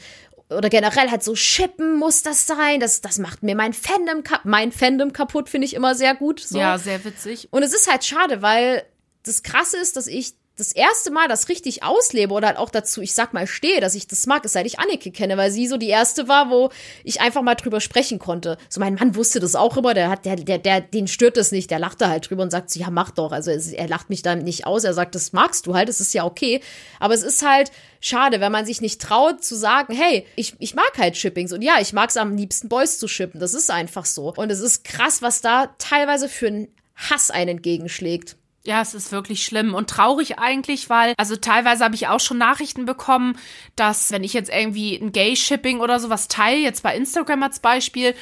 oder generell halt so Shippen muss das sein. Das, das macht mir mein Fandom, kap mein Fandom kaputt, finde ich immer sehr gut. So. Ja, sehr witzig. Und es ist halt schade, weil das Krasse ist, dass ich das erste Mal das richtig auslebe oder halt auch dazu, ich sag mal, stehe, dass ich das mag, ist seit ich Annike kenne, weil sie so die erste war, wo ich einfach mal drüber sprechen konnte. So mein Mann wusste das auch immer, der hat, der, der, der, den stört das nicht, der lachte halt drüber und sagt so, ja, mach doch. Also er lacht mich dann nicht aus, er sagt, das magst du halt, das ist ja okay. Aber es ist halt schade, wenn man sich nicht traut zu sagen, hey, ich, ich mag halt Shippings und ja, ich mag es am liebsten Boys zu shippen. Das ist einfach so. Und es ist krass, was da teilweise für einen Hass einen entgegenschlägt. Ja, es ist wirklich schlimm und traurig eigentlich, weil, also teilweise habe ich auch schon Nachrichten bekommen, dass, wenn ich jetzt irgendwie ein Gay-Shipping oder sowas teile, jetzt bei Instagram als Beispiel,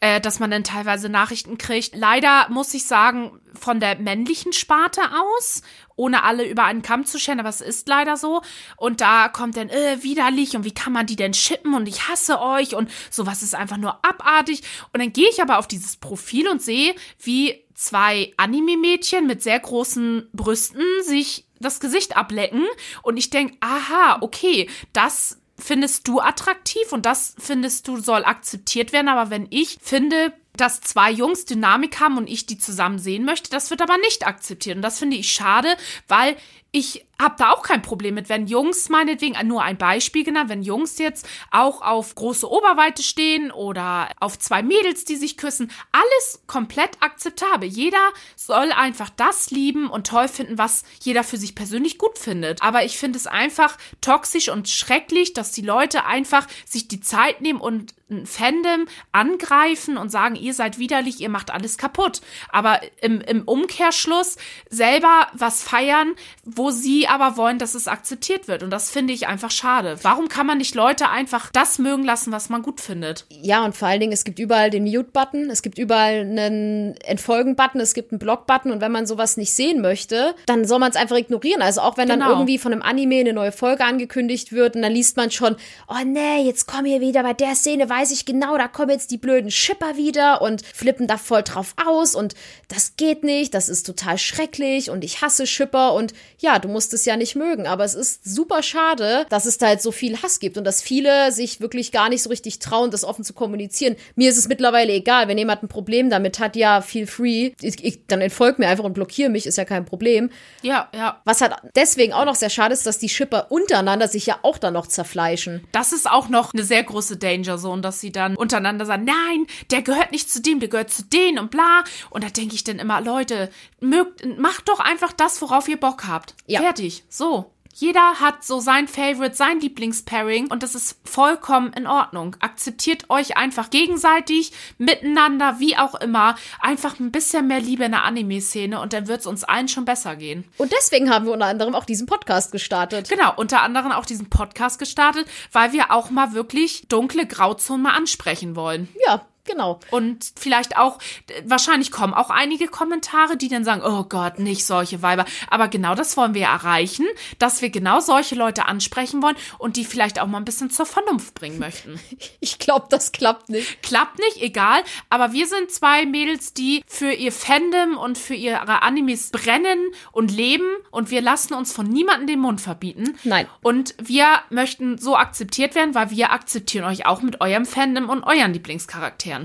äh, dass man dann teilweise Nachrichten kriegt. Leider muss ich sagen, von der männlichen Sparte aus, ohne alle über einen Kamm zu scheren, aber es ist leider so. Und da kommt dann, äh, widerlich und wie kann man die denn shippen und ich hasse euch und sowas ist einfach nur abartig. Und dann gehe ich aber auf dieses Profil und sehe, wie zwei Anime-Mädchen mit sehr großen Brüsten sich das Gesicht ablecken. Und ich denke, aha, okay, das findest du attraktiv und das findest du soll akzeptiert werden, aber wenn ich finde, dass zwei Jungs Dynamik haben und ich die zusammen sehen möchte, das wird aber nicht akzeptiert. Und das finde ich schade, weil ich habe da auch kein Problem mit, wenn Jungs meinetwegen, nur ein Beispiel genannt, wenn Jungs jetzt auch auf große Oberweite stehen oder auf zwei Mädels, die sich küssen, alles komplett akzeptabel. Jeder soll einfach das lieben und toll finden, was jeder für sich persönlich gut findet. Aber ich finde es einfach toxisch und schrecklich, dass die Leute einfach sich die Zeit nehmen und ein Fandom angreifen und sagen, ihr seid widerlich, ihr macht alles kaputt. Aber im, im Umkehrschluss selber was feiern, wo sie aber wollen, dass es akzeptiert wird. Und das finde ich einfach schade. Warum kann man nicht Leute einfach das mögen lassen, was man gut findet? Ja, und vor allen Dingen, es gibt überall den Mute-Button, es gibt überall einen Entfolgen-Button, es gibt einen Block-Button und wenn man sowas nicht sehen möchte, dann soll man es einfach ignorieren. Also auch wenn dann Genau. irgendwie von einem Anime eine neue Folge angekündigt wird und dann liest man schon, oh nee, jetzt komm hier wieder, bei der Szene weiß ich genau, da kommen jetzt die blöden Schipper wieder und flippen da voll drauf aus und das geht nicht, das ist total schrecklich und ich hasse Schipper und ja, du musst es ja nicht mögen, aber es ist super schade, dass es da halt so viel Hass gibt und dass viele sich wirklich gar nicht so richtig trauen, das offen zu kommunizieren. Mir ist es mittlerweile egal, wenn jemand ein Problem damit hat, ja, feel free, ich, ich, dann entfolgt mir einfach und blockiere mich, ist ja kein Problem. Ja, ja. Was halt deswegen auch noch sehr schade ist, dass die Shipper untereinander sich ja auch dann noch zerfleischen. Das ist auch noch eine sehr große Danger Zone, dass sie dann untereinander sagen, nein, der gehört nicht zu dem, der gehört zu denen und bla. Und da denke ich dann immer, Leute, mögt, macht doch einfach das, worauf ihr Bock habt. Ja. Fertig. So. Jeder hat so sein Favorite, sein Lieblingspairing und das ist vollkommen in Ordnung. Akzeptiert euch einfach gegenseitig, miteinander, wie auch immer, einfach ein bisschen mehr Liebe in der Anime-Szene und dann wird es uns allen schon besser gehen. Und deswegen haben wir unter anderem auch diesen Podcast gestartet. Genau, unter anderem auch diesen Podcast gestartet, weil wir auch mal wirklich dunkle Grauzonen mal ansprechen wollen. Ja, genau. Und vielleicht auch, wahrscheinlich kommen auch einige Kommentare, die dann sagen, oh Gott, nicht solche Weiber. Aber genau das wollen wir erreichen, dass wir genau solche Leute ansprechen wollen und die vielleicht auch mal ein bisschen zur Vernunft bringen möchten. [laughs] Ich glaube, das klappt nicht. Klappt nicht, egal. Aber wir sind zwei Mädels, die für ihr Fandom und für ihre Animes brennen und leben und wir lassen uns von niemandem den Mund verbieten. Nein. Und wir möchten so akzeptiert werden, weil wir akzeptieren euch auch mit eurem Fandom und euren Lieblingscharakteren.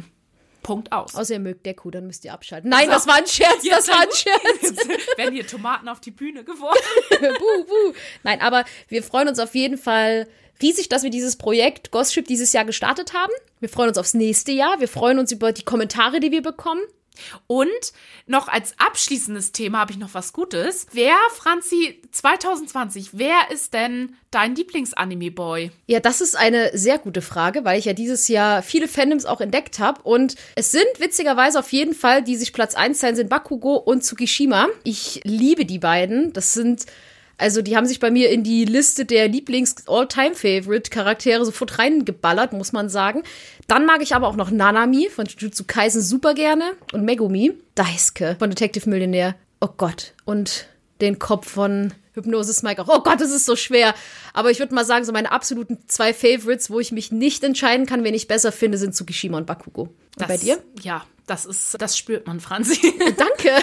Punkt aus. Außer ihr mögt Deku, dann müsst ihr abschalten. Nein, das war ein Scherz, das war ein Scherz. [laughs] Werden hier Tomaten auf die Bühne geworfen. [laughs] buh, buh. Nein, aber wir freuen uns auf jeden Fall riesig, dass wir dieses Projekt Ghost Ship dieses Jahr gestartet haben. Wir freuen uns aufs nächste Jahr. Wir freuen uns über die Kommentare, die wir bekommen. Und noch als abschließendes Thema habe ich noch was Gutes. Wer, Franzi, 2020, wer ist denn dein Lieblings-Anime-Boy? Ja, das ist eine sehr gute Frage, weil ich ja dieses Jahr viele Fandoms auch entdeckt habe. Und es sind witzigerweise auf jeden Fall, die sich Platz 1 teilen, sind Bakugo und Tsukishima. Ich liebe die beiden. Das sind also die haben sich bei mir in die Liste der Lieblings-All-Time-Favorite-Charaktere sofort reingeballert, muss man sagen. Dann mag ich aber auch noch Nanami von Jujutsu Kaisen super gerne und Megumi. Daisuke von Detective Millionaire. Oh Gott. Und den Kopf von Hypnosis Mike auch. Oh Gott, das ist so schwer. Aber ich würde mal sagen, so meine absoluten zwei Favorites, wo ich mich nicht entscheiden kann, wen ich besser finde, sind Tsukishima und Bakugo. Und Das- bei dir? Ja, das ist, das spürt man, Franzi. Danke. [laughs]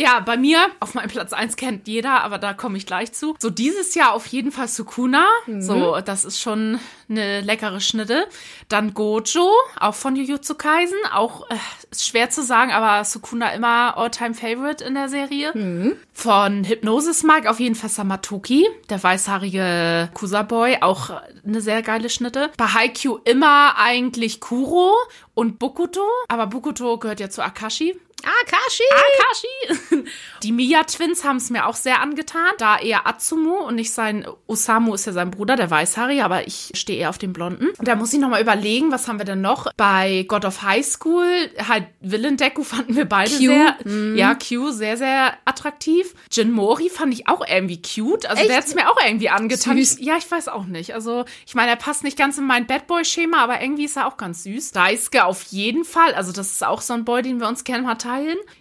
Ja, bei mir, auf meinem Platz 1 kennt jeder, aber da komme ich gleich zu. So dieses Jahr auf jeden Fall Sukuna. So, das ist schon eine leckere Schnitte. Dann Gojo, auch von Jujutsu Kaisen. Auch äh, ist schwer zu sagen, aber Sukuna immer All-Time Favorite in der Serie. Von Hypnosis mag auf jeden Fall Samatoki, der weißhaarige Kusaboy. Auch eine sehr geile Schnitte. Bei Haikyuu immer eigentlich Kuro und Bokuto. Aber Bokuto gehört ja zu Akashi. Akashi. Akashi. [laughs] Die Mia-Twins haben es mir auch sehr angetan. Da eher Atsumu und nicht sein Osamu ist ja sein Bruder, der Weißhaarige, aber ich stehe eher auf den Blonden. Da muss ich nochmal überlegen, was haben wir denn noch? Bei God of High School, halt Villain Deku [laughs] fanden wir beide Q. sehr. Ja, Q, sehr, sehr attraktiv. Jin Mori fand ich auch irgendwie cute. Also der Echt? hat es mir auch irgendwie angetan. Süß. Ja, ich weiß auch nicht. Also, ich meine, er passt nicht ganz in mein Bad Boy-Schema, aber irgendwie ist er auch ganz süß. Daisuke auf jeden Fall. Also, das ist auch so ein Boy, den wir uns gerne mal teilen.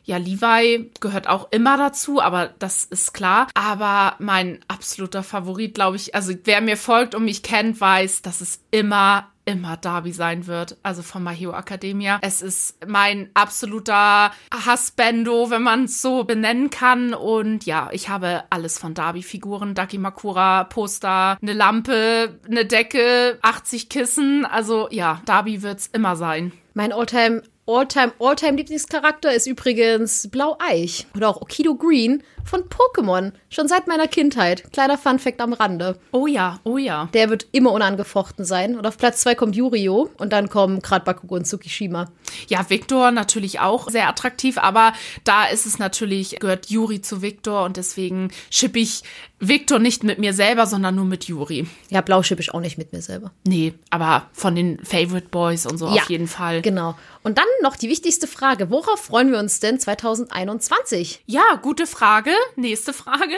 Ja, Levi gehört auch immer dazu, aber das ist klar. Aber mein absoluter Favorit, glaube ich, also wer mir folgt und mich kennt, weiß, dass es immer immer Darby sein wird, also von My Hero Academia. Es ist mein absoluter Hassbendo, wenn man es so benennen kann. Und ja, ich habe alles von Darby-Figuren, Dakimakura, Poster, eine Lampe, eine Decke, 80 Kissen. Also ja, Darby wird's immer sein. Mein Alltime, Alltime, Alltime Lieblingscharakter ist übrigens Blau-Eich oder auch Okido Green von Pokémon. Schon seit meiner Kindheit. Kleiner Funfact am Rande. Oh ja, oh ja. Der wird immer unangefochten sein. Und auf Platz zwei kommt Yurio und dann kommen gerade Bakugo und Tsukishima. Ja, Victor natürlich auch sehr attraktiv, aber da ist es natürlich, gehört Yuri zu Victor und deswegen schippe ich Victor nicht mit mir selber, sondern nur mit Yuri. Ja, Blau schippe ich auch nicht mit mir selber. Nee, aber von den Favorite Boys und so Ja, auf jeden Fall. Genau. Und dann noch die wichtigste Frage. Worauf freuen wir uns denn 2021? Ja, gute Frage. Nächste Frage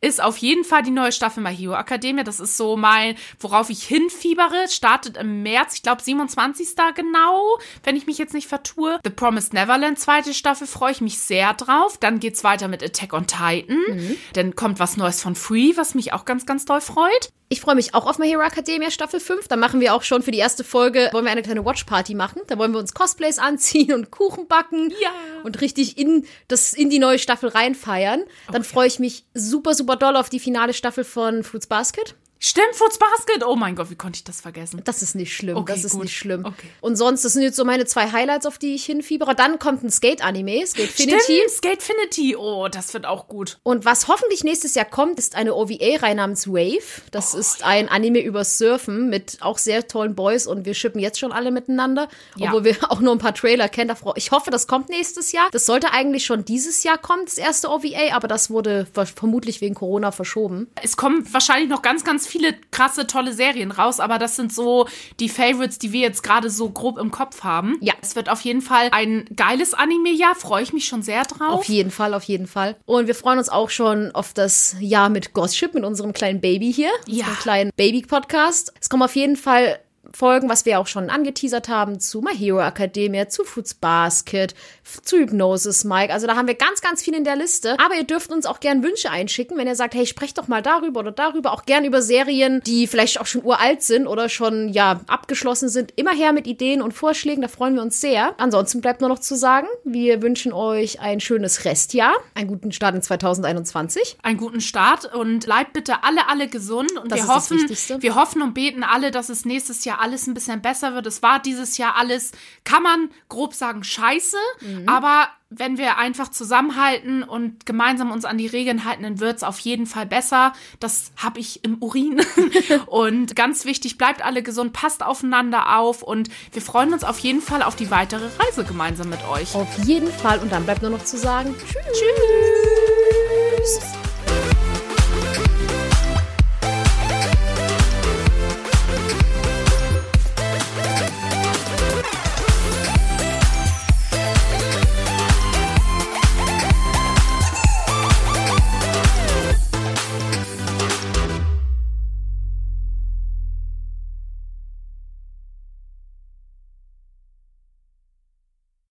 ist auf jeden Fall die neue Staffel My Hero Academia. Das ist so mein, worauf ich hinfiebere. Startet im März, ich glaube 27. genau, wenn ich mich jetzt nicht vertue. The Promised Neverland, zweite Staffel, freue ich mich sehr drauf. Dann geht's weiter mit Attack on Titan. Dann kommt was Neues von Free, was mich auch ganz, ganz doll freut. Ich freue mich auch auf My Hero Academia Staffel 5. Da machen wir auch schon für die erste Folge, wollen wir eine kleine Watch-Party machen. Da wollen wir uns Cosplays [laughs] anziehen und Kuchen backen. Ja. Und richtig in, das, in die neue Staffel reinfeiern. Dann Okay. freue ich mich super, super doll auf die finale Staffel von Fruits Basket. Stimmt, Fruits Basket. Oh mein Gott, wie konnte ich das vergessen? Das ist nicht schlimm. Okay, das ist gut. nicht schlimm. Okay. Und sonst, das sind jetzt so meine zwei Highlights, auf die ich hinfiebere. Dann kommt ein Skate-Anime, Skatefinity. Stimmt, Skatefinity. Oh, das wird auch gut. Und was hoffentlich nächstes Jahr kommt, ist eine OVA-Reihe namens Wave. Das Oh, ist ein Anime über Surfen mit auch sehr tollen Boys und wir shippen jetzt schon alle miteinander, Ja. obwohl wir [laughs] auch nur ein paar Trailer kennen. Ich hoffe, das kommt nächstes Jahr. Das sollte eigentlich schon dieses Jahr kommen, das erste OVA, aber das wurde ver- vermutlich wegen Corona verschoben. Es kommen wahrscheinlich noch ganz, ganz viele krasse, tolle Serien raus, aber das sind so die Favorites, die wir jetzt gerade so grob im Kopf haben. Ja. Es wird auf jeden Fall ein geiles Anime-Jahr, freue ich mich schon sehr drauf. Auf jeden Fall, auf jeden Fall. Und wir freuen uns auch schon auf das Jahr mit Gossip, mit unserem kleinen Baby hier, Ja. unserem kleinen Baby-Podcast. Es kommen auf jeden Fall Folgen, was wir auch schon angeteasert haben, zu My Hero Academia, zu Fruits Basket, zu Hypnosis Mike. Also da haben wir ganz, ganz viel in der Liste. Aber ihr dürft uns auch gern Wünsche einschicken, wenn ihr sagt, hey, sprecht doch mal darüber oder darüber. Auch gern über Serien, die vielleicht auch schon uralt sind oder schon, ja, abgeschlossen sind. Immer her mit Ideen und Vorschlägen, da freuen wir uns sehr. Ansonsten bleibt nur noch zu sagen, wir wünschen euch ein schönes Restjahr, einen guten Start in 2021. einen guten Start und bleibt bitte alle, alle gesund. Und Das wir ist das hoffen, Wichtigste. wir hoffen und beten alle, dass es nächstes Jahr alles ein bisschen besser wird. Es war dieses Jahr alles, kann man grob sagen, scheiße. Mhm. Aber wenn wir einfach zusammenhalten und gemeinsam uns an die Regeln halten, dann wird es auf jeden Fall besser. Das habe ich im Urin. [laughs] und ganz wichtig, bleibt alle gesund, passt aufeinander auf und wir freuen uns auf jeden Fall auf die weitere Reise gemeinsam mit euch. Auf jeden Fall. Und dann bleibt nur noch zu sagen, tschüss. tschüss.